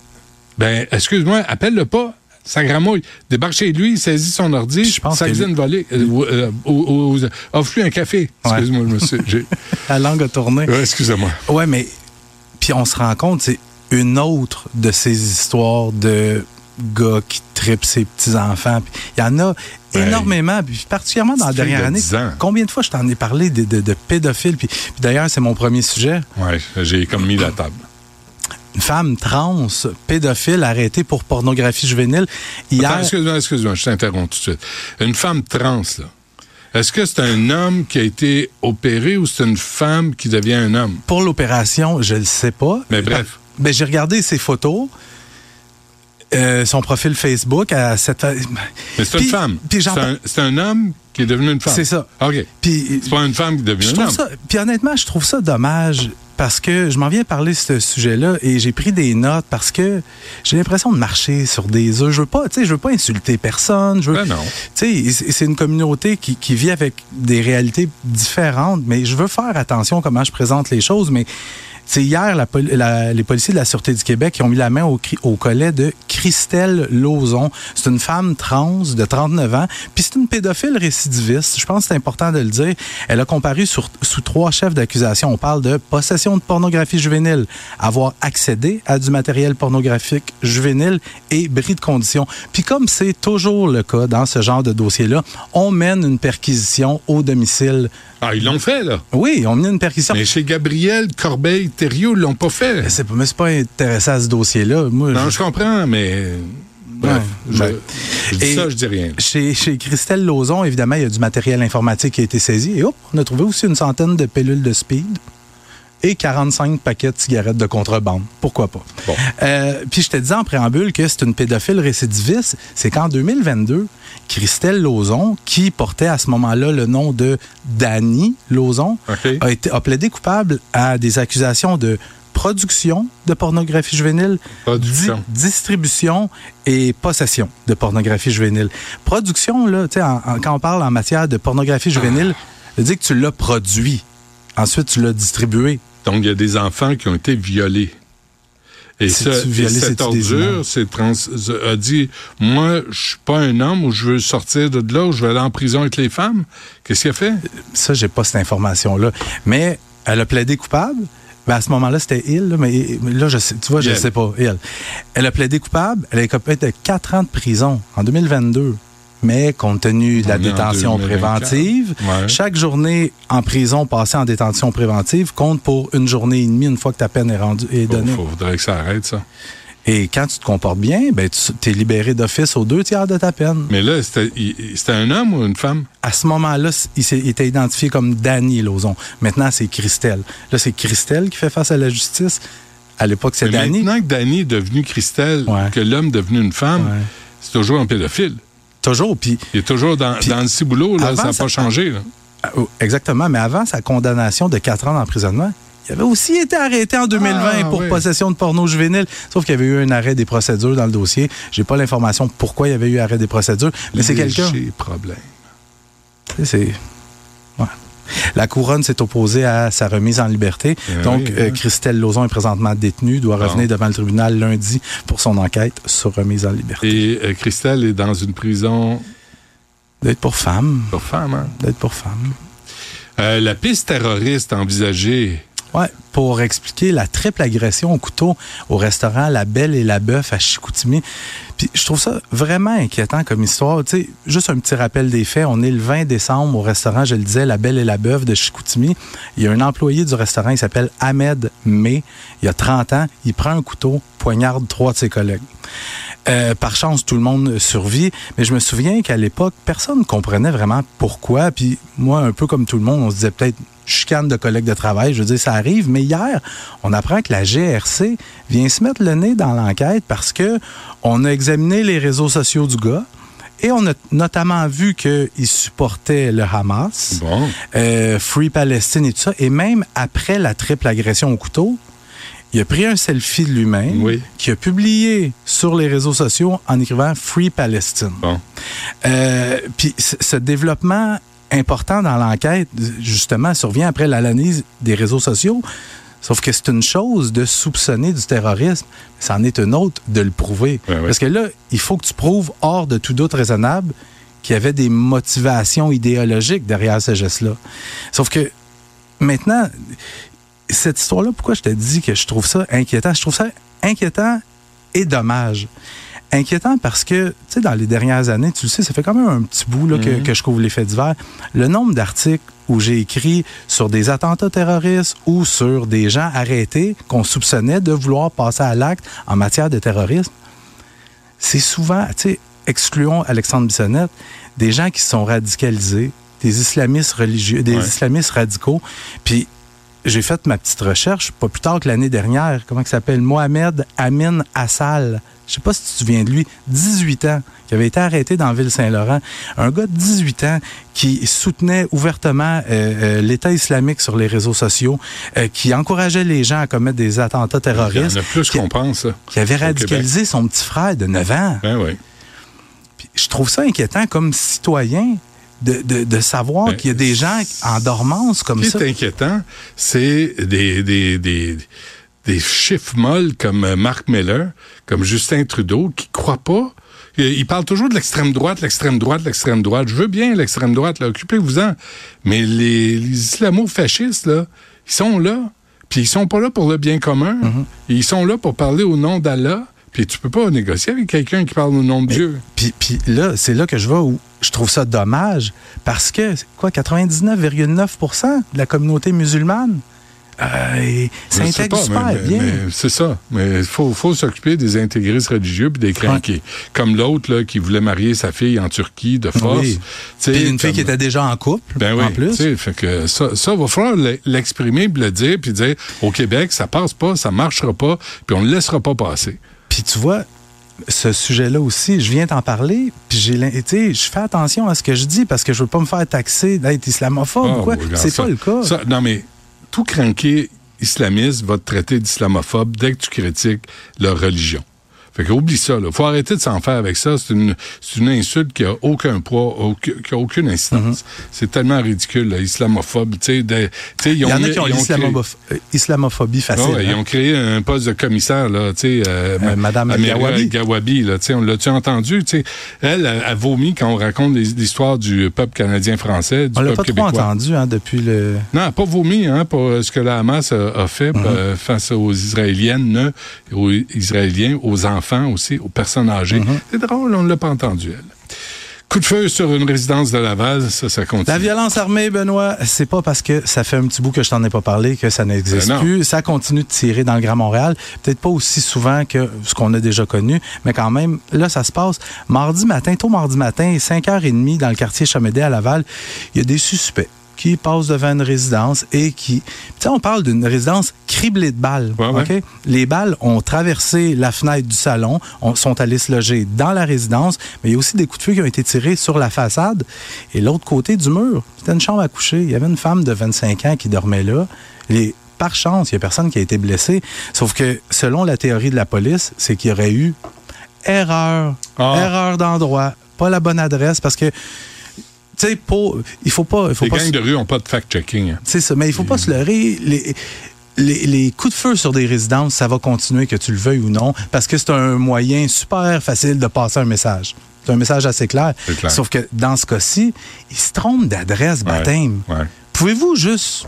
ben, excuse-moi, appelle-le pas. Ça gramouille. Débarque chez lui, saisit son ordi, pense que une volée. Euh, euh, Offre-lui un café. Excuse-moi, monsieur. J'ai- La langue a tourné. Ouais, excusez-moi. Ouais, mais puis on se rend compte, c'est une autre de ces histoires de gars qui tripent ses petits-enfants. Il y en a énormément, puis particulièrement dans la dernière de année. 10 ans. Combien de fois je t'en ai parlé de, de- de pédophiles? Puis, puis d'ailleurs, c'est mon premier sujet. Ouais, j'ai comme mis la table. Une femme trans, pédophile, arrêtée pour pornographie juvénile. Hier, excuse-moi, excuse-moi, je t'interromps tout de suite. Une femme trans, là. Est-ce que c'est un homme qui a été opéré ou c'est une femme qui devient un homme? pour l'opération, je le sais pas. Mais bref. Ben, j'ai regardé ses photos. Euh, son profil Facebook à cette Mais c'est une femme. C'est un, homme qui est devenu une femme. C'est ça. OK. Puis C'est pas une femme qui devient un trouve homme. ça, puis honnêtement, je trouve ça dommage parce que je m'en viens parler de ce sujet-là et j'ai pris des notes parce que j'ai l'impression de marcher sur des œufs. Je veux pas, tu sais, je veux pas insulter personne. Je veux, Ben non. Tu sais, c'est c'est une communauté qui, qui vit avec des réalités différentes, mais je veux faire attention à comment je présente les choses, mais c'est hier, la pol- la- les policiers de la Sûreté du Québec qui ont mis la main au collet de Christelle Lauzon. C'est une femme trans de 39 ans, puis c'est une pédophile récidiviste. Je pense que c'est important de le dire. Elle a comparu sur- sous trois chefs d'accusation. On parle de possession de pornographie juvénile, avoir accédé à du matériel pornographique juvénile et bris de condition. Puis comme c'est toujours le cas dans ce genre de dossier-là, on mène une perquisition au domicile. Ah, ils l'ont fait, là. Oui, on mène une perquisition. Mais chez Gabriel Corbeil Thériault, l'ont pas fait. C'est pas, mais c'est pas intéressant à ce dossier-là. Moi, Non, je comprends, mais. Bref, Ouais, je, dis ça, je dis rien. Chez, chez Christelle Lauzon, évidemment, il y a du matériel informatique qui a été saisi. Et hop, on a trouvé aussi une centaine de pilules de speed. Et 45 paquets de cigarettes de contrebande. Pourquoi pas? Euh, puis je te disais en préambule que c'est une pédophile récidiviste. C'est qu'en 2022, Christelle Lauzon, qui portait à ce moment-là le nom de Danny Lauzon, a, été, a plaidé coupable à des accusations de production de pornographie juvénile, di- distribution et possession de pornographie juvénile. Production, là, en- en- quand on parle en matière de pornographie juvénile, dire que tu l'as produit. Ensuite, tu l'as distribué. Donc, il y a des enfants qui ont été violés. Et, ça, et cette ordure c'est trans, a dit, moi, je suis pas un homme ou je veux sortir de là ou je vais aller en prison avec les femmes? Qu'est-ce qu'il a fait? Ça, j'ai pas cette information-là. Mais elle a plaidé coupable. Ben, à ce moment-là, c'était il, là, mais, là, je sais, tu vois, je Elle. sais pas. Elle. Elle a plaidé coupable. Elle a écopé de 4 ans de prison en 2022. Mais compte tenu de la détention 2024. préventive, Ouais. chaque journée en prison passée en détention préventive compte pour une journée et demie une fois que ta peine est, rendue, est Il donnée. faudrait que ça arrête, ça. Et quand tu te comportes bien, ben, tu es libéré d'office aux deux tiers de ta peine. Mais là, c'était il- un homme ou une femme? À ce moment-là, il, il était identifié comme Danny Lauzon. Maintenant, c'est Christelle. Là, c'est Christelle qui fait face à la justice. À l'époque, c'est Danny. Maintenant que Danny est devenu Christelle, que l'homme est devenu une femme, c'est toujours un pédophile. Toujours. Puis, il est toujours dans, dans le ciboulot, là, avant, ça n'a pas changé. là. Ah, oh, Exactement. Mais avant sa condamnation de 4 ans d'emprisonnement, il avait aussi été arrêté en 2020 Ah, pour oui. possession de porno juvénile. Sauf qu'il y avait eu un arrêt des procédures dans le dossier. J'ai pas l'information pourquoi il y avait eu arrêt des procédures, mais c'est quelqu'un. Léger problème. C'est. La couronne s'est opposée à sa remise en liberté. Eh Donc, oui, euh, hein. Christelle Lauzon est présentement détenue, doit Bon. revenir devant le tribunal lundi pour son enquête sur remise en liberté. Et euh, Christelle est dans une prison. D'être pour femme. Pour femme, hein? D'être pour femme. Euh, la piste terroriste envisagée. Pour expliquer la triple agression au couteau au restaurant La Belle et la Bœuf à Chicoutimi. Puis je trouve ça vraiment inquiétant comme histoire. Tu sais, juste un petit rappel des faits. On est le 20 décembre au restaurant, je le disais, La Belle et la Bœuf de Chicoutimi. Il y a un employé du restaurant, il s'appelle Ahmed May. Il a 30 ans. Il prend un couteau, poignarde trois de ses collègues. Euh, par chance, tout le monde survit. Mais je me souviens qu'à l'époque, personne ne comprenait vraiment pourquoi. Puis moi, un peu comme tout le monde, on se disait peut-être chicane de collègues de travail. Je veux dire, ça arrive. Mais hier, on apprend que la GRC vient se mettre le nez dans l'enquête parce que on a examiné les réseaux sociaux du gars. Et on a notamment vu qu'il supportait le Hamas, euh, Free Palestine et tout ça. Et même après la triple agression au couteau, il a pris un selfie de lui-même qui a publié sur les réseaux sociaux en écrivant Free Palestine. Euh, Puis ce développement important dans l'enquête, justement, survient après l'analyse des réseaux sociaux. Sauf que c'est une chose de soupçonner du terrorisme, c'en est une autre de le prouver. Parce que là, il faut que tu prouves hors de tout doute raisonnable qu'il y avait des motivations idéologiques derrière ce geste-là. Sauf que maintenant, cette histoire-là, pourquoi je te dis que je trouve ça inquiétant? Je trouve ça inquiétant et dommage. Inquiétant parce que, tu sais, dans les dernières années, tu le sais, ça fait quand même un petit bout là, Mhm. que je couvre les faits divers. Le nombre d'articles où j'ai écrit sur des attentats terroristes ou sur des gens arrêtés qu'on soupçonnait de vouloir passer à l'acte en matière de terrorisme, c'est souvent, tu sais, excluons Alexandre Bissonnette, des gens qui se sont radicalisés, des islamistes religieux, des Ouais. islamistes radicaux. Puis j'ai fait ma petite recherche, pas plus tard que l'année dernière, comment il s'appelle? Mohamed Amin Assal. Je sais pas si tu te souviens de lui, 18 ans, qui avait été arrêté dans Ville-Saint-Laurent. Un gars de 18 ans qui soutenait ouvertement euh, euh, l'État islamique sur les réseaux sociaux, euh, qui encourageait les gens à commettre des attentats terroristes. Il y en a plus qu'on pense. ça, Qui avait radicalisé son petit frère de 9 ans. Ben oui. Puis je trouve ça inquiétant comme citoyen de, de, de savoir qu'il y a des gens en dormance comme Ce ça. qui est inquiétant, c'est des, des, des, des chiffres molles comme euh, Mark Miller, comme Justin Trudeau, qui croient pas. Il il parle toujours de l'extrême droite, l'extrême droite, l'extrême droite. Je veux bien l'extrême droite, occupez-vous-en. Mais les, les islamo-fascistes, là, ils sont là. Puis ils sont pas là pour le bien commun. Mm-hmm. Ils sont là pour parler au nom d'Allah. Puis tu peux pas négocier avec quelqu'un qui parle au nom de Dieu. Puis, puis là, c'est là que je vais où? Je trouve ça dommage parce que, c'est quoi, 99,9% de la communauté musulmane? Euh, ça intègre pas, super mais- bien. c'est ça. Mais il faut, faut s'occuper des intégristes religieux puis des crinqués. Comme l'autre qui voulait marier sa fille en Turquie de force. Oui. Puis une fille qui était déjà en couple, ben oui, en plus. fait que ça, ça va falloir l'e- l'exprimer, le dire, puis dire au Québec, ça passe pas, ça marchera pas, puis on ne laissera pas passer. Puis tu vois, ce sujet-là aussi, je viens t'en parler, puis j'ai, je fais attention à ce que je dis parce que je veux pas me faire taxer d'être islamophobe Ah, ou quoi. oui, regarde C'est pas le cas. Ça, non, mais tout cranqué islamiste va te traiter d'islamophobe dès que tu critiques leur religion. Fait que oublie ça, là. Faut arrêter de s'en faire avec ça. C'est une, c'est une insulte qui a aucun poids, aucun- qui a aucune incidence. C'est tellement ridicule, là, islamophobe. Tu sais, de- tu sais, Il y en a qui ont ils créé- euh, islamophobie facile. Ils hein. ont créé un poste de commissaire, là, tu sais, euh, Euh, Madame Amélia Gawabi. Gawabi, là, tu sais, on l'a-tu entendu, tu sais, elle, elle, elle vomit quand on raconte l'histoire du peuple canadien-français, du On l'a peuple pas trop québécois. entendu hein, depuis le. Non, elle pas vomi hein, pour euh, ce que la Hamas a, a fait Mhm. euh, face aux Israéliennes, aux Israéliens, aux enfants aussi, aux personnes âgées. Mhm. C'est drôle, on ne l'a pas entendu, elle. Coup de feu sur une résidence de Laval, ça, ça continue. La violence armée, Benoît, c'est pas parce que ça fait un petit bout que je t'en ai pas parlé que ça n'existe Ben plus. Ça continue de tirer dans le Grand Montréal. Peut-être pas aussi souvent que ce qu'on a déjà connu, mais quand même, là, ça se passe. Mardi matin, tôt mardi matin, 5h30 dans le quartier Chamédé à Laval, il y a des suspects qui passent devant une résidence et qui... Tu sais, on parle d'une résidence criblée de balles. Les balles ont traversé la fenêtre du salon, on, sont allées se loger dans la résidence, mais il y a aussi des coups de feu qui ont été tirés sur la façade et l'autre côté du mur. C'était une chambre à coucher. Il y avait une femme de 25 ans qui dormait là. Les, par chance, il n'y a personne qui a été blessé. Sauf que, selon la théorie de la police, c'est qu'il y aurait eu erreur. Erreur d'endroit. Pas la bonne adresse parce que, tu sais, pour- il faut pas. Il faut Les pas gangs de rue n'ont pas de fact-checking. hein. c'est ça, mais il faut pas se leurrer. Les, les, les coups de feu sur des résidences, ça va continuer, que tu le veuilles ou non, parce que c'est un moyen super facile de passer un message. C'est un message assez clair. Sauf que dans ce cas-ci, ils se trompent d'adresse baptême. Ouais. Pouvez-vous juste.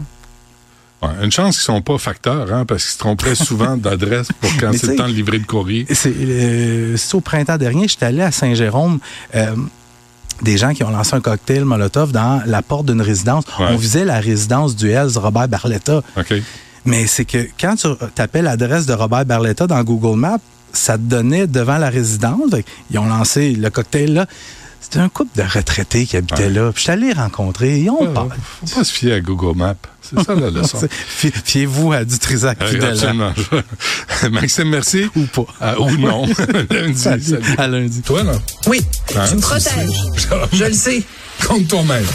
Ouais, une chance qu'ils sont pas facteurs, hein, parce qu'ils se tromperaient souvent d'adresse pour quand c'est le temps de livrer le courrier. C'est euh, c'est au printemps dernier, j'étais allé à Saint-Jérôme. euh, des gens qui ont lancé un cocktail Molotov dans la porte d'une résidence. On visait la résidence du Hells Robert Barletta. OK. Mais c'est que quand tu tapais l'adresse de Robert Barletta dans Google Maps, ça te donnait devant la résidence. Ils ont lancé le cocktail là. C'était un couple de retraités qui habitaient là. Puis je suis allé les rencontrer. Ils ont Ouais, pas. Faut pas se fier à Google Maps. C'est ça la leçon. Fie- Fiez-vous à du Trisac Euh, fidèle. absolument. Maxime, merci. Ou pas. Euh, ou non. lundi. Salut. salut. À lundi. Toi, là? Oui, Hein? tu me protèges. Je le sais. Compte toi-même.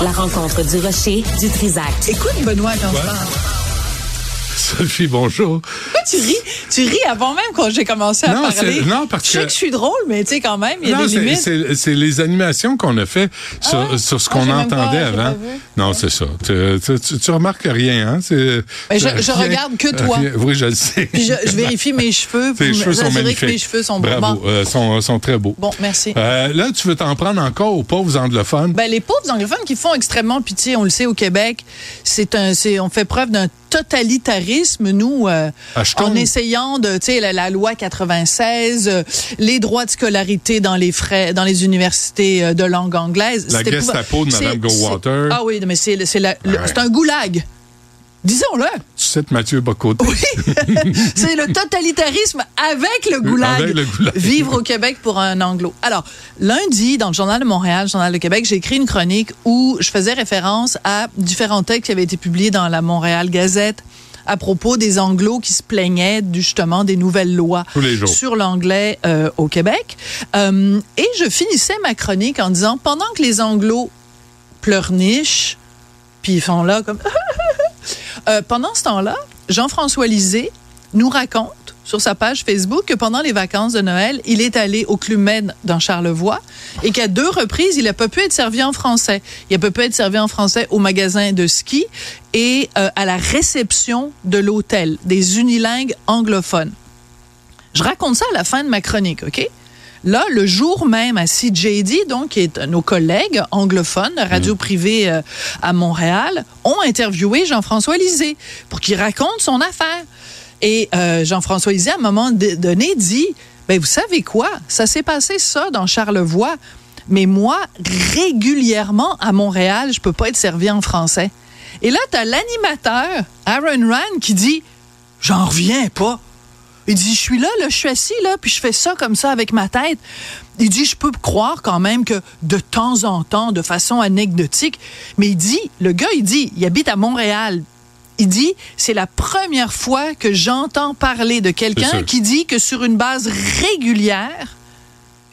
La rencontre du rocher du Trisac. Écoute, Benoît, quand je parle. Sophie, bonjour. Pourquoi tu ris? Tu ris avant même quand j'ai commencé à Non, parler. non, parce je sais que- que je suis drôle, mais tu sais, quand même, il y a Non, des c'est- limites. c'est c'est les animations qu'on a fait sur, sur ce Ah, qu'on pas- entendait avant. Non, c'est ça. Tu, tu, tu- tu remarques rien, hein? Mais je- rien- je regarde que toi. rien- oui, je le sais. Puis je, je vérifie mes cheveux Tes cheveux sont magnifiques. que mes cheveux sont. Bravo, Bon. euh, sont, sont très beaux. Bon, merci. Euh, là, tu veux t'en prendre encore aux pauvres anglophones? Ben, les pauvres anglophones qui font extrêmement pitié, on le sait au Québec, c'est un, c'est, on fait preuve d'un totalitarisme, nous, euh, Achetons. en essayant de, tu sais, la, la loi 96, euh, les droits de scolarité dans les frais, dans les universités euh, de langue anglaise. La C'est Gestapo de c'est- Mme Goldwater. c'est- Ah oui, mais c'est, c'est, Ouais. c'est un goulag. Disons-le. Tu cites Mathieu Bocoté. C'est le totalitarisme avec le goulag. Avec le goulag. Vivre au Québec pour un anglo. Alors, lundi, dans le Journal de Montréal, Journal de Québec, j'ai écrit une chronique où je faisais référence à différents textes qui avaient été publiés dans la Montréal Gazette à propos des anglos qui se plaignaient du- justement des nouvelles lois sur l'anglais euh, au Québec. Euh, et je finissais ma chronique en disant, pendant que les anglos pleurnichent, puis ils font là comme... Euh, pendant ce temps-là, Jean-François Lisée nous raconte sur sa page Facebook que pendant les vacances de Noël, il est allé au Club Med dans Charlevoix et qu'à deux reprises, il n'a pas pu être servi en français. Il n'a pas pu être servi en français au magasin de ski et euh, à la réception de l'hôtel des unilingues anglophones. Je raconte ça à la fin de ma chronique, OK? Là, le jour même à CJD, donc, qui est nos collègues anglophones, radio privée euh, à Montréal, ont interviewé Jean-François Lisée pour qu'il raconte son affaire. Et euh, Jean-François Lisée, à un moment donné, dit, ben, vous savez quoi? Ça s'est passé ça dans Charlevoix. Mais moi, régulièrement à Montréal, je peux pas être servi en français. Et là, t'as l'animateur, Aaron Rand, qui dit J'en reviens pas. Il dit, je suis là, là, je suis assis, là, puis je fais ça comme ça avec ma tête. Il dit, je peux croire quand même que de temps en temps, de façon anecdotique, mais il dit, le gars, il dit, il habite à Montréal. Il dit, c'est la première fois que j'entends parler de quelqu'un qui dit que sur une base régulière,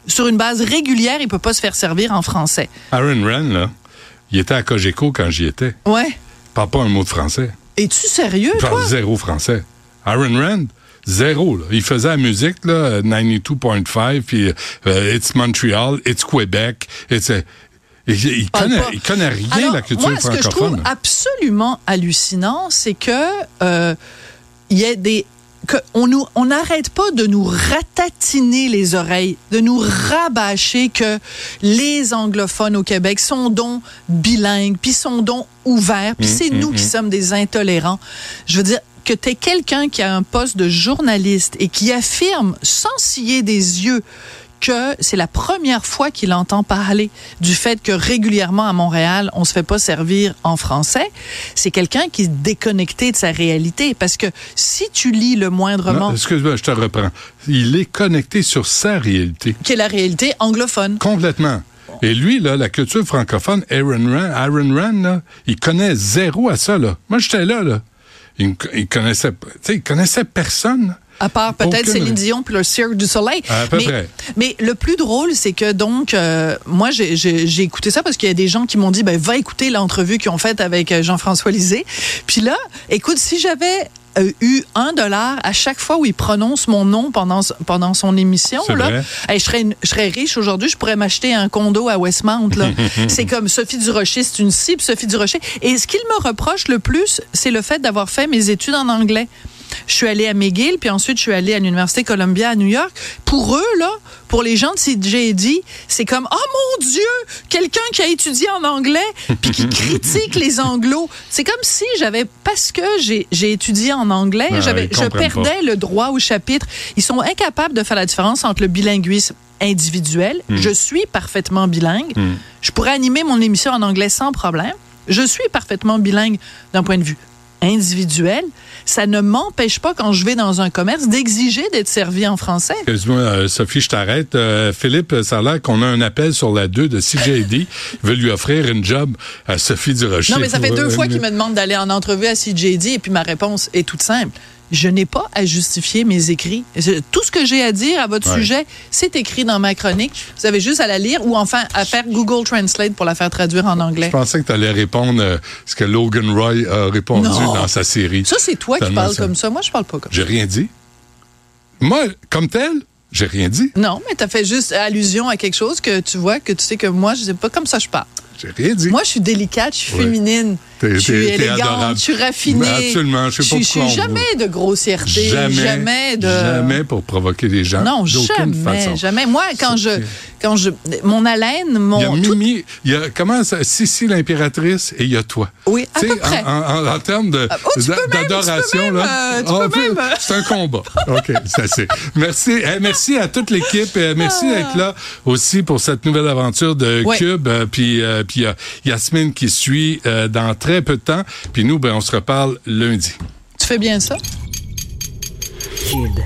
sur une base régulière, il peut pas se faire servir en français. Aaron Wren, là, il était à Cogeco quand j'y étais. Ouais. Il parle pas un mot de français. Es-tu sérieux, Il toi? parle zéro français. Aaron Rand, zéro. Là. Il faisait la musique, là, 92.5, puis euh, It's Montreal, It's Québec. It's, euh, il, connaît, pas. il connaît rien Alors, la culture moi, ce que je trouve francophone. absolument hallucinant, c'est que euh, y a des que on nous on n'arrête pas de nous ratatiner les oreilles, de nous rabâcher que les anglophones au Québec sont donc bilingues, puis sont donc ouverts, puis Mm, c'est mm, nous mm. qui sommes des intolérants. Je veux dire que tu es quelqu'un qui a un poste de journaliste et qui affirme sans scier des yeux que c'est la première fois qu'il entend parler du fait que régulièrement à Montréal, on se fait pas servir en français. C'est quelqu'un qui est déconnecté de sa réalité. Parce que si tu lis le moindrement, Excuse-moi, je te reprends. Il est connecté sur sa réalité. qui est la réalité anglophone. Complètement. Et lui, là, la culture francophone, Aaron Rand, Aaron Rand là, il connaît zéro à ça. Là. Moi, j'étais là. là. Il, il connaissait, tu sais, il connaissait personne. À part peut-être Aucune- Céline Dion puis le Cirque du Soleil. À peu mais, près. mais le plus drôle, c'est que donc, euh, moi, j'ai- j'ai j'ai écouté ça parce qu'il y a des gens qui m'ont dit, ben, va écouter l'entrevue qu'ils ont faite avec euh, Jean-François Lisée. Puis là, écoute, si j'avais euh, eu un dollar à chaque fois où il prononce mon nom pendant, pendant son émission, C'est là, hey, je, serais, je serais riche aujourd'hui, je pourrais m'acheter un condo à Westmount. là. c'est comme Sophie Durocher, c'est une cible, Sophie Durocher. Et ce qu'il me reproche le plus, c'est le fait d'avoir fait mes études en anglais. Je suis allée à McGill, puis ensuite je suis allée à l'Université Columbia à New York. Pour eux, là, pour les gens de CJD, c'est comme, oh mon Dieu, quelqu'un qui a étudié en anglais, puis qui critique les anglos. C'est comme si j'avais, parce que j'ai étudié en anglais, Ah, j'avais, je perdais le droit au chapitre. Ils sont incapables de faire la différence entre le bilinguisme individuel. Mm. Je suis parfaitement bilingue. Mm. Je pourrais animer mon émission en anglais sans problème. Je suis parfaitement bilingue d'un point de vue individuel. Ça ne m'empêche pas, quand je vais dans un commerce, d'exiger d'être servi en français. Excuse-moi, euh, Sophie, je t'arrête. Euh, Philippe, ça a l'air qu'on a un appel sur la 2 de CJD. Il veut lui offrir une job à Sophie Durocher. Non, mais ça fait deux euh, fois qu'il me demande d'aller en entrevue à CJD et puis ma réponse est toute simple. Je n'ai pas à justifier mes écrits. Tout ce que j'ai à dire à votre Ouais. sujet, c'est écrit dans ma chronique. Vous avez juste à la lire ou enfin à faire Google Translate pour la faire traduire en anglais. Je pensais que tu allais répondre euh, ce que Logan Roy a répondu Non. dans sa série. Ça, c'est toi qui parles ça- comme ça. Moi, je parle pas comme ça. J'ai rien dit. Moi, comme tel, j'ai rien dit. Non, mais tu as fait juste allusion à quelque chose que tu vois, que tu sais que moi, je sais pas comme ça je parle. J'ai rien dit. Moi, je suis délicate, je suis Ouais. féminine, T'es- je suis élégante, je suis raffinée. Absolument, je sais pas Je suis jamais de grossièreté, Jamais, jamais de... Jamais pour provoquer les gens. Non, jamais, façon. jamais. Moi, quand je, quand je, mon haleine, Il y a mon, tout- Mimi, il y a comment ça, Sissi l'impératrice et il y a toi. oui, à peu près. En, en- en termes de- oh, tu peux même, d'adoration, tu peux même, là. euh, tu peux même, euh. C'est un combat. OK, ça c'est. Merci. Eh, merci à toute l'équipe. Eh, merci Ah. d'être là aussi pour cette nouvelle aventure de Ouais. Cube. Euh, puis euh, puis il y a Yasmine qui suit euh, dans très peu de temps. Puis nous, ben, on se reparle lundi. tu fais bien ça? Cube.